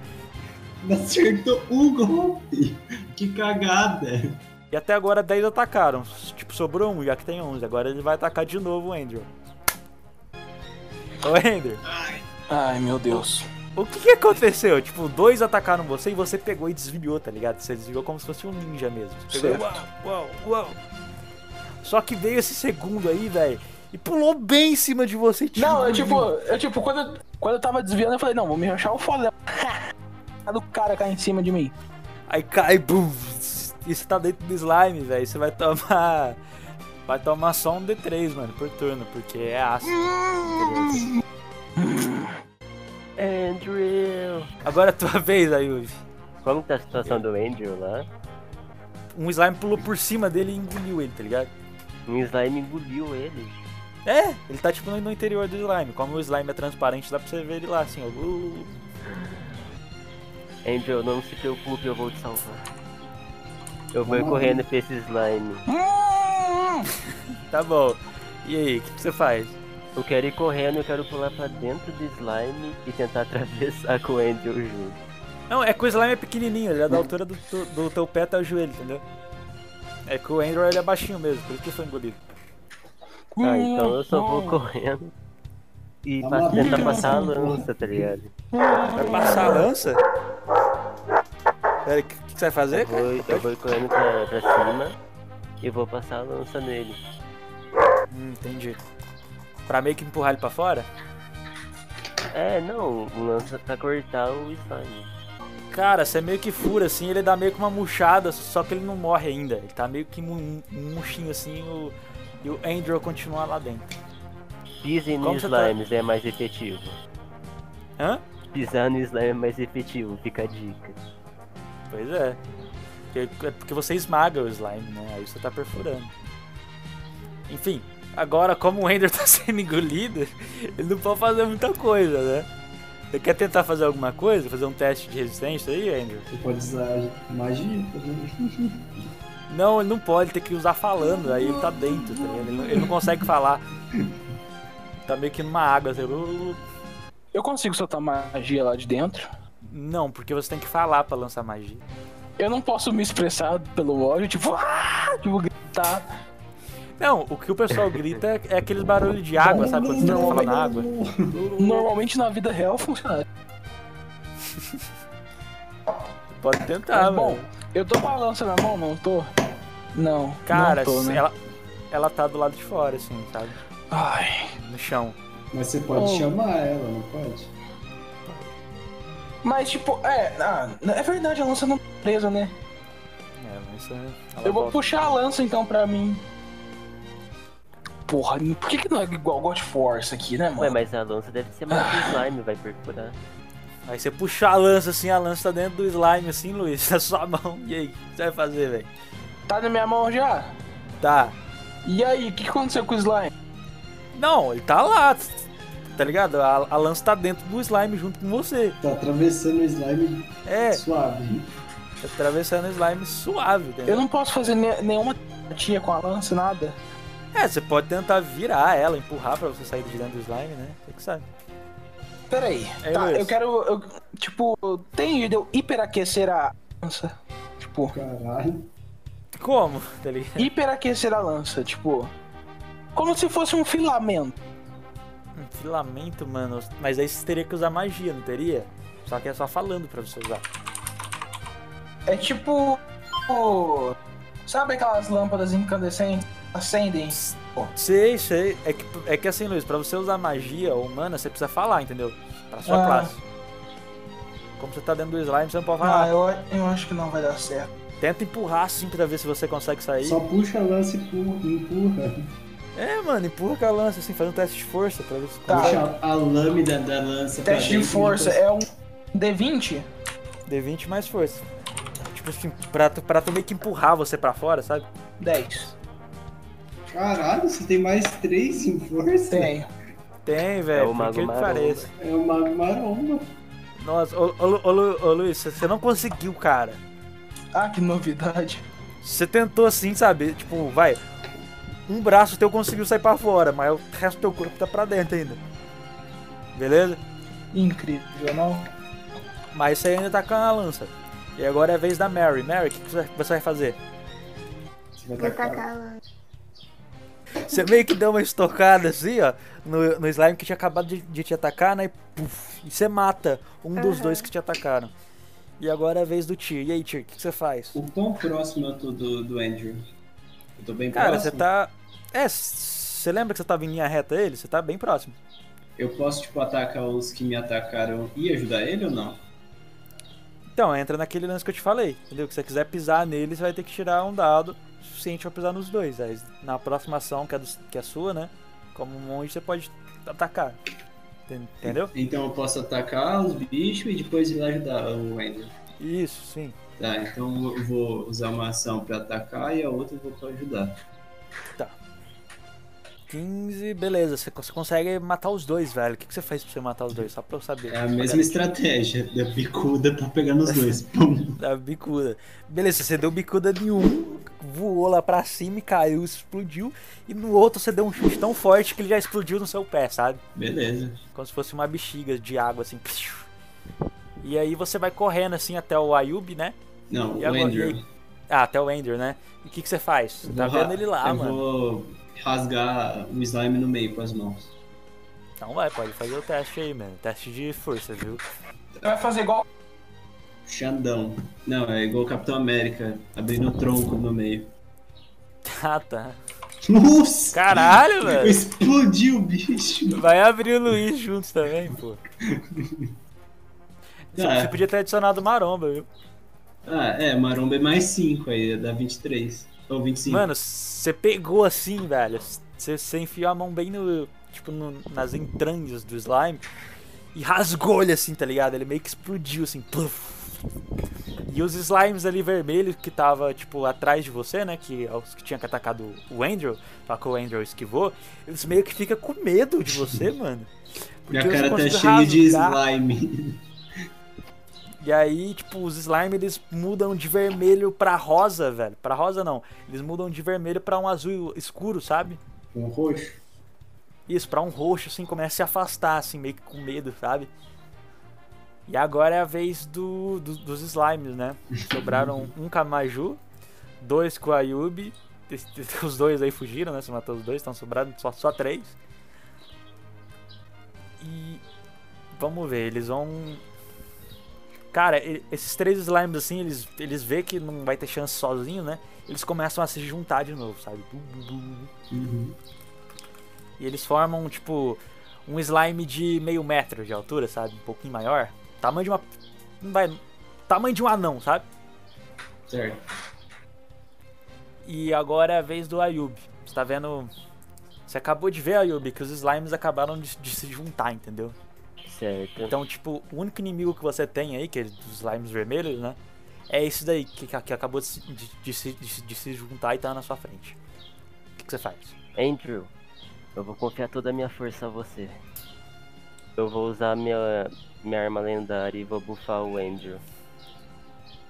Acertou um golpe. Que cagada. E até agora 10 atacaram. Tipo, sobrou um, já que tem 11. Agora ele vai atacar de novo o Andrew. Ô, Ender, Ai, meu Deus. o que que aconteceu? Tipo, dois atacaram você e você pegou e desviou, tá ligado? Você desviou como se fosse um ninja mesmo. Você pegou, Certo. uau, uau, uau. Só que veio esse segundo aí, velho, e pulou bem em cima de você e te Não, eu tipo, eu tipo, quando eu, quando eu tava desviando, eu falei, não, vou me achar o foda. *laughs* do cara cair em cima de mim. Aí cai, bum, e você tá dentro do slime, velho. Você vai tomar. Vai tomar só um D3, mano, por turno, porque é ácido. *laughs* Andrew! Agora é a tua vez, Ayuvi. Como que tá a situação do Andrew lá? Um slime pulou por cima dele e engoliu ele, tá ligado? Um slime engoliu ele. É, ele tá tipo no no interior do slime. Como o slime é transparente, dá pra você ver ele lá, assim, ó. Uh, Andrew, não se preocupe, eu vou te salvar. Eu vou ir correndo pra esse slime. tá bom. E aí, o que, que você faz? Eu quero ir correndo, eu quero pular pra dentro do slime e tentar *laughs* atravessar com o Andrew junto. Não, é que o slime é pequenininho, ele é da altura do, tu- do teu pé até o joelho, entendeu? É que o Andrew ele é baixinho mesmo, por isso que foi engolido. Ah, então eu só vou correndo e Tá pa- uma tentar aplicação, passar a lança, tá ligado? Vai passar a lança? Pera, o que, que você vai fazer, Eu cara? vou, eu vou ir correndo pra, pra cima e vou passar a lança nele. Hum, entendi. Pra meio que empurrar ele pra fora? É, não, o lança pra cortar o slime. Cara, você meio que fura assim, ele dá meio que uma murchada, só que ele não morre ainda. Ele tá meio que um murchinho assim o- e o Andrew continua lá dentro. Pisem você tá- slimes é mais efetivo. Hã? Pisar no slime é mais efetivo, fica a dica. Pois é. Porque, é porque você esmaga o slime, né? Aí você tá perfurando. Enfim, agora como o Ender *laughs* tá sendo engolido, ele não pode fazer muita coisa, né? Você quer tentar fazer alguma coisa? Fazer um teste de resistência aí, Ender? Você pode usar magia. *laughs* Não, ele não pode, tem que usar falando, aí ele tá dentro, tá ligado? Ele não, ele não consegue falar. Tá meio que numa água, assim. Eu consigo soltar magia lá de dentro. Não, porque você tem que falar pra lançar magia. Eu não posso me expressar pelo ódio, tipo, ah, tipo, gritar. Não, o que o pessoal grita é aqueles barulhos de água, sabe? Quando você tá falando na água. Normalmente na vida real funciona. Pode tentar, Mas, bom, mano. Eu tô com a lança na mão, não tô? Não. Cara, não tô, né? ela, ela tá do lado de fora, assim, sabe? Ai. No chão. Mas você pode Oh. chamar ela, não pode? Mas, tipo, é. Ah, é verdade, a lança não tá presa, né? É, mas é- Eu vou volta. puxar a lança então pra mim. Porra, por que, que não é igual God Force aqui, né, mano? Ué, mas a lança deve ser mais *sighs* que slime, vai perfurar. Aí você puxa a lança assim, a lança tá dentro do slime assim, Luiz, *laughs* na sua mão. E aí, o que você vai fazer, velho? Tá na minha mão já? Tá. E aí, o que aconteceu com o slime? Não, ele tá lá, tá ligado? A, a lança tá dentro do slime junto com você. Tá atravessando o slime É, suave. atravessando o slime suave, entendeu? Eu não posso fazer ne- nenhuma tia com a lança, nada. É, você pode tentar virar ela, empurrar pra você sair de dentro do slime, né? Você que sabe. Pera aí. Aí, tá, eu quero. eu- tipo, tem de eu hiperaquecer a lança? Tipo, Caralho. Como? Tá ligado? hiperaquecer a lança, tipo. Como se fosse um filamento. Um filamento, mano. Mas aí você teria que usar magia, não teria? Só que é só falando pra você usar. É tipo. o- Sabe aquelas lâmpadas incandescentes acendem? Sei, sei. É que, é que assim, Luiz, pra você usar magia ou mana, você precisa falar, entendeu? Pra sua Ah. classe. Como você tá dentro do slime, você não pode falar. Ah, eu, eu acho que não vai dar certo. Tenta empurrar assim pra ver se você consegue sair. Só puxa a lança e empurra. É, mano, empurra com a lança assim, faz um teste de força pra ver se Tá. Puxa a lâmina da lança pra Teste de força é um D20? D20 mais força. Tipo assim, pra, tu- pra tu meio que empurrar você pra fora, sabe? 10. Caralho, você tem mais três em força? Tenho. Tem, É velho. o por Mago que Maromba. pareça. É o Mago Maromba. Nossa, ô, ô, ô, Lu- ô, Luiz, você não conseguiu, cara. Ah, que novidade. Você tentou assim, sabe? Tipo, vai. Um braço teu conseguiu sair pra fora, mas o resto do teu corpo tá pra dentro ainda. Beleza? Incrível, não? Mas você ainda tá com a lança. E agora é a vez da Mary. Mary, o que você vai fazer? Você vai tacar a lança. Você meio que deu uma estocada assim, ó, no, no slime que tinha acabado de, de te atacar, né? E, puf, e você mata um dos Aham. dois que te atacaram. E agora é a vez do Tyr. E aí, Tyr, o que, que você faz? O quão próximo eu tô do, do Andrew? Eu tô bem Cara, próximo. você tá. É, você lembra que você tava em linha reta ele? Você tá bem próximo. Eu posso, tipo, atacar os que me atacaram e ajudar ele ou não? Então, entra naquele lance que eu te falei, entendeu? Que se você quiser pisar nele, você vai ter que tirar um dado suficiente pra pisar nos dois. Aí, na próxima ação, que é, do- que é sua, né? Como um monge, você pode atacar. Enten- Entendeu? Então eu posso atacar os bichos e depois ir lá ajudar o Andrew. Isso, sim. Tá, então eu vou usar uma ação pra atacar e a outra eu vou pra ajudar. 15, beleza. Você cons- consegue matar os dois, velho. O que, que você fez pra você matar os dois? Só pra eu saber. É a mesma estratégia da bicuda pra pegar nos dois. *laughs* Da bicuda. Beleza, você deu bicuda em um, voou lá pra cima e caiu, explodiu. E no outro você deu um chute tão forte que ele já explodiu no seu pé, sabe? Beleza. Como se fosse uma bexiga de água, assim. E aí você vai correndo assim até o Ayub, né? Não, E o agora- Andrew. Ah, até o Ender, né? E o que, que você faz? Eu tá vou ra- vendo ele lá, eu mano. vou rasgar o slime no meio com as mãos. Então vai, pode fazer o teste aí, mano. Teste de força, viu? Você vai fazer igual. Xandão. Não, é igual o Capitão América, abrindo o tronco no meio. *laughs* Ah, tá. Nossa! Caralho, velho. Explodiu o bicho. Vai abrir o Luiz juntos também, pô. Você, *laughs* Ah, você podia ter adicionado Maromba, viu? Ah, é, maromba é mais 5 aí, dá 23. Ou 25. Mano, você pegou assim, velho. Você, enfiou a mão bem no. Tipo, no- nas entranhas do slime. E rasgou ele assim, tá ligado? Ele meio que explodiu assim. pluf. E os slimes ali vermelhos que tava, tipo, atrás de você, né? Que é os que tinha que atacado o Andrew, só que o Andrew esquivou. Eles meio que ficam com medo de você, *laughs* mano. Minha cara tá cheia de slime. E aí, tipo, os slime eles mudam de vermelho pra rosa, velho. Pra rosa não. Eles mudam de vermelho pra um azul escuro, sabe? Com roxo. Isso, pra um roxo, assim, começa a se afastar, assim, meio que com medo, sabe? E agora é a vez do, do- dos slimes, né? *laughs* Sobraram um Kamaju, dois com a Ayubi. Os dois aí fugiram, né? Você matou os dois, estão sobrando só, só três. E vamos ver, eles vão. Cara, esses três slimes assim, eles, eles vê que não vai ter chance sozinho, né? Eles começam a se juntar de novo, sabe? Uhum. E eles formam, tipo, um slime de meio metro de altura, sabe? Um pouquinho maior. Tamanho de uma. Não vai. Tamanho de um anão, sabe? Certo. E agora é a vez do Ayub. Você tá vendo. Você acabou de ver, Ayub, que os slimes acabaram de, de se juntar, entendeu? Certo. Então, tipo, o único inimigo que você tem aí, que é dos slimes vermelhos, né? É esse daí, que, que acabou de, se- de, de se, de, se- de se juntar e tá na sua frente. O que, que você faz? Andrew, eu vou confiar toda a minha força a você. Eu vou usar minha, minha arma lendária e vou buffar o Andrew.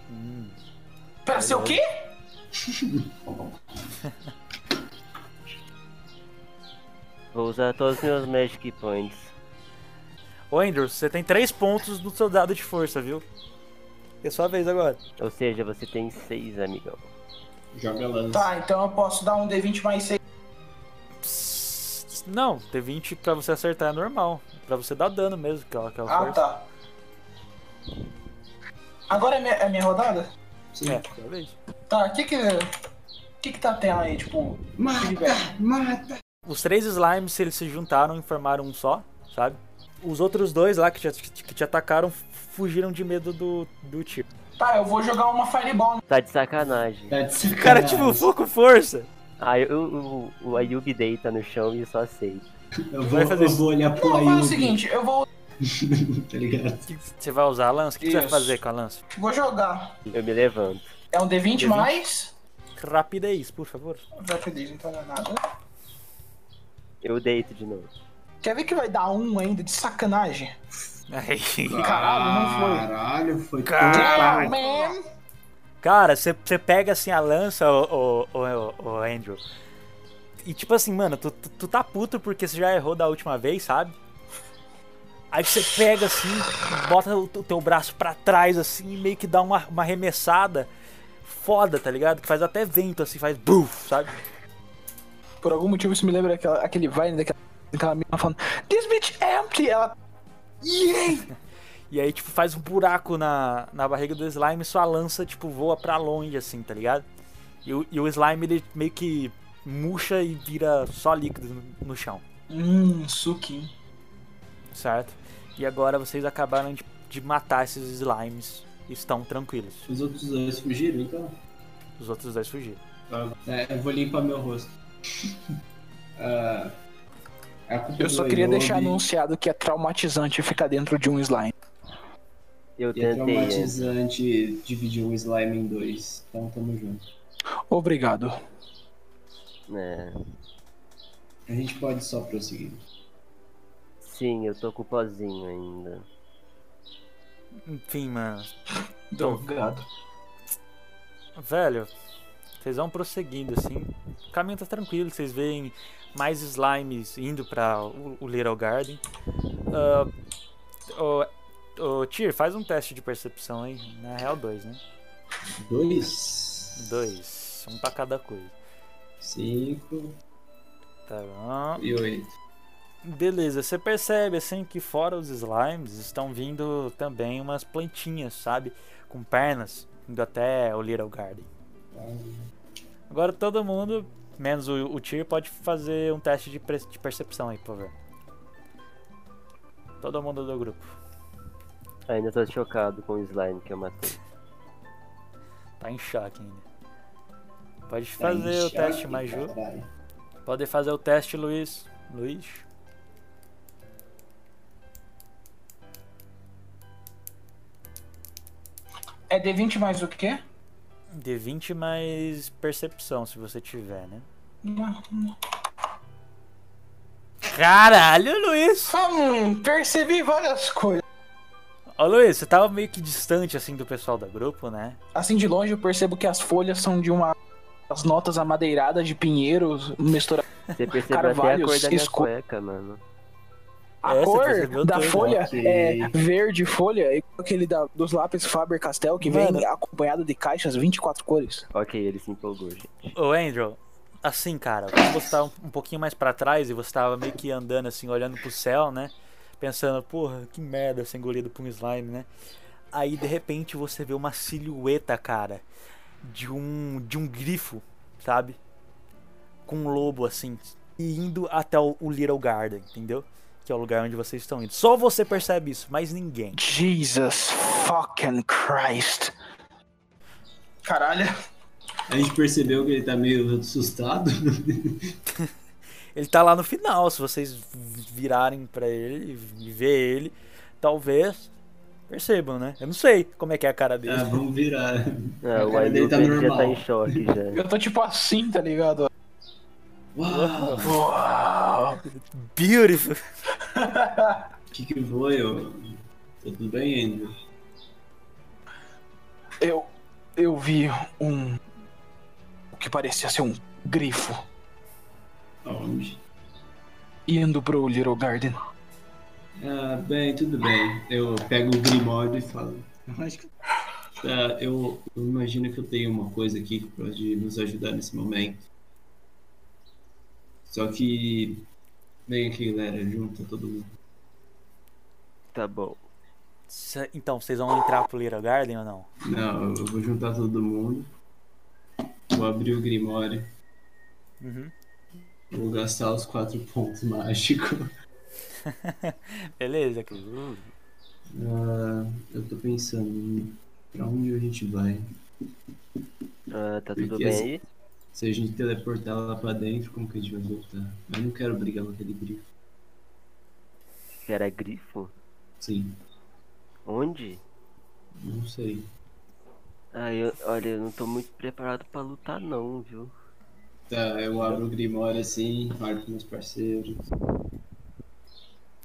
Hum, Pera, ser o quê? *laughs* Vou usar todos os meus Magic Points. Ô, Andrew, você tem 3 pontos no seu dado de força, viu? É sua vez agora. Ou seja, você tem seis, amigão. Joga lança. Tá, então eu posso dar um D20 mais 6. Não, T20 pra você acertar é normal. Pra você dar dano mesmo, que é, o- que é o Ah, força. tá. Agora é minha, é minha rodada? Sim. É, sua vez. Tá, o que que... O que que tá tendo aí, tipo... Mata! Mata! Os três slimes, eles se juntaram e formaram um só, sabe? Os outros dois lá que te, que te atacaram fugiram de medo do, do tiro. Tá, eu vou jogar uma Fireball. Tá de sacanagem. Tá de O cara, sacanagem. tipo, com força. Ah, eu, o, o Ayub deita no chão e só aceita. Eu Vai vou, fazer eu vou olhar pro Não, faz Ayub. o seguinte, eu vou, *laughs* tá ligado? Você vai usar a lança? O que, que você vai fazer com a lança? vou jogar. Eu me levanto. É um D20, D20. mais... Rapidez, por favor. Rapidez, então não é nada. Eu deito de novo. Quer ver que vai dar um ainda de sacanagem? Aí. Caralho, não foi. Caralho, foi Caralho. Man. Cara, você pega assim a lança, o, o, o, o Andrew. E tipo assim, mano, tu, tu, tu tá puto porque você já errou da última vez, sabe? Aí você pega assim, bota o, teu braço pra trás assim e meio que dá uma, uma arremessada foda, tá ligado? Que faz até vento assim, faz buf, sabe? Por algum motivo isso me lembra aquela, aquele Vine daquela menina falando This bitch empty! Ela. Yay! E aí, tipo, faz um buraco na, na barriga do slime e sua lança, tipo, voa pra longe, assim, tá ligado? E o, e o slime, ele meio que murcha e vira só líquido no, no chão, Hum, suquinho. certo? E agora vocês acabaram de, de matar esses slimes estão tranquilos. Os outros dois fugiram, então. Os outros dois fugiram. Tá. É, eu vou limpar meu rosto. *laughs* Culpa Eu só queria deixar anunciado que é traumatizante ficar dentro de um slime. Eu E é tentei. traumatizante dividir um slime em dois. Então tamo junto. Obrigado. É. A gente pode só prosseguir. Sim, eu tô com o pozinho ainda. Enfim, mano. Drogado. Velho, vocês vão prosseguindo assim. O caminho tá tranquilo, vocês veem mais slimes indo pra o, o Little Garden. Ô, ô, Tyr, faz um teste de percepção aí. Na real, dois, né? Dois. Dois. Um pra cada coisa. Cinco Tá bom. e oito. Beleza, você percebe assim que fora os slimes estão vindo também umas plantinhas, sabe? Com pernas, indo até o Little Garden. Agora todo mundo, menos o, o Tyr, pode fazer um teste de, de percepção aí, por favor. Todo mundo do grupo. Ainda tô chocado com o slime que eu matei. Tá em choque ainda. Pode Tá fazer o choque, teste, Maju. caralho. Pode fazer o teste, Luiz. Luiz. É D20 mais o quê? D20 mais percepção, se você tiver, né? Não, não. Caralho, Luiz! Hum, percebi várias coisas. Ô Luiz, você tava meio que distante assim do pessoal do grupo, né? Assim de longe eu percebo que as folhas são de uma. As notas amadeiradas de pinheiros misturadas. *laughs* Você percebeu até a Carvalhos, cor da minha esco- cueca, mano. A É, cor da tudo, folha ok. é verde folha, igual aquele da, dos lápis Faber-Castell, que Mano. vem acompanhado de caixas 24 cores. Ok, ele se empolgou, gente. Ô Andrew, assim, cara, quando você tava um pouquinho mais pra trás e você tava meio que andando assim, olhando pro céu, né? Pensando, porra, que merda ser engolido por um slime, né? Aí de repente você vê uma silhueta, cara, de um de um grifo, sabe? Com um lobo assim, e indo até o, o Little Garden, entendeu? Que é o lugar onde vocês estão indo. Só você percebe isso, mais ninguém. Jesus fucking Christ. Caralho. A gente percebeu que ele tá meio assustado. *laughs* Ele tá lá no final, se vocês virarem pra ele e ver ele, talvez percebam, né? Eu não sei como é que é a cara dele. ah, vamos virar. A o dele tá Ailton já tá em choque já. Eu tô tipo assim, tá ligado? Uau! Uau. Beautiful. O *laughs* que que foi? ô? Tá tudo bem, Andrew? Eu. Eu vi um. O que parecia ser um grifo Aonde? indo pro Little Garden. Ah, bem, tudo bem. Eu pego o Grimório e falo. Eu acho que. Tá, eu, eu imagino que eu tenho uma coisa aqui que pode nos ajudar nesse momento. Só que. Vem aqui, galera, junta todo mundo. Tá bom. Então, vocês vão entrar pro Little Garden ou não? Não, eu vou juntar todo mundo. Vou abrir o Grimório. Uhum. Vou gastar os quatro pontos *laughs* mágicos. *laughs* Beleza, cara. Hum, Ah, eu tô pensando pra onde a gente vai. ah, tá tudo Porque bem assim- aí? Se a gente teleportar lá pra dentro, como que a gente vai voltar? Eu não quero brigar com aquele grifo. Era grifo? Sim, Onde? não sei. Ah, eu, olha, eu não tô muito preparado pra lutar não, viu? Tá, eu abro o Grimório assim, marco meus parceiros.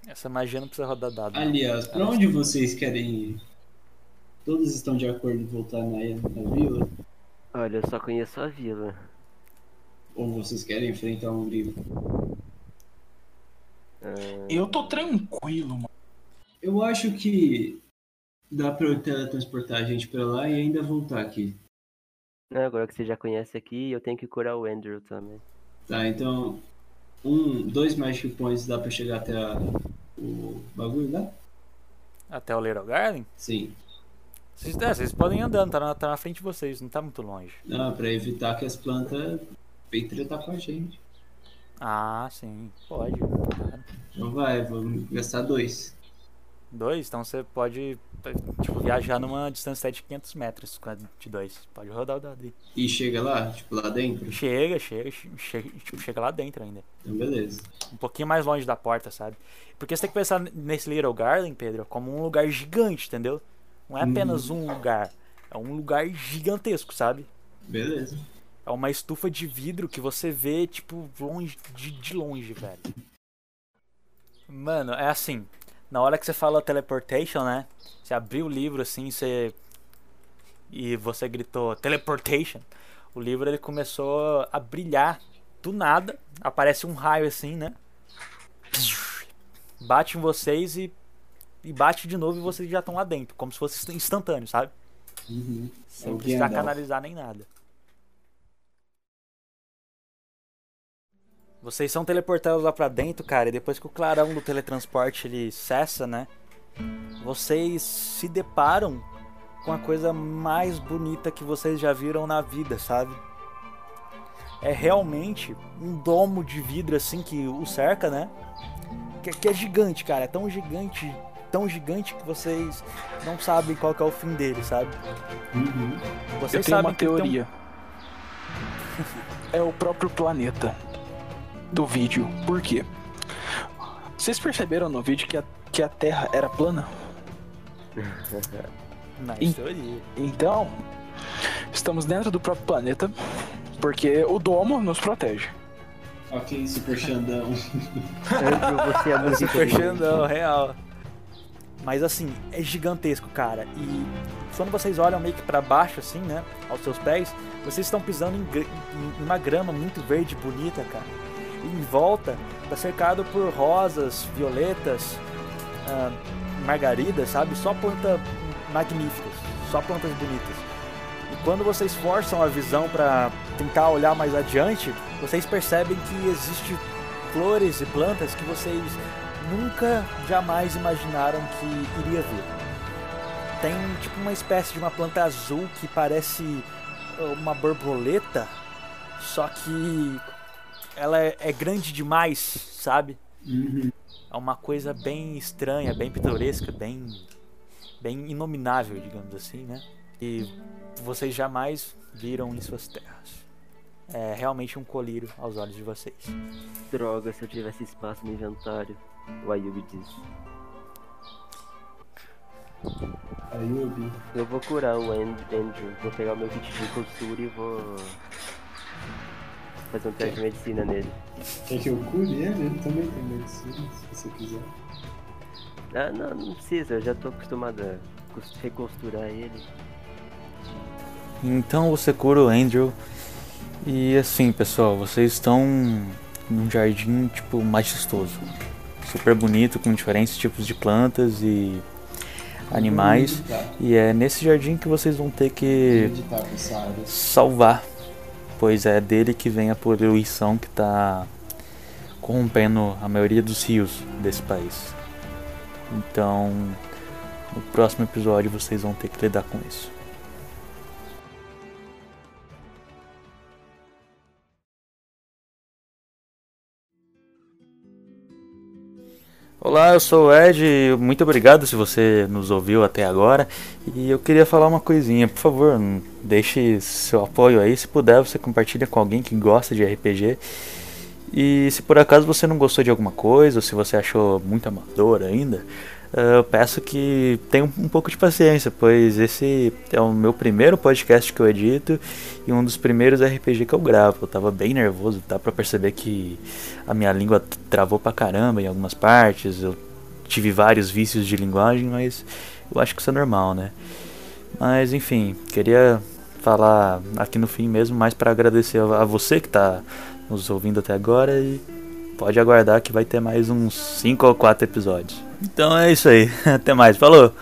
Essa magia não precisa rodar dado. não. Aliás, pra onde vocês querem ir? Todos estão de acordo em voltar na, na vila? Olha, eu só conheço a vila. Ou vocês querem enfrentar um grifo? Ah, Eu tô tranquilo, mano. Eu acho que dá pra eu teletransportar a gente pra lá e ainda voltar aqui. Não, agora que você já conhece aqui, eu tenho que curar o Andrew também. Tá, então. Um, dois Magic Points dá pra chegar até a- o bagulho lá? Até o Little Garden? Sim. Vocês, é, vocês podem ir andando, tá na, tá na frente de vocês, não tá muito longe. Não, pra evitar que as plantas venham tretar com a gente. Ah, sim, pode. claro. Então vai, vamos gastar dois. Dois, então você pode tipo, viajar numa distância de 500 metros com a de dois. Pode rodar o dado aí. E chega lá, tipo, lá dentro? Chega, chega, chega, tipo, chega lá dentro ainda. Então beleza. Um pouquinho mais longe da porta, sabe? Porque você tem que pensar nesse Little Garden, Pedro, como um lugar gigante, entendeu? Não é apenas um lugar, é um lugar gigantesco, sabe? Beleza. É uma estufa de vidro que você vê, tipo, longe, de, de longe, velho. Mano, é assim. Na hora que você fala teleportation, né? Você abriu o livro assim, você. E você gritou teleportation. O livro ele começou a brilhar do nada. Aparece um raio assim, né? Bate em vocês e. E bate de novo e vocês já estão lá dentro. Como se fosse instantâneo, sabe? Uhum. Sem É precisar canalizar nem nada. Vocês são teleportados lá pra dentro, cara, e depois que o clarão do teletransporte ele cessa, né? Vocês se deparam com a coisa mais bonita que vocês já viram na vida, sabe? É realmente um domo de vidro assim que o cerca, né? Que, que é gigante, cara. É tão gigante, tão gigante que vocês não sabem qual que é o fim dele, sabe? Uhum. Vocês Eu tenho sabem uma que tem teoria. *laughs* É o próprio planeta do vídeo. Por quê? Vocês perceberam no vídeo que a, que a Terra era plana? *laughs* Na teoria. Então, estamos dentro do próprio planeta, porque o domo nos protege. Ok, Super Xandão. Você é a *laughs* música Super Xandão, real. Mas assim, é gigantesco, cara. E quando vocês olham meio que pra baixo, assim, né? Aos seus pés, vocês estão pisando em, em uma grama muito verde e bonita, cara. Em volta, tá cercado por rosas, violetas, ah, margaridas, sabe? Só plantas magníficas, só plantas bonitas. E quando vocês forçam a visão pra tentar olhar mais adiante, vocês percebem que existe flores e plantas que vocês nunca jamais imaginaram que iria ver. Tem tipo uma espécie de uma planta azul que parece uh, uma borboleta, só que ela é, é grande demais, sabe? Uhum. É uma coisa bem estranha, bem pitoresca, bem bem inominável, digamos assim, né? E vocês jamais viram em suas terras. É realmente um colírio aos olhos de vocês. Droga, se eu tivesse espaço no inventário. O Ayubi diz. Aí eu vou curar o And- Andrew. Vou pegar o meu kit de costura e vou. Fazer um teste de medicina nele. Quer que eu cure ele? Ele também tem medicina, se você quiser. Ah, não, não precisa, eu já tô acostumado a cos- recosturar ele. Então você cura o Andrew. E assim, pessoal, vocês estão num jardim tipo majestoso. Super bonito, com diferentes tipos de plantas e animais. E é nesse jardim que vocês vão ter que salvar, pois é dele que vem a poluição que está corrompendo a maioria dos rios desse país. Então, no próximo episódio vocês vão ter que lidar com isso. Olá, eu sou o Ed, muito obrigado se você nos ouviu até agora. E eu queria falar uma coisinha, por favor, deixe seu apoio aí, se puder você compartilha com alguém que gosta de RPG. E se por acaso você não gostou de alguma coisa, ou se você achou muito amador ainda, eu peço que tenha um, pouco de paciência, pois esse é o meu primeiro podcast que eu edito e um dos primeiros RPG que eu gravo. Eu tava bem nervoso, dá pra perceber que a minha língua travou pra caramba em algumas partes, eu tive vários vícios de linguagem, mas eu acho que isso é normal, né? Mas enfim, queria falar aqui no fim mesmo, mais para agradecer a você que tá nos ouvindo até agora e pode aguardar que vai ter mais uns 5 ou 4 episódios. Então é isso aí, *laughs* até mais, falou!